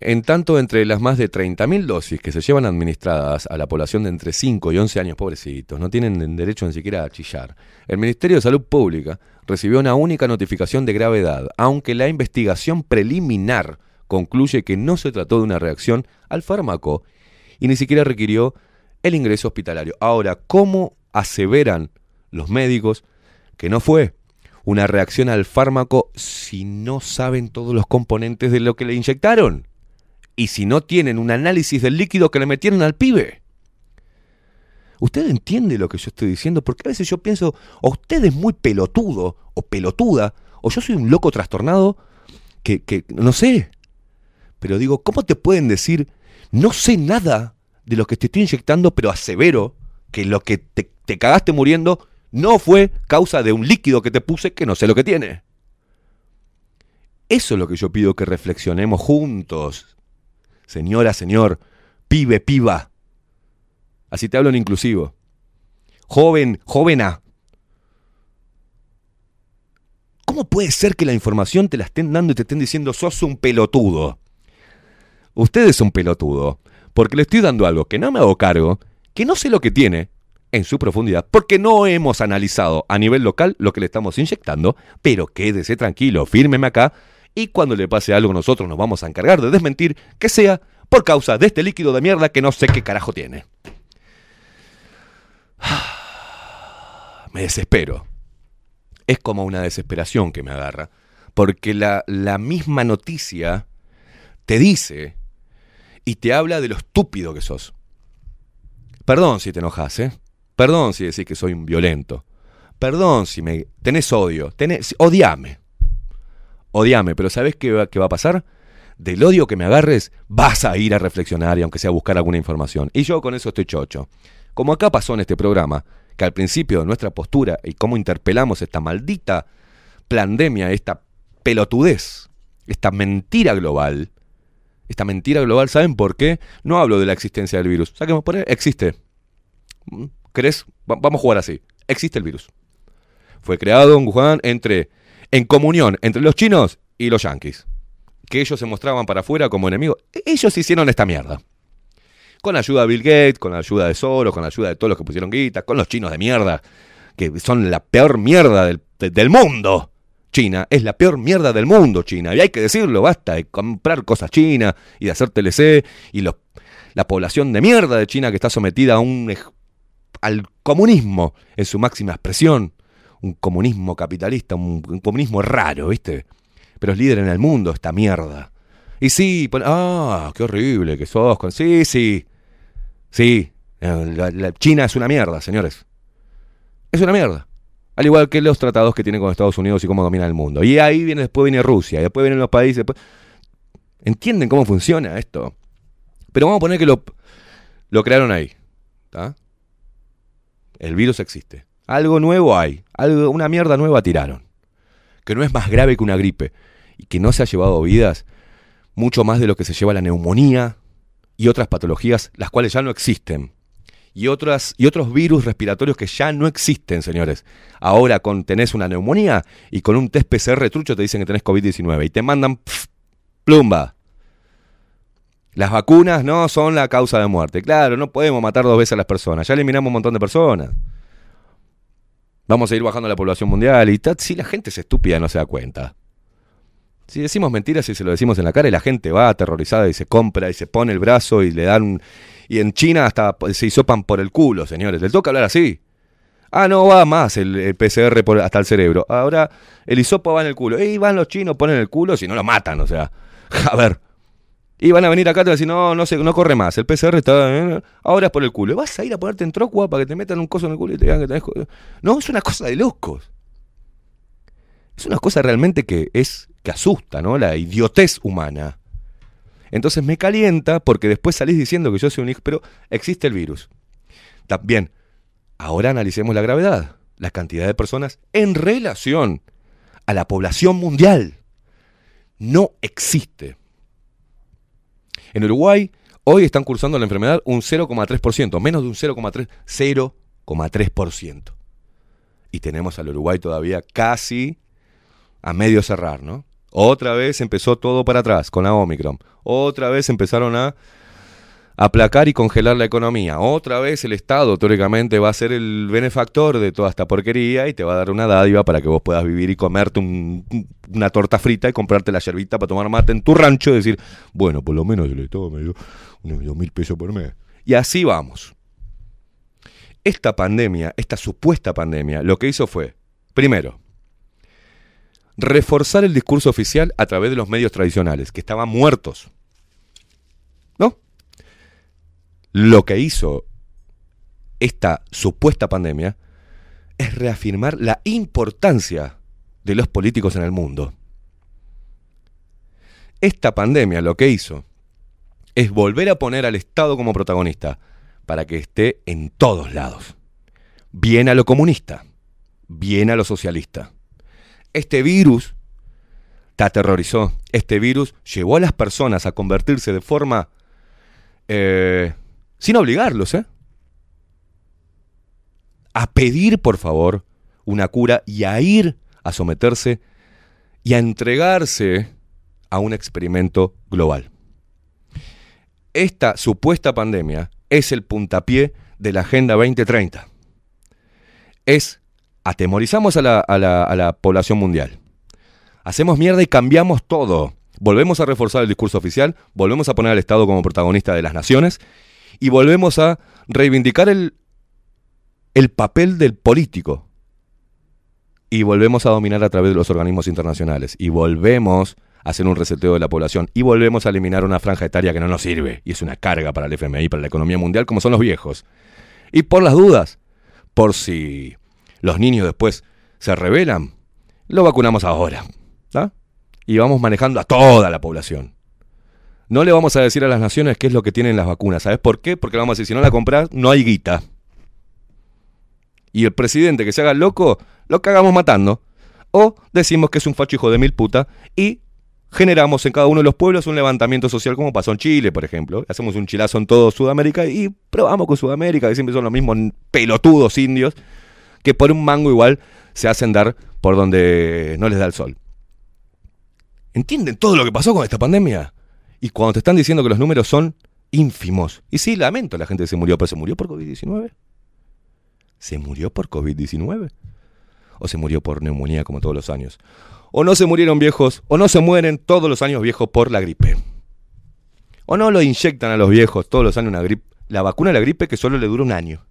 En tanto, entre las más de 30.000 dosis que se llevan administradas a la población de entre 5 y 11 años, pobrecitos, no tienen derecho ni siquiera a chillar, el Ministerio de Salud Pública recibió una única notificación de gravedad, aunque la investigación preliminar concluye que no se trató de una reacción al fármaco y ni siquiera requirió el ingreso hospitalario. Ahora, ¿cómo aseveran los médicos que no fue una reacción al fármaco si no saben todos los componentes de lo que le inyectaron? Y si no tienen un análisis del líquido que le metieron al pibe. ¿Usted entiende lo que yo estoy diciendo? Porque a veces yo pienso, o usted es muy pelotudo, o pelotuda, o yo soy un loco trastornado, que, que no sé. Pero digo, ¿cómo te pueden decir, no sé nada de lo que te estoy inyectando, pero asevero que lo que te, te cagaste muriendo no fue causa de un líquido que te puse que no sé lo que tiene? Eso es lo que yo pido que reflexionemos juntos, señora, señor, pibe, piba. Así te hablo en inclusivo. Joven, jovena. ¿Cómo puede ser que la información te la estén dando y te estén diciendo sos un pelotudo? Usted es un pelotudo, porque le estoy dando algo que no me hago cargo, que no sé lo que tiene en su profundidad, porque no hemos analizado a nivel local lo que le estamos inyectando, pero quédese tranquilo, fírmeme acá, y cuando le pase algo nosotros nos vamos a encargar de desmentir que sea por causa de este líquido de mierda que no sé qué carajo tiene. [SIGHS] Me desespero. Es como una desesperación que me agarra, porque la, la misma noticia te dice y te habla de lo estúpido que sos. Perdón si te enojas, ¿eh? Perdón si decís que soy un violento. Perdón si me tenés odio. Tenés, odiame. Odiame, pero ¿sabés qué va, a pasar? Del odio que me agarres, vas a ir a reflexionar y aunque sea a buscar alguna información. Y yo con eso estoy chocho. Como acá pasó en este programa, que al principio de nuestra postura y cómo interpelamos esta maldita pandemia, esta pelotudez, esta mentira global, esta mentira global, ¿saben por qué? No hablo de la existencia del virus. Saquemos por ahí, existe. ¿Crees? Va- vamos a jugar así. Existe el virus. Fue creado en Wuhan entre, en comunión entre los chinos y los yanquis. Que ellos se mostraban para afuera como enemigos. E- Ellos hicieron esta mierda. Con la ayuda de Bill Gates, con la ayuda de Soros, con la ayuda de todos los que pusieron guita, con los chinos de mierda, que son la peor mierda del, de- del mundo. China es la peor mierda del mundo, China. Y hay que decirlo, basta de comprar cosas chinas y de hacer TLC y la población de mierda de China que está sometida a un, al comunismo en su máxima expresión. Un comunismo capitalista, un, un comunismo raro, ¿viste? Pero es líder en el mundo esta mierda. Y sí, ah, qué horrible que sos. con- Sí, sí. Sí, eh, China es una mierda, señores. Es una mierda. Al igual que los tratados que tiene con Estados Unidos y cómo domina el mundo. Y ahí viene, después viene Rusia, y después vienen los países. ¿Entienden cómo funciona esto? Pero vamos a poner que lo, lo crearon ahí. El virus existe. Algo nuevo hay. Algo, una mierda nueva tiraron. Que no es más grave que una gripe. Y que no se ha llevado vidas mucho más de lo que se lleva la neumonía y otras patologías, las cuales ya no existen. Y, otras, y otros virus respiratorios que ya no existen, señores. Ahora con, tenés una neumonía y con un test PCR trucho te dicen que tenés COVID-19 y te mandan plumba. Las vacunas no son la causa de muerte. Claro, no podemos matar dos veces a las personas. Ya eliminamos un montón de personas. Vamos a ir bajando la población mundial y tal. Si la gente es estúpida no se da cuenta. Si decimos mentiras y se lo decimos en la cara y la gente va aterrorizada y se compra y se pone el brazo y le dan un... Y en China hasta se hisopan por el culo, señores. Les toca hablar así. Ah, no va más el, el PCR hasta el cerebro. Ahora el hisopo va en el culo. Y van los chinos, ponen el culo, si no lo matan, o sea. [LAUGHS] A ver. Y van a venir acá y te van a decir, no, no, se, no corre más. El PCR está... eh, ahora es por el culo. ¿Vas a ir a ponerte en trocua para que te metan un coso en el culo y te digan que tenés... No, es una cosa de locos. Es una cosa realmente que es que asusta, ¿no? La idiotez humana. Entonces me calienta porque después salís diciendo que yo soy un hijo, pero existe el virus. También, ahora analicemos la gravedad, la cantidad de personas en relación a la población mundial. No existe. En Uruguay hoy están cursando la enfermedad un 0,3%, menos de un 0,3%, 0,3%. Y tenemos al Uruguay todavía casi a medio cerrar, ¿no? Otra vez empezó todo para atrás con la Omicron. Otra vez empezaron a aplacar y congelar la economía. Otra vez el Estado, teóricamente, va a ser el benefactor de toda esta porquería y te va a dar una dádiva para que vos puedas vivir y comerte un- una torta frita y comprarte la yerbita para tomar mate en tu rancho y decir, bueno, por lo menos el Estado me dio unos dos mil pesos por mes. Y así vamos. Esta pandemia, esta supuesta pandemia, lo que hizo fue, primero, reforzar el discurso oficial a través de los medios tradicionales, que estaban muertos. ¿No? Lo que hizo esta supuesta pandemia es reafirmar la importancia de los políticos en el mundo. Esta pandemia lo que hizo es volver a poner al Estado como protagonista para que esté en todos lados. Bien a lo comunista, bien a lo socialista. Este virus te aterrorizó. Este virus llevó a las personas a convertirse de forma... eh, sin obligarlos, ¿eh? A pedir, por favor, una cura y a ir a someterse y a entregarse a un experimento global. Esta supuesta pandemia es el puntapié de la Agenda 2030. Es atemorizamos a la, a la- a la población mundial. Hacemos mierda y cambiamos todo. Volvemos a reforzar el discurso oficial, volvemos a poner al Estado como protagonista de las naciones y volvemos a reivindicar el, el papel del político. Y volvemos a dominar a través de los organismos internacionales. Y volvemos a hacer un reseteo de la población. Y volvemos a eliminar una franja etaria que no nos sirve. Y es una carga para el FMI, para la economía mundial, como son los viejos. Y por las dudas, por si los niños después se rebelan, lo vacunamos ahora. Y vamos manejando a toda la población. No le vamos a decir a las naciones qué es lo que tienen las vacunas. ¿Sabes por qué? Porque le vamos a decir, si no la compras, no hay guita. Y el presidente que se haga loco, lo cagamos matando. O decimos que es un facho hijo de mil puta y generamos en cada uno de los pueblos un levantamiento social como pasó en Chile, por ejemplo. Hacemos un chilazo en todo Sudamérica y probamos con Sudamérica, que siempre son los mismos pelotudos indios, que por un mango igual se hacen dar por donde no les da el sol. ¿Entienden todo lo que pasó con esta pandemia? Y cuando te están diciendo que los números son ínfimos. Y sí, lamento, la gente se murió, pero se murió por COVID-19. ¿Se murió por COVID-19? ¿O se murió por neumonía como todos los años? ¿O no se murieron viejos? ¿O no se mueren todos los años viejos por la gripe? ¿O no lo inyectan a los viejos todos los años una gripe? La vacuna de la gripe que solo le dura un año.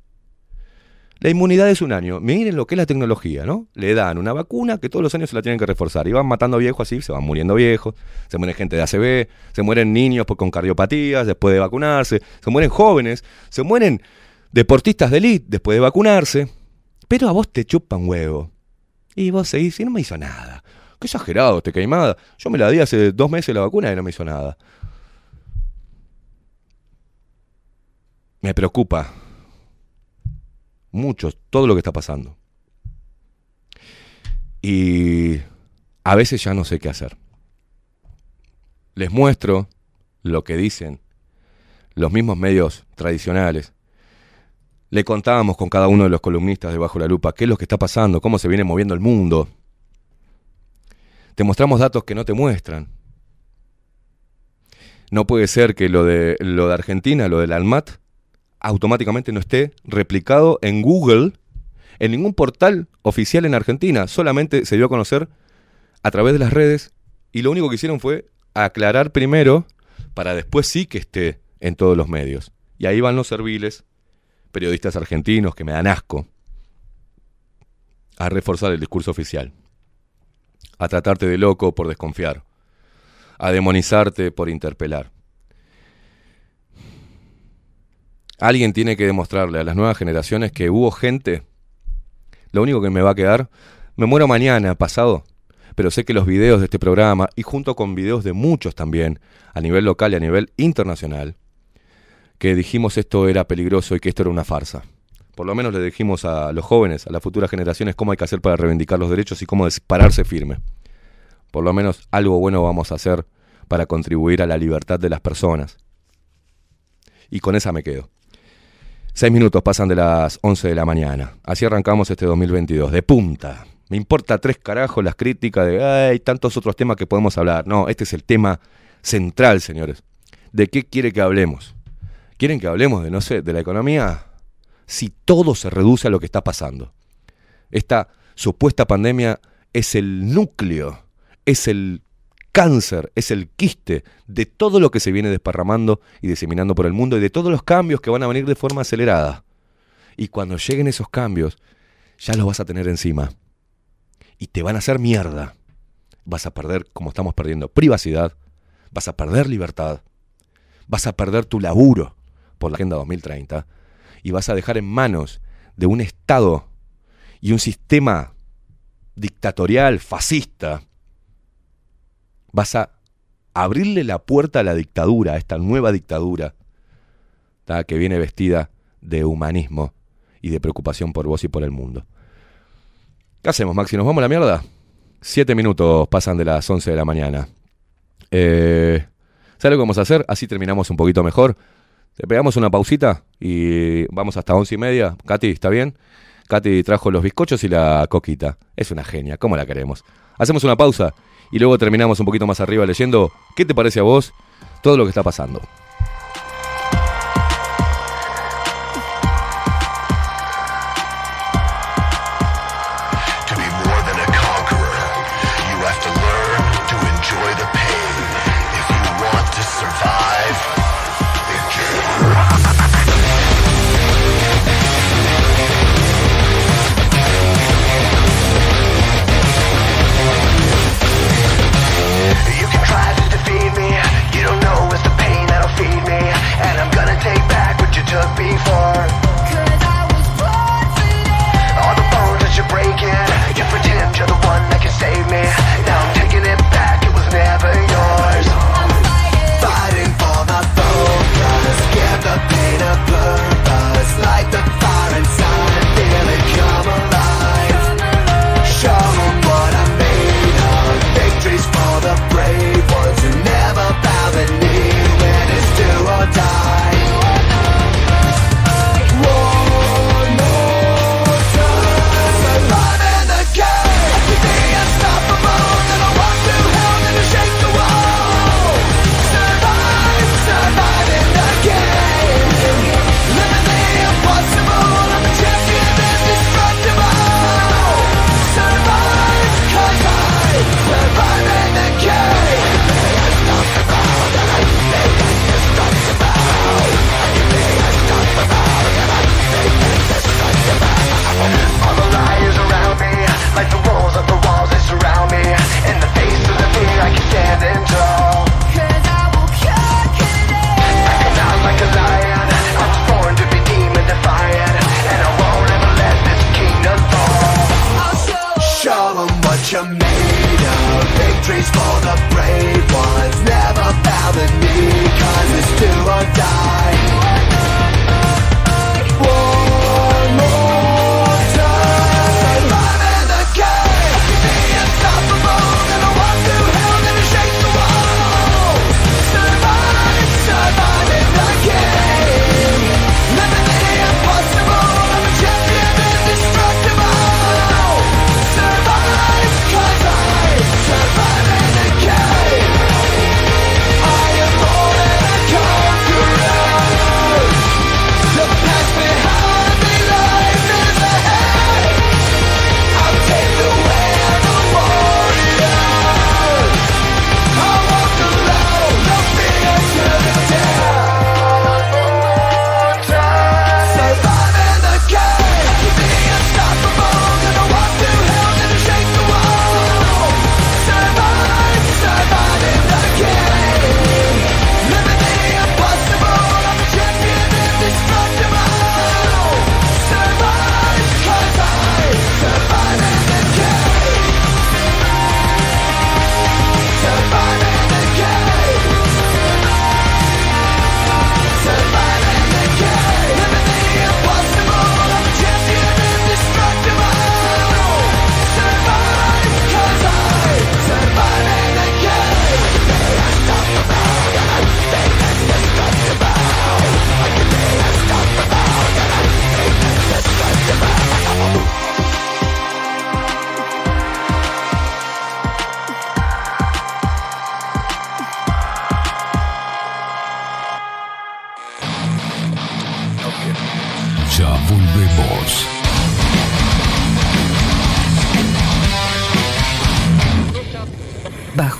La inmunidad es un año. Miren lo que es la tecnología, ¿no? Le dan una vacuna que todos los años se la tienen que reforzar. Y van matando viejos así, se van muriendo viejos. Se muere gente de ACV, se mueren niños con cardiopatías después de vacunarse. Se mueren jóvenes, se mueren deportistas de elite después de vacunarse. Pero a vos te chupan huevo. Y vos seguís y no me hizo nada. Qué exagerado, te queimada. Yo me la di hace dos meses la vacuna y no me hizo nada. Me preocupa mucho todo lo que está pasando. Y a veces ya no sé qué hacer. Les muestro lo que dicen los mismos medios tradicionales. Le contábamos con cada uno de los columnistas de Bajo la Lupa qué es lo que está pasando, cómo se viene moviendo el mundo. Te mostramos datos que no te muestran. No puede ser que lo de, lo de Argentina, lo del ALMAT, automáticamente no esté replicado en Google, en ningún portal oficial en Argentina. Solamente se dio a conocer a través de las redes y lo único que hicieron fue aclarar primero para después sí que esté en todos los medios. Y ahí van los serviles, periodistas argentinos que me dan asco, a reforzar el discurso oficial, a tratarte de loco por desconfiar, a demonizarte por interpelar. Alguien tiene que demostrarle a las nuevas generaciones que hubo gente. Lo único que me va a quedar, me muero mañana, pasado, pero sé que los videos de este programa, y junto con videos de muchos también, a nivel local y a nivel internacional, que dijimos esto era peligroso y que esto era una farsa. Por lo menos le dijimos a los jóvenes, a las futuras generaciones, cómo hay que hacer para reivindicar los derechos y cómo pararse firme. Por lo menos algo bueno vamos a hacer para contribuir a la libertad de las personas. Y con esa me quedo. Seis minutos pasan de las 11 de la mañana. Así arrancamos este 2022, de punta. Me importa tres carajos las críticas de, hay tantos otros temas que podemos hablar. No, este es el tema central, señores. ¿De qué quiere que hablemos? ¿Quieren que hablemos de, no sé, de la economía? Si todo se reduce a lo que está pasando. Esta supuesta pandemia es el núcleo, es el cáncer, es el quiste de todo lo que se viene desparramando y diseminando por el mundo y de todos los cambios que van a venir de forma acelerada. Y cuando lleguen esos cambios, ya los vas a tener encima. Y te van a hacer mierda. Vas a perder, como estamos perdiendo, privacidad, vas a perder libertad, vas a perder tu laburo por la Agenda 2030 y vas a dejar en manos de un Estado y un sistema dictatorial, fascista, vas a abrirle la puerta a la dictadura, a esta nueva dictadura, que viene vestida de humanismo y de preocupación por vos y por el mundo. ¿Qué hacemos, Maxi? ¿Nos vamos a la mierda? Siete minutos pasan de las once de la mañana. Eh, ¿Sabes lo que vamos a hacer? Así terminamos un poquito mejor. Te pegamos una pausita y vamos hasta once y media. Katy, ¿está bien? Katy trajo los bizcochos y la coquita. Es una genia, ¿cómo la queremos? Hacemos una pausa y luego terminamos un poquito más arriba leyendo qué te parece a vos todo lo que está pasando.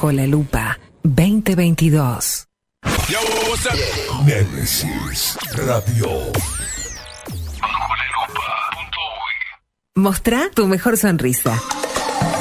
Bajo la lupa 2022. Nemesis Radio. Mostrá tu mejor sonrisa.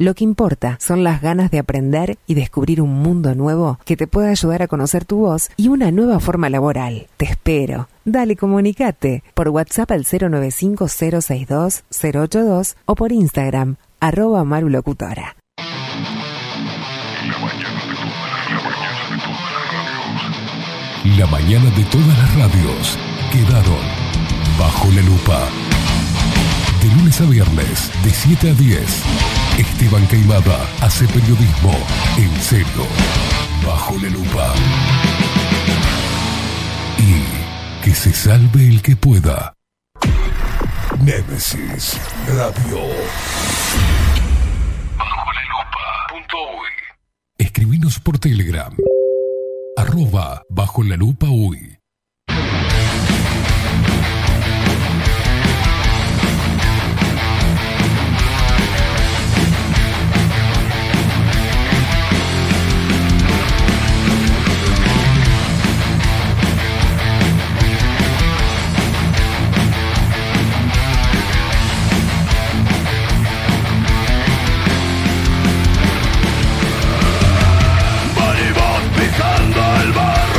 Lo que importa son las ganas de aprender y descubrir un mundo nuevo que te pueda ayudar a conocer tu voz y una nueva forma laboral. Te espero. Dale, comunicate por WhatsApp al 095-062-082 o por Instagram, arroba marulocutora. La mañana de todas las radios quedaron bajo la lupa. De lunes a viernes, de 7 a 10, Esteban Queimada hace periodismo en serio, bajo la lupa. Y que se salve el que pueda. Némesis Radio. Bajo la lupa. Escribinos por Telegram. Arroba bajo la lupa uy. Alma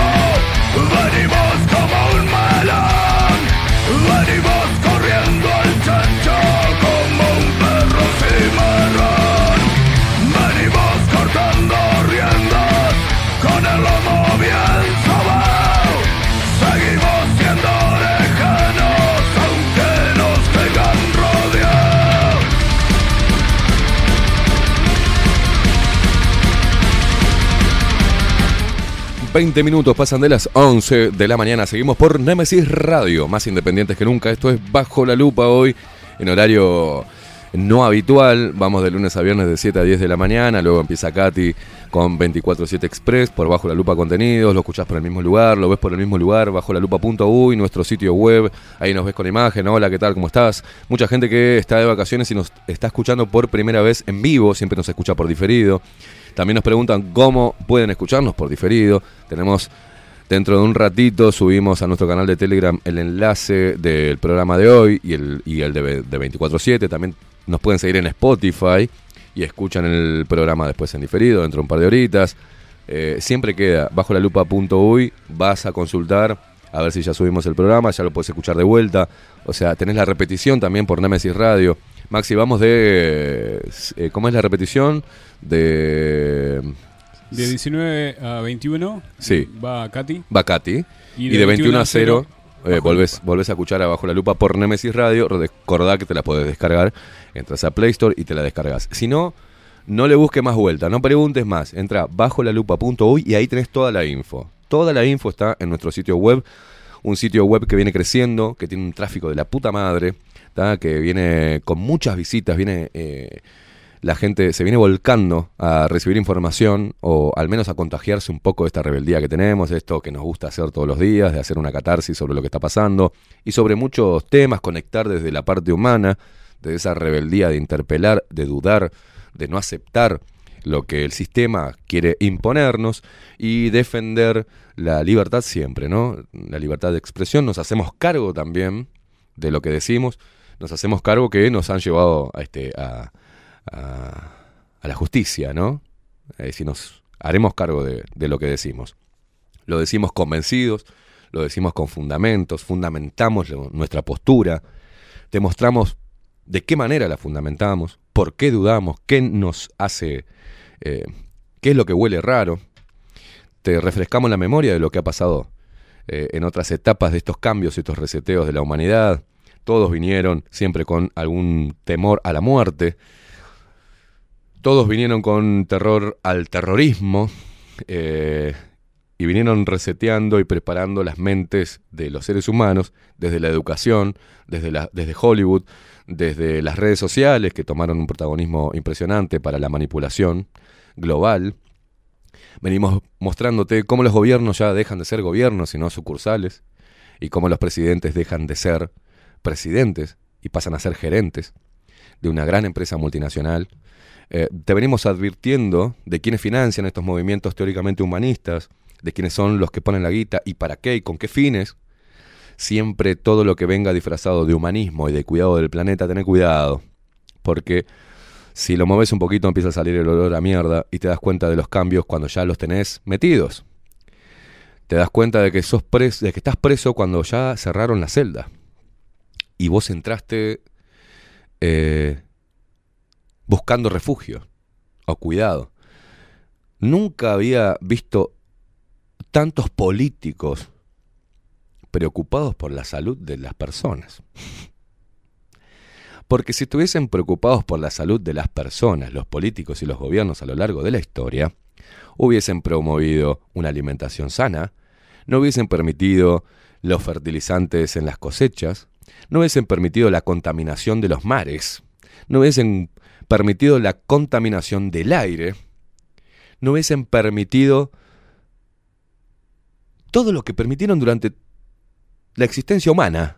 20 minutos pasan de las 11 de la mañana. Seguimos por Nemesis Radio, más independientes que nunca. Esto es Bajo la Lupa hoy, en horario no habitual. Vamos de lunes a viernes de 7 a 10 de la mañana. Luego empieza Katy con 24-7 Express por Bajo la Lupa Contenidos. Lo escuchás por el mismo lugar, lo ves por el mismo lugar, bajo la lupa.uy, nuestro sitio web. Ahí nos ves con imagen. Hola, ¿qué tal? ¿Cómo estás? Mucha gente que está de vacaciones y nos está escuchando por primera vez en vivo. Siempre nos escucha por diferido. También nos preguntan cómo pueden escucharnos por diferido. Tenemos dentro de un ratito, subimos a nuestro canal de Telegram el enlace del programa de hoy y el, y el de, de 24-7. También nos pueden seguir en Spotify y escuchan el programa después en diferido, dentro de un par de horitas. Eh, siempre queda bajo la lupa.uy, vas a consultar a ver si ya subimos el programa, ya lo puedes escuchar de vuelta. O sea, tenés la repetición también por Nemesis Radio. Maxi, vamos de... eh, ¿Cómo es la repetición? De... De 19 a 21 Sí. va Katy. Bacati. Y, de 21 a 0 eh, volvés, volvés a escuchar a Bajo la Lupa por Nemesis Radio. Recordá que te la podés descargar. Entras a Play Store y te la descargas. Si no, No le busques más vuelta, no preguntes más. Entra bajo la lupa.uy y ahí tenés toda la info. Toda la info está en nuestro sitio web. Un sitio web que viene creciendo, que tiene un tráfico de la puta madre, que viene con muchas visitas, viene eh, la gente se viene volcando a recibir información o al menos a contagiarse un poco de esta rebeldía que tenemos, esto que nos gusta hacer todos los días, de hacer una catarsis sobre lo que está pasando y sobre muchos temas, conectar desde la parte humana, de esa rebeldía de interpelar, de dudar, de no aceptar lo que el sistema quiere imponernos y defender la libertad siempre, ¿no? La libertad de expresión, nos hacemos cargo también de lo que decimos, nos hacemos cargo que nos han llevado a, este, a, la justicia, ¿no? Es decir, nos haremos cargo de, lo que decimos. Lo decimos convencidos, lo decimos con fundamentos, fundamentamos nuestra postura, demostramos de qué manera la fundamentamos, por qué dudamos, qué nos hace, eh, qué es lo que huele raro. Te refrescamos la memoria de lo que ha pasado eh, en otras etapas de estos cambios, estos reseteos de la humanidad. Todos vinieron siempre con algún temor a la muerte. Todos vinieron con terror al terrorismo. eh, y vinieron reseteando y preparando las mentes de los seres humanos desde la educación, desde, la, desde Hollywood, desde las redes sociales que tomaron un protagonismo impresionante para la manipulación global. Venimos mostrándote cómo los gobiernos ya dejan de ser gobiernos y no sucursales, y cómo los presidentes dejan de ser presidentes y pasan a ser gerentes de una gran empresa multinacional. Eh, te venimos advirtiendo de quiénes financian estos movimientos teóricamente humanistas, de quiénes son los que ponen la guita y para qué y con qué fines. Siempre todo lo que venga disfrazado de humanismo y de cuidado del planeta, tener cuidado. Porque si lo mueves un poquito empieza a salir el olor a mierda y te das cuenta de los cambios cuando ya los tenés metidos. Te das cuenta de que sos de que estás preso cuando ya cerraron la celda. Y vos entraste eh, buscando refugio o cuidado. Nunca había visto tantos políticos preocupados por la salud de las personas. Porque si estuviesen preocupados por la salud de las personas, los políticos y los gobiernos a lo largo de la historia, hubiesen promovido una alimentación sana, no hubiesen permitido los fertilizantes en las cosechas, no hubiesen permitido la contaminación de los mares, no hubiesen permitido la contaminación del aire, no hubiesen permitido todo lo que permitieron durante la existencia humana.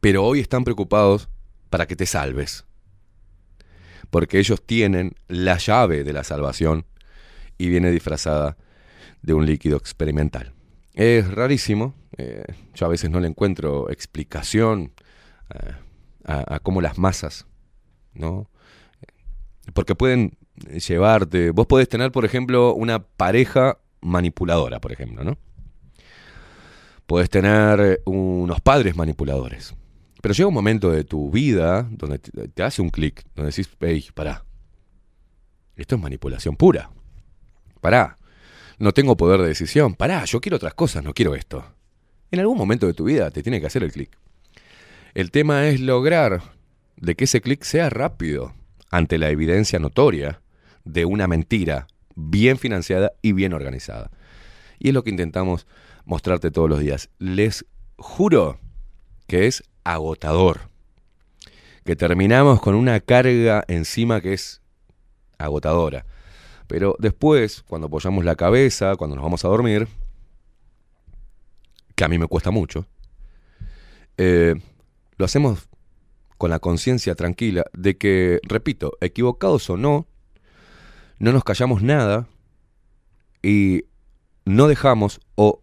Pero hoy están preocupados para que te salves. Porque ellos tienen la llave de la salvación y viene disfrazada de un líquido experimental. Es rarísimo, eh, yo a veces no le encuentro explicación eh, a, cómo las masas, ¿no? Porque pueden llevarte, vos podés tener, por ejemplo, una pareja manipuladora, por ejemplo, ¿no? Puedes tener unos padres manipuladores. Pero llega un momento de tu vida donde te, te hace un clic, donde decís, hey, pará. Esto es manipulación pura. Pará. No tengo poder de decisión. Pará, yo quiero otras cosas, no quiero esto. En algún momento de tu vida te tiene que hacer el clic. El tema es lograr de que ese clic sea rápido ante la evidencia notoria de una mentira bien financiada y bien organizada. Y es lo que intentamos mostrarte todos los días. Les juro que es agotador. Que terminamos con una carga encima que es agotadora. Pero después, cuando apoyamos la cabeza, cuando nos vamos a dormir, que a mí me cuesta mucho, eh, lo hacemos con la conciencia tranquila de que, repito, equivocados o no, no nos callamos nada y no dejamos o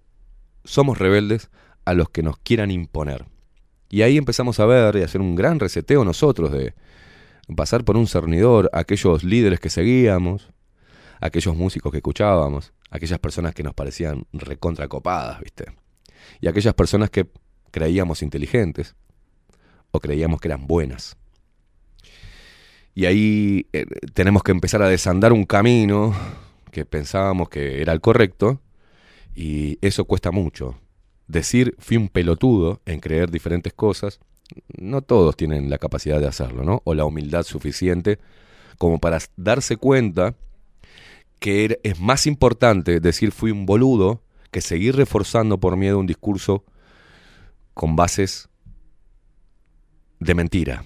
somos rebeldes a los que nos quieran imponer. Y ahí empezamos a ver y a hacer un gran reseteo nosotros de pasar por un cernidor a aquellos líderes que seguíamos, aquellos músicos que escuchábamos, aquellas personas que nos parecían recontracopadas, ¿viste? Y aquellas personas que creíamos inteligentes o creíamos que eran buenas. Y ahí eh, tenemos que empezar a desandar un camino que pensábamos que era el correcto y eso cuesta mucho. Decir fui un pelotudo en creer diferentes cosas, no todos tienen la capacidad de hacerlo, ¿no? O la humildad suficiente como para darse cuenta que es más importante decir fui un boludo que seguir reforzando por miedo un discurso con bases de mentira.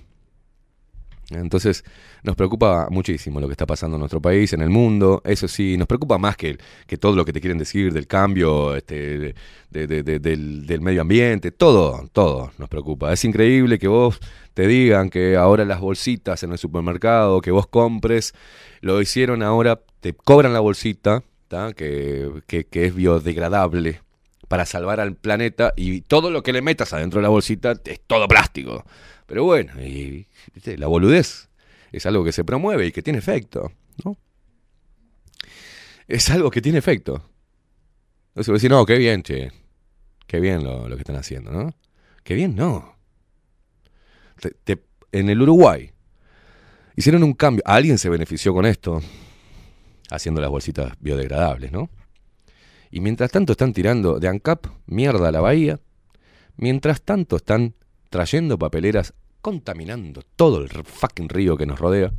Entonces, nos preocupa muchísimo lo que está pasando en nuestro país, en el mundo. Eso sí, nos preocupa más que, que todo lo que te quieren decir del cambio, este, de- de- de- del, del medio ambiente. Todo, todo nos preocupa. Es increíble que vos te digan que ahora las bolsitas en el supermercado, que vos compres, lo hicieron ahora, te cobran la bolsita, que, que- que es biodegradable para salvar al planeta y todo lo que le metas adentro de la bolsita es todo plástico. Pero bueno, y, la boludez es algo que se promueve y que tiene efecto, ¿no? Es algo que tiene efecto. Entonces vos decís, no, qué bien, che. Qué bien lo, que están haciendo, ¿no? Qué bien, no. En el Uruguay hicieron un cambio. Alguien se benefició con esto, haciendo las bolsitas biodegradables, ¿no? Y mientras tanto están tirando de ANCAP mierda a la bahía. Mientras tanto están trayendo papeleras, contaminando todo el fucking río que nos rodea.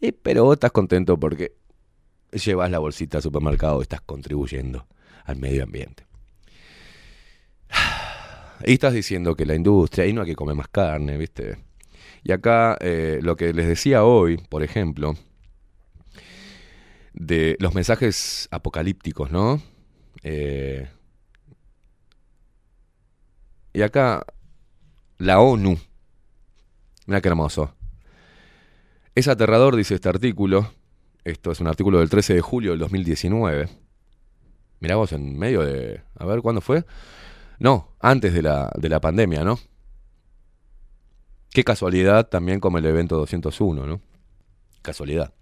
Y, pero estás contento porque llevas la bolsita al supermercado estás contribuyendo al medio ambiente. [SIGHS] Y estás diciendo que la industria, ahí no hay que comer más carne, ¿viste? Y acá eh, lo que les decía hoy, por ejemplo, de los mensajes apocalípticos, ¿no? Eh, y acá la ONU, mira qué hermoso. Es aterrador, dice este artículo. Esto es un artículo del 13 de julio del 2019. Mirá vos, en medio de... A ver, ¿cuándo fue? No, antes de la, de la pandemia, ¿no? Qué casualidad también como el evento 201, ¿no? Casualidad.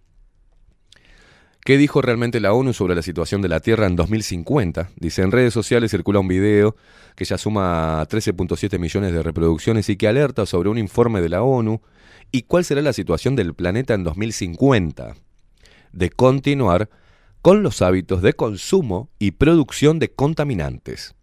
¿Qué dijo realmente la ONU sobre la situación de la Tierra en 2050? Dice, en redes sociales circula un video que ya suma 13.7 millones de reproducciones y que alerta sobre un informe de la ONU y cuál será la situación del planeta en 2050. De continuar con los hábitos de consumo y producción de contaminantes.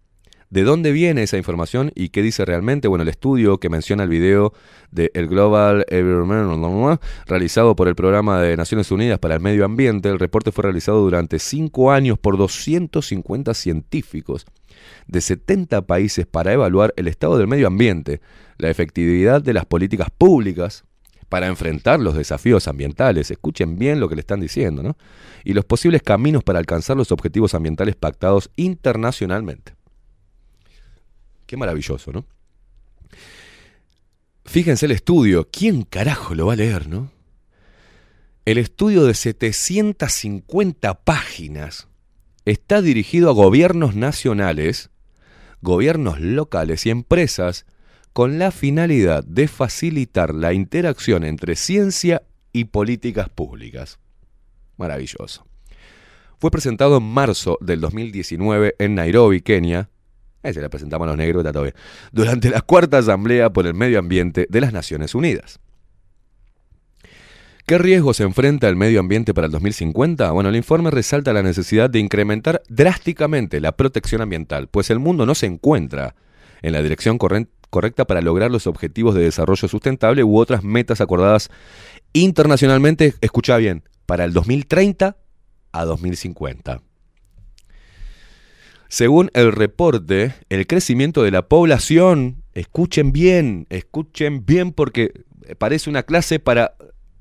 ¿De dónde viene esa información y qué dice realmente? Bueno, el estudio que menciona el video de el Global Environment realizado por el Programa de Naciones Unidas para el Medio Ambiente, el reporte fue realizado durante cinco años por 250 científicos de 70 países para evaluar el estado del medio ambiente, la efectividad de las políticas públicas para enfrentar los desafíos ambientales, escuchen bien lo que le están diciendo, ¿no? Y los posibles caminos para alcanzar los objetivos ambientales pactados internacionalmente. Qué maravilloso, ¿no? Fíjense el estudio, ¿quién carajo lo va a leer, no? El estudio de 750 páginas está dirigido a gobiernos nacionales, gobiernos locales y empresas con la finalidad de facilitar la interacción entre ciencia y políticas públicas. Maravilloso. Fue presentado en marzo del 2019 en Nairobi, Kenia. Se la presentamos a los negros, está todo. Durante la cuarta asamblea por el medio ambiente de las Naciones Unidas. ¿Qué riesgos enfrenta el medio ambiente para el 2050? Bueno, el informe resalta la necesidad de incrementar drásticamente la protección ambiental, pues el mundo no se encuentra en la dirección correcta para lograr los objetivos de desarrollo sustentable u otras metas acordadas internacionalmente, escucha bien, para el 2030 a 2050. Según el reporte, el crecimiento de la población, escuchen bien, escuchen bien porque parece una clase para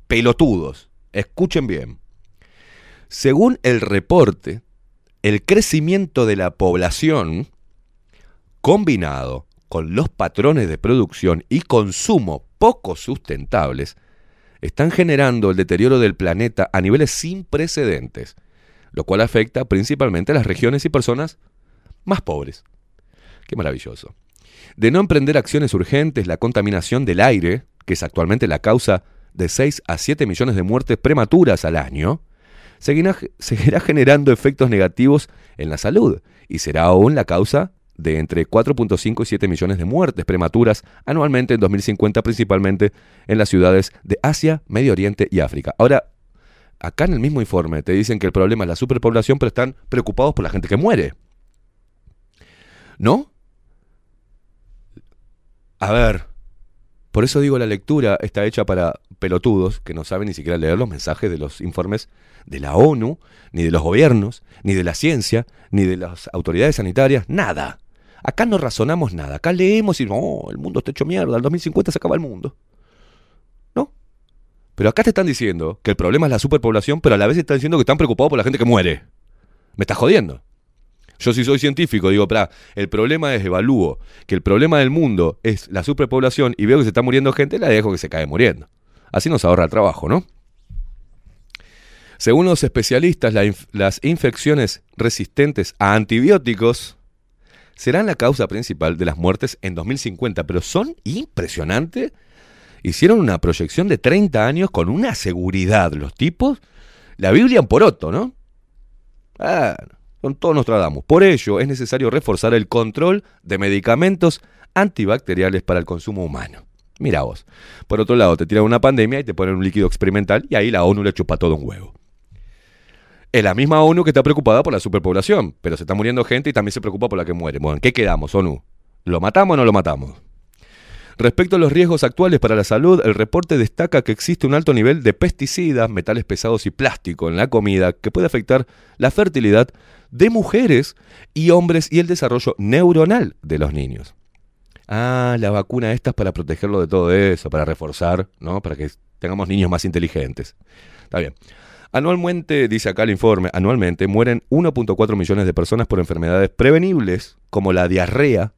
pelotudos, escuchen bien. Según el reporte, el crecimiento de la población, combinado con los patrones de producción y consumo poco sustentables, están generando el deterioro del planeta a niveles sin precedentes, lo cual afecta principalmente a las regiones y personas más pobres. Qué maravilloso. De no emprender acciones urgentes, la contaminación del aire, que es actualmente la causa de 6 a 7 millones de muertes prematuras al año, seguirá, generando efectos negativos en la salud y será aún la causa de entre 4.5 y 7 millones de muertes prematuras anualmente en 2050, principalmente en las ciudades de Asia, Medio Oriente y África. Ahora, acá en el mismo informe te dicen que el problema es la superpoblación, pero están preocupados por la gente que muere. ¿No? A ver, Por eso digo, la lectura está hecha para pelotudos que no saben ni siquiera leer los mensajes de los informes de la ONU, ni de los gobiernos, ni de la ciencia, ni de las autoridades sanitarias, nada. Acá no razonamos nada, acá leemos y no, el mundo está hecho mierda, el 2050 se acaba el mundo. ¿No? Pero acá te están diciendo que el problema es la superpoblación, pero a la vez están diciendo que están preocupados por la gente que muere. Me estás jodiendo. Yo si soy científico digo, para, el problema es evalúo que el problema del mundo es la superpoblación y veo que se está muriendo gente, la dejo que se cae muriendo. Así nos ahorra el trabajo, ¿no? Según los especialistas, las infecciones resistentes a antibióticos serán la causa principal de las muertes en 2050, pero son impresionantes. Hicieron una proyección de 30 años con una seguridad los tipos. La Biblia en poroto, ¿no? Ah, son todos Nostradamus. Por ello, es necesario reforzar el control de medicamentos antibacteriales para el consumo humano. Mira vos. Por otro lado, te tiran una pandemia y te ponen un líquido experimental y ahí la ONU le chupa todo un huevo. Es la misma ONU que está preocupada por la superpoblación, pero se está muriendo gente y también se preocupa por la que muere. Bueno, ¿en qué quedamos, ONU? ¿Lo matamos o no lo matamos? Respecto a los riesgos actuales para la salud, el reporte destaca que existe un alto nivel de pesticidas, metales pesados y plástico en la comida que puede afectar la fertilidad de mujeres y hombres y el desarrollo neuronal de los niños. Ah, la vacuna esta es para protegerlo de todo eso, para reforzar, ¿no? Para que tengamos niños más inteligentes. Está bien. Anualmente, dice acá el informe, anualmente mueren 1.4 millones de personas por enfermedades prevenibles como la diarrea,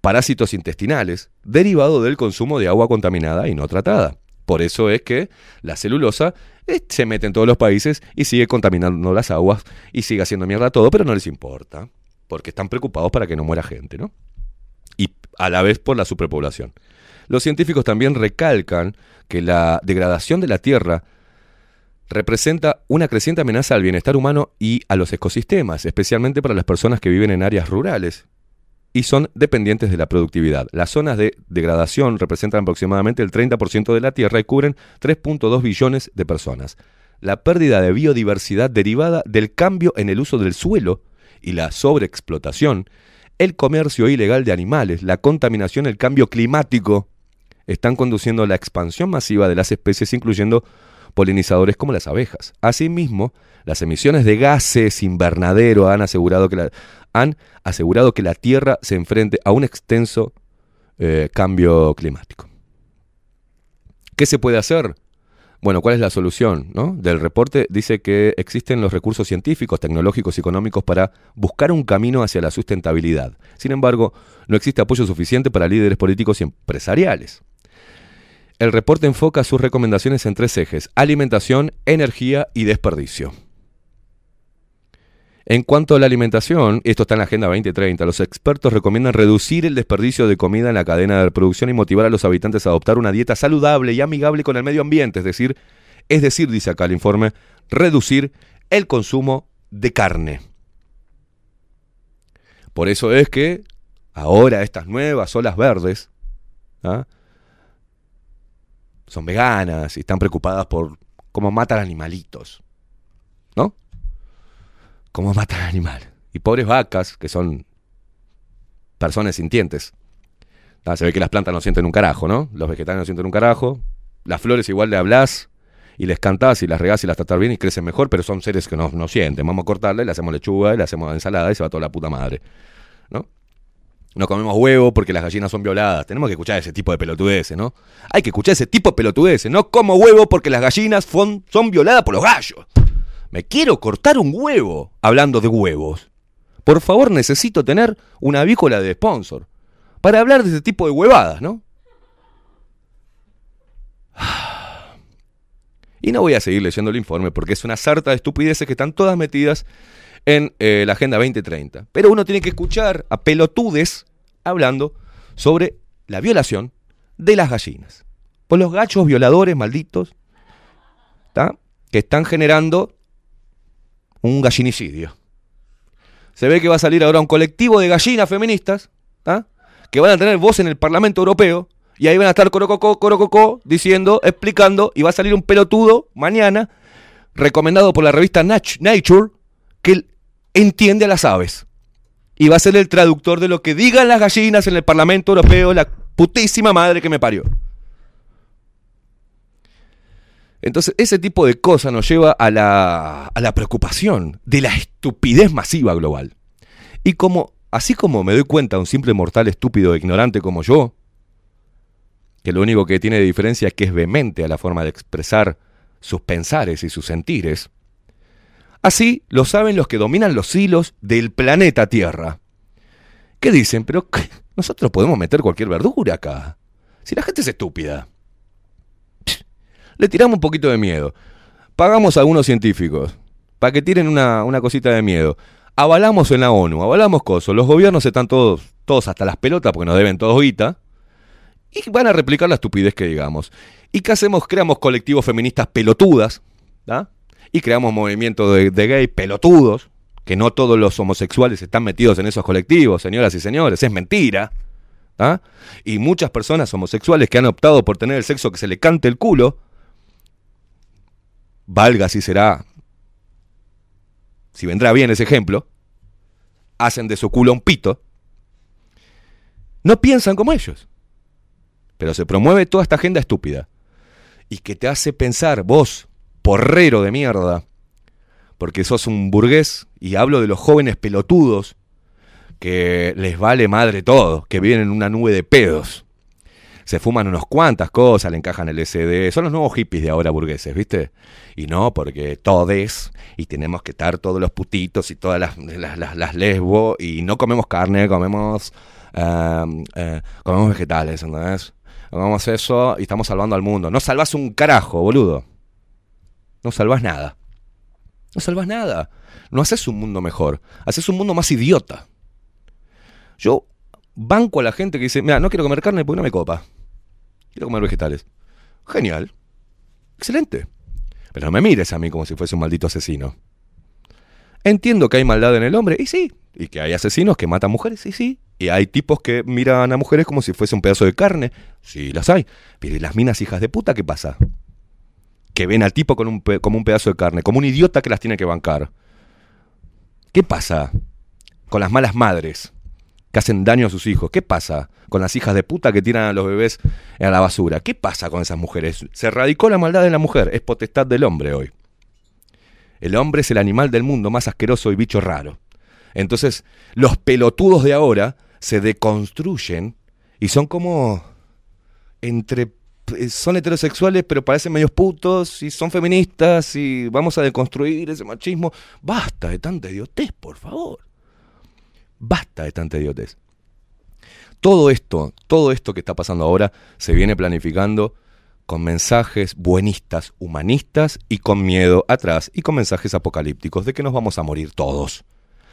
parásitos intestinales, derivado del consumo de agua contaminada y no tratada. Por eso es que la celulosa eh, se mete en todos los países y sigue contaminando las aguas y sigue haciendo mierda todo, pero no les importa, porque están preocupados para que no muera gente, ¿no? Y a la vez por la superpoblación. Los científicos también recalcan que la degradación de la Tierra representa una creciente amenaza al bienestar humano y a los ecosistemas, especialmente para las personas que viven en áreas rurales y son dependientes de la productividad. Las zonas de degradación representan aproximadamente el 30% de la Tierra y cubren 3.2 billones de personas. La pérdida de biodiversidad derivada del cambio en el uso del suelo y la sobreexplotación, el comercio ilegal de animales, la contaminación, el cambio climático, están conduciendo a la expansión masiva de las especies, incluyendo polinizadores como las abejas. Asimismo, las emisiones de gases invernadero han asegurado que la, han asegurado que la Tierra se enfrente a un extenso eh, cambio climático. ¿Qué se puede hacer? Bueno, ¿cuál es la solución? no? Del reporte dice que existen los recursos científicos, tecnológicos y económicos para buscar un camino hacia la sustentabilidad. Sin embargo, no existe apoyo suficiente para líderes políticos y empresariales. El reporte enfoca sus recomendaciones en tres ejes, alimentación, energía y desperdicio. En cuanto a la alimentación, esto está en la Agenda 2030, los expertos recomiendan reducir el desperdicio de comida en la cadena de producción y motivar a los habitantes a adoptar una dieta saludable y amigable con el medio ambiente, es decir, es decir, dice acá el informe, reducir el consumo de carne. Por eso es que ahora estas nuevas olas verdes ¿ah? son veganas y están preocupadas por cómo matan animalitos. Cómo matan animal. Y pobres vacas, que son personas sintientes. Ah, se ve que las plantas no sienten un carajo, ¿no? Los vegetales no sienten un carajo. Las flores igual le hablas y les cantás y las regás y las tratás bien y crecen mejor, pero son seres que no, no sienten. Vamos a cortarle, le hacemos lechuga, le hacemos ensalada y se va toda la puta madre. ¿No? No comemos huevo porque las gallinas son violadas. Tenemos que escuchar ese tipo de pelotudeces, ¿no? Hay que escuchar ese tipo de pelotudeces. No como huevo porque las gallinas son, son violadas por los gallos. Me quiero cortar un huevo hablando de huevos. Por favor, necesito tener una avícola de sponsor para hablar de ese tipo de huevadas, ¿no? [SIGHS] Y no voy a seguir leyendo el informe porque es una sarta de estupideces que están todas metidas en eh, la Agenda 2030. Pero uno tiene que escuchar a pelotudes hablando sobre la violación de las gallinas. Por los gachos violadores malditos que están generando un gallinicidio. Se ve que va a salir ahora un colectivo de gallinas feministas ¿tá? que van a tener voz en el Parlamento Europeo y ahí van a estar corococó, corococó, diciendo, explicando, y va a salir un pelotudo mañana, recomendado por la revista Nat- Nature, que entiende a las aves. Y va a ser el traductor de lo que digan las gallinas en el Parlamento Europeo, la putísima madre que me parió. Entonces, ese tipo de cosas nos lleva a la, a la preocupación de la estupidez masiva global. Y como, así como me doy cuenta, un simple mortal estúpido e ignorante como yo, que lo único que tiene de diferencia es que es vehemente a la forma de expresar sus pensares y sus sentires, así lo saben los que dominan los hilos del planeta Tierra. ¿Qué dicen? Pero ¿qué? nosotros podemos meter cualquier verdura acá. Si la gente es estúpida. Le tiramos un poquito de miedo. Pagamos a algunos científicos para que tiren una, una cosita de miedo. Avalamos en la ONU, avalamos cosas. Los gobiernos están todos, todos hasta las pelotas porque nos deben todos guita. Y van a replicar la estupidez que digamos. ¿Y qué hacemos? Creamos colectivos feministas pelotudas. ¿da? Y creamos movimientos de, de gay pelotudos. Que no todos los homosexuales están metidos en esos colectivos, señoras y señores. Es mentira. ¿da? Y muchas personas homosexuales que han optado por tener el sexo que se le cante el culo valga si será, si vendrá bien ese ejemplo, hacen de su culo un pito, no piensan como ellos. Pero se promueve toda esta agenda estúpida. Y que te hace pensar, vos, porrero de mierda, porque sos un burgués, y hablo de los jóvenes pelotudos, que les vale madre todo, que viven en una nube de pedos se fuman unos cuantas cosas, le encajan el SD. Son los nuevos hippies de ahora burgueses, ¿viste? Y no, porque todes, y tenemos que estar todos los putitos y todas las, las, las, lesbos, y no comemos carne, comemos, eh, comemos vegetales, ¿entendés? Comemos eso y estamos salvando al mundo. No salvas un carajo, boludo. No salvas nada. No salvas nada. No haces un mundo mejor. Haces un mundo más idiota. Yo banco a la gente que dice, mira, no quiero comer carne porque no me copa. Quiero comer vegetales. Genial. Excelente. Pero no me mires a mí como si fuese un maldito asesino. Entiendo que hay maldad en el hombre, y sí. Y que hay asesinos que matan mujeres, y sí. Y hay tipos que miran a mujeres como si fuese un pedazo de carne. Sí, las hay. Pero ¿y las minas hijas de puta qué pasa? Que ven al tipo con un como un pedazo de carne, como un idiota que las tiene que bancar. ¿Qué pasa con las malas madres que hacen daño a sus hijos? ¿Qué pasa con las hijas de puta que tiran a los bebés a la basura? ¿Qué pasa con esas mujeres? Se erradicó la maldad de la mujer, es potestad del hombre hoy. El hombre es el animal del mundo más asqueroso y bicho raro. Entonces, los pelotudos de ahora se deconstruyen y son como entre eh, son heterosexuales pero parecen medios putos y son feministas y vamos a deconstruir ese machismo. Basta de tanta idiotez, por favor. Basta de tanta idiotez. Todo esto, todo esto que está pasando ahora se viene planificando con mensajes buenistas, humanistas y con miedo atrás y con mensajes apocalípticos de que nos vamos a morir todos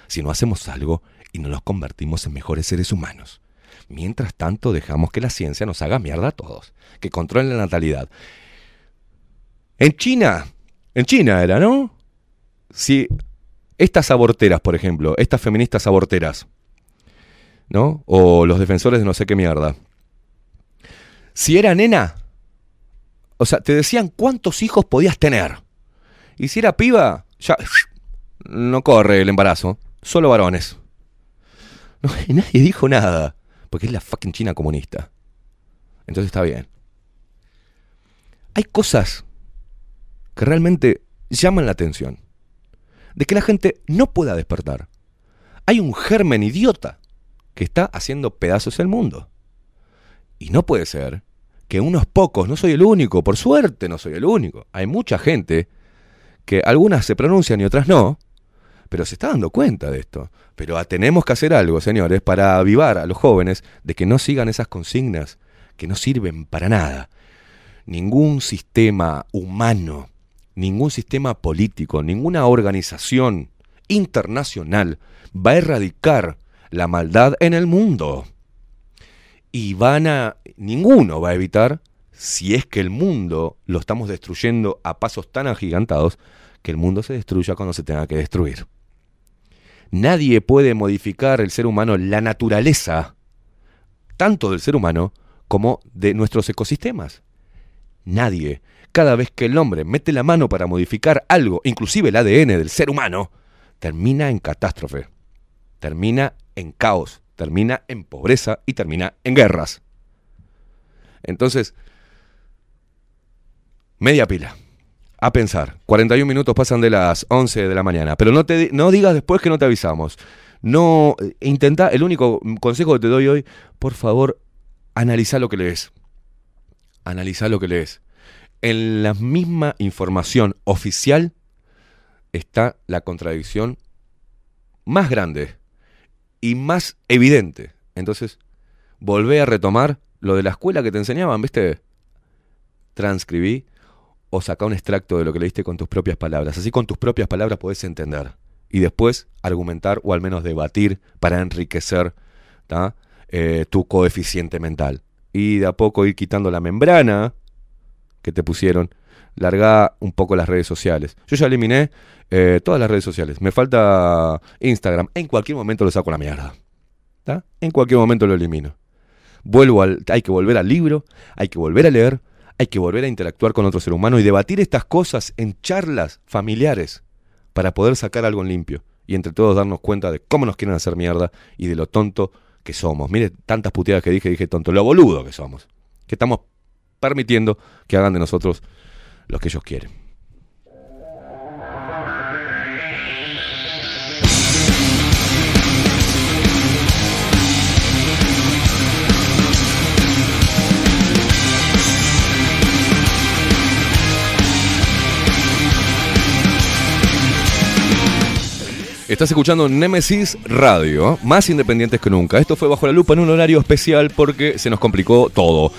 si no hacemos algo y no nos convertimos en mejores seres humanos. Mientras tanto dejamos que la ciencia nos haga mierda a todos, que controle la natalidad. En China, en China era, ¿no? Si estas aborteras, por ejemplo, estas feministas aborteras, ¿no? O los defensores de no sé qué mierda. Si era nena, o sea, te decían cuántos hijos podías tener. Y si era piba, ya no corre el embarazo, solo varones. Y nadie dijo nada, porque es la fucking China comunista. Entonces está bien. Hay cosas que realmente llaman la atención. De que la gente no pueda despertar. Hay un germen idiota que está haciendo pedazos el mundo. Y no puede ser que unos pocos, no soy el único, por suerte no soy el único. Hay mucha gente que algunas se pronuncian y otras no, pero se está dando cuenta de esto. Pero ah, tenemos que hacer algo, señores, para avivar a los jóvenes de que no sigan esas consignas que no sirven para nada. Ningún sistema humano, ningún sistema político, ninguna organización internacional va a erradicar la maldad en el mundo. Y van a. ninguno va a evitar, si es que el mundo lo estamos destruyendo a pasos tan agigantados, que el mundo se destruya cuando se tenga que destruir. Nadie puede modificar el ser humano, la naturaleza, tanto del ser humano como de nuestros ecosistemas. Nadie. Cada vez que el hombre mete la mano para modificar algo, inclusive el ADN del ser humano, termina en catástrofe, termina en caos, termina en pobreza y termina en guerras. Entonces, media pila. A pensar. 41 minutos pasan de las 11 de la mañana. Pero no, te, no digas después que no te avisamos. No, eh, intenta, el único consejo que te doy hoy, por favor, analiza lo que lees. Analiza lo que lees. En la misma información oficial está la contradicción más grande y más evidente. Entonces, volvé a retomar lo de la escuela que te enseñaban, ¿viste? Transcribí o saca un extracto de lo que leíste con tus propias palabras. Así con tus propias palabras podés entender. Y después argumentar o al menos debatir para enriquecer. Eh, tu coeficiente mental. Y de a poco ir quitando la membrana que te pusieron. Larga un poco las redes sociales. Yo ya eliminé eh, todas las redes sociales. Me falta Instagram. En cualquier momento lo saco a la mierda. En cualquier momento lo elimino. Vuelvo al, hay que volver al libro, hay que volver a leer, hay que volver a interactuar con otro ser humano y debatir estas cosas en charlas familiares para poder sacar algo en limpio y entre todos darnos cuenta de cómo nos quieren hacer mierda y de lo tonto que somos. Mire, tantas puteadas que dije, dije tonto, lo boludo que somos. Que estamos permitiendo que hagan de nosotros lo que ellos quieren. Estás escuchando Nemesis Radio, más independientes que nunca. Esto fue bajo la lupa en un horario especial porque se nos complicó todo.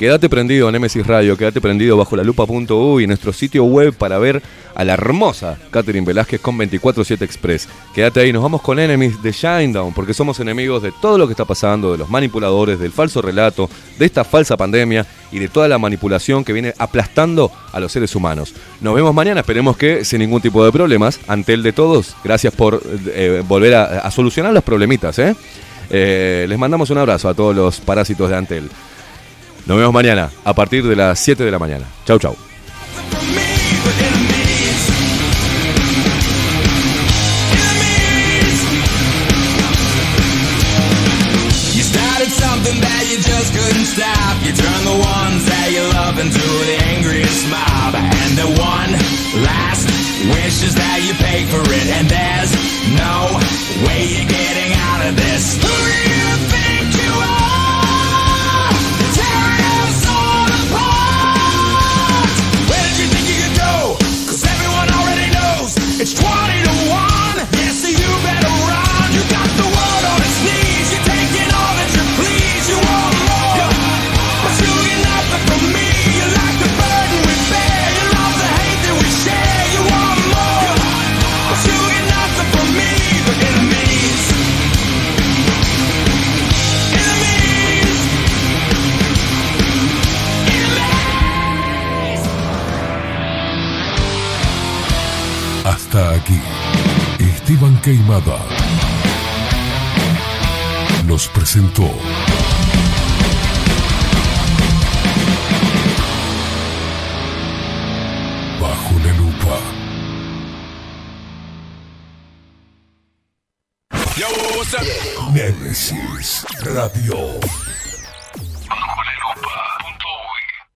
Quédate prendido a Nemesis Radio, quédate prendido bajo la lupa.u y nuestro sitio web para ver a la hermosa Catherine Velázquez con 24-7 Express. Quédate ahí, nos vamos con Enemies de Shinedown, porque somos enemigos de todo lo que está pasando, de los manipuladores, del falso relato, de esta falsa pandemia y de toda la manipulación que viene aplastando a los seres humanos. Nos vemos mañana, esperemos que sin ningún tipo de problemas. Ante el de todos, gracias por eh, volver a, a solucionar los problemitas. ¿eh? Eh, les mandamos un abrazo a todos los parásitos de Antel. Nos vemos mañana a partir de las 7 de la mañana. Chau, chau. You turned the ones that you love into the angriest mob. And the one last wish is that you pay for it. And there's no Esteban Queimada nos presentó Bajo la lupa. Yo, what's up? Nemesis Radio.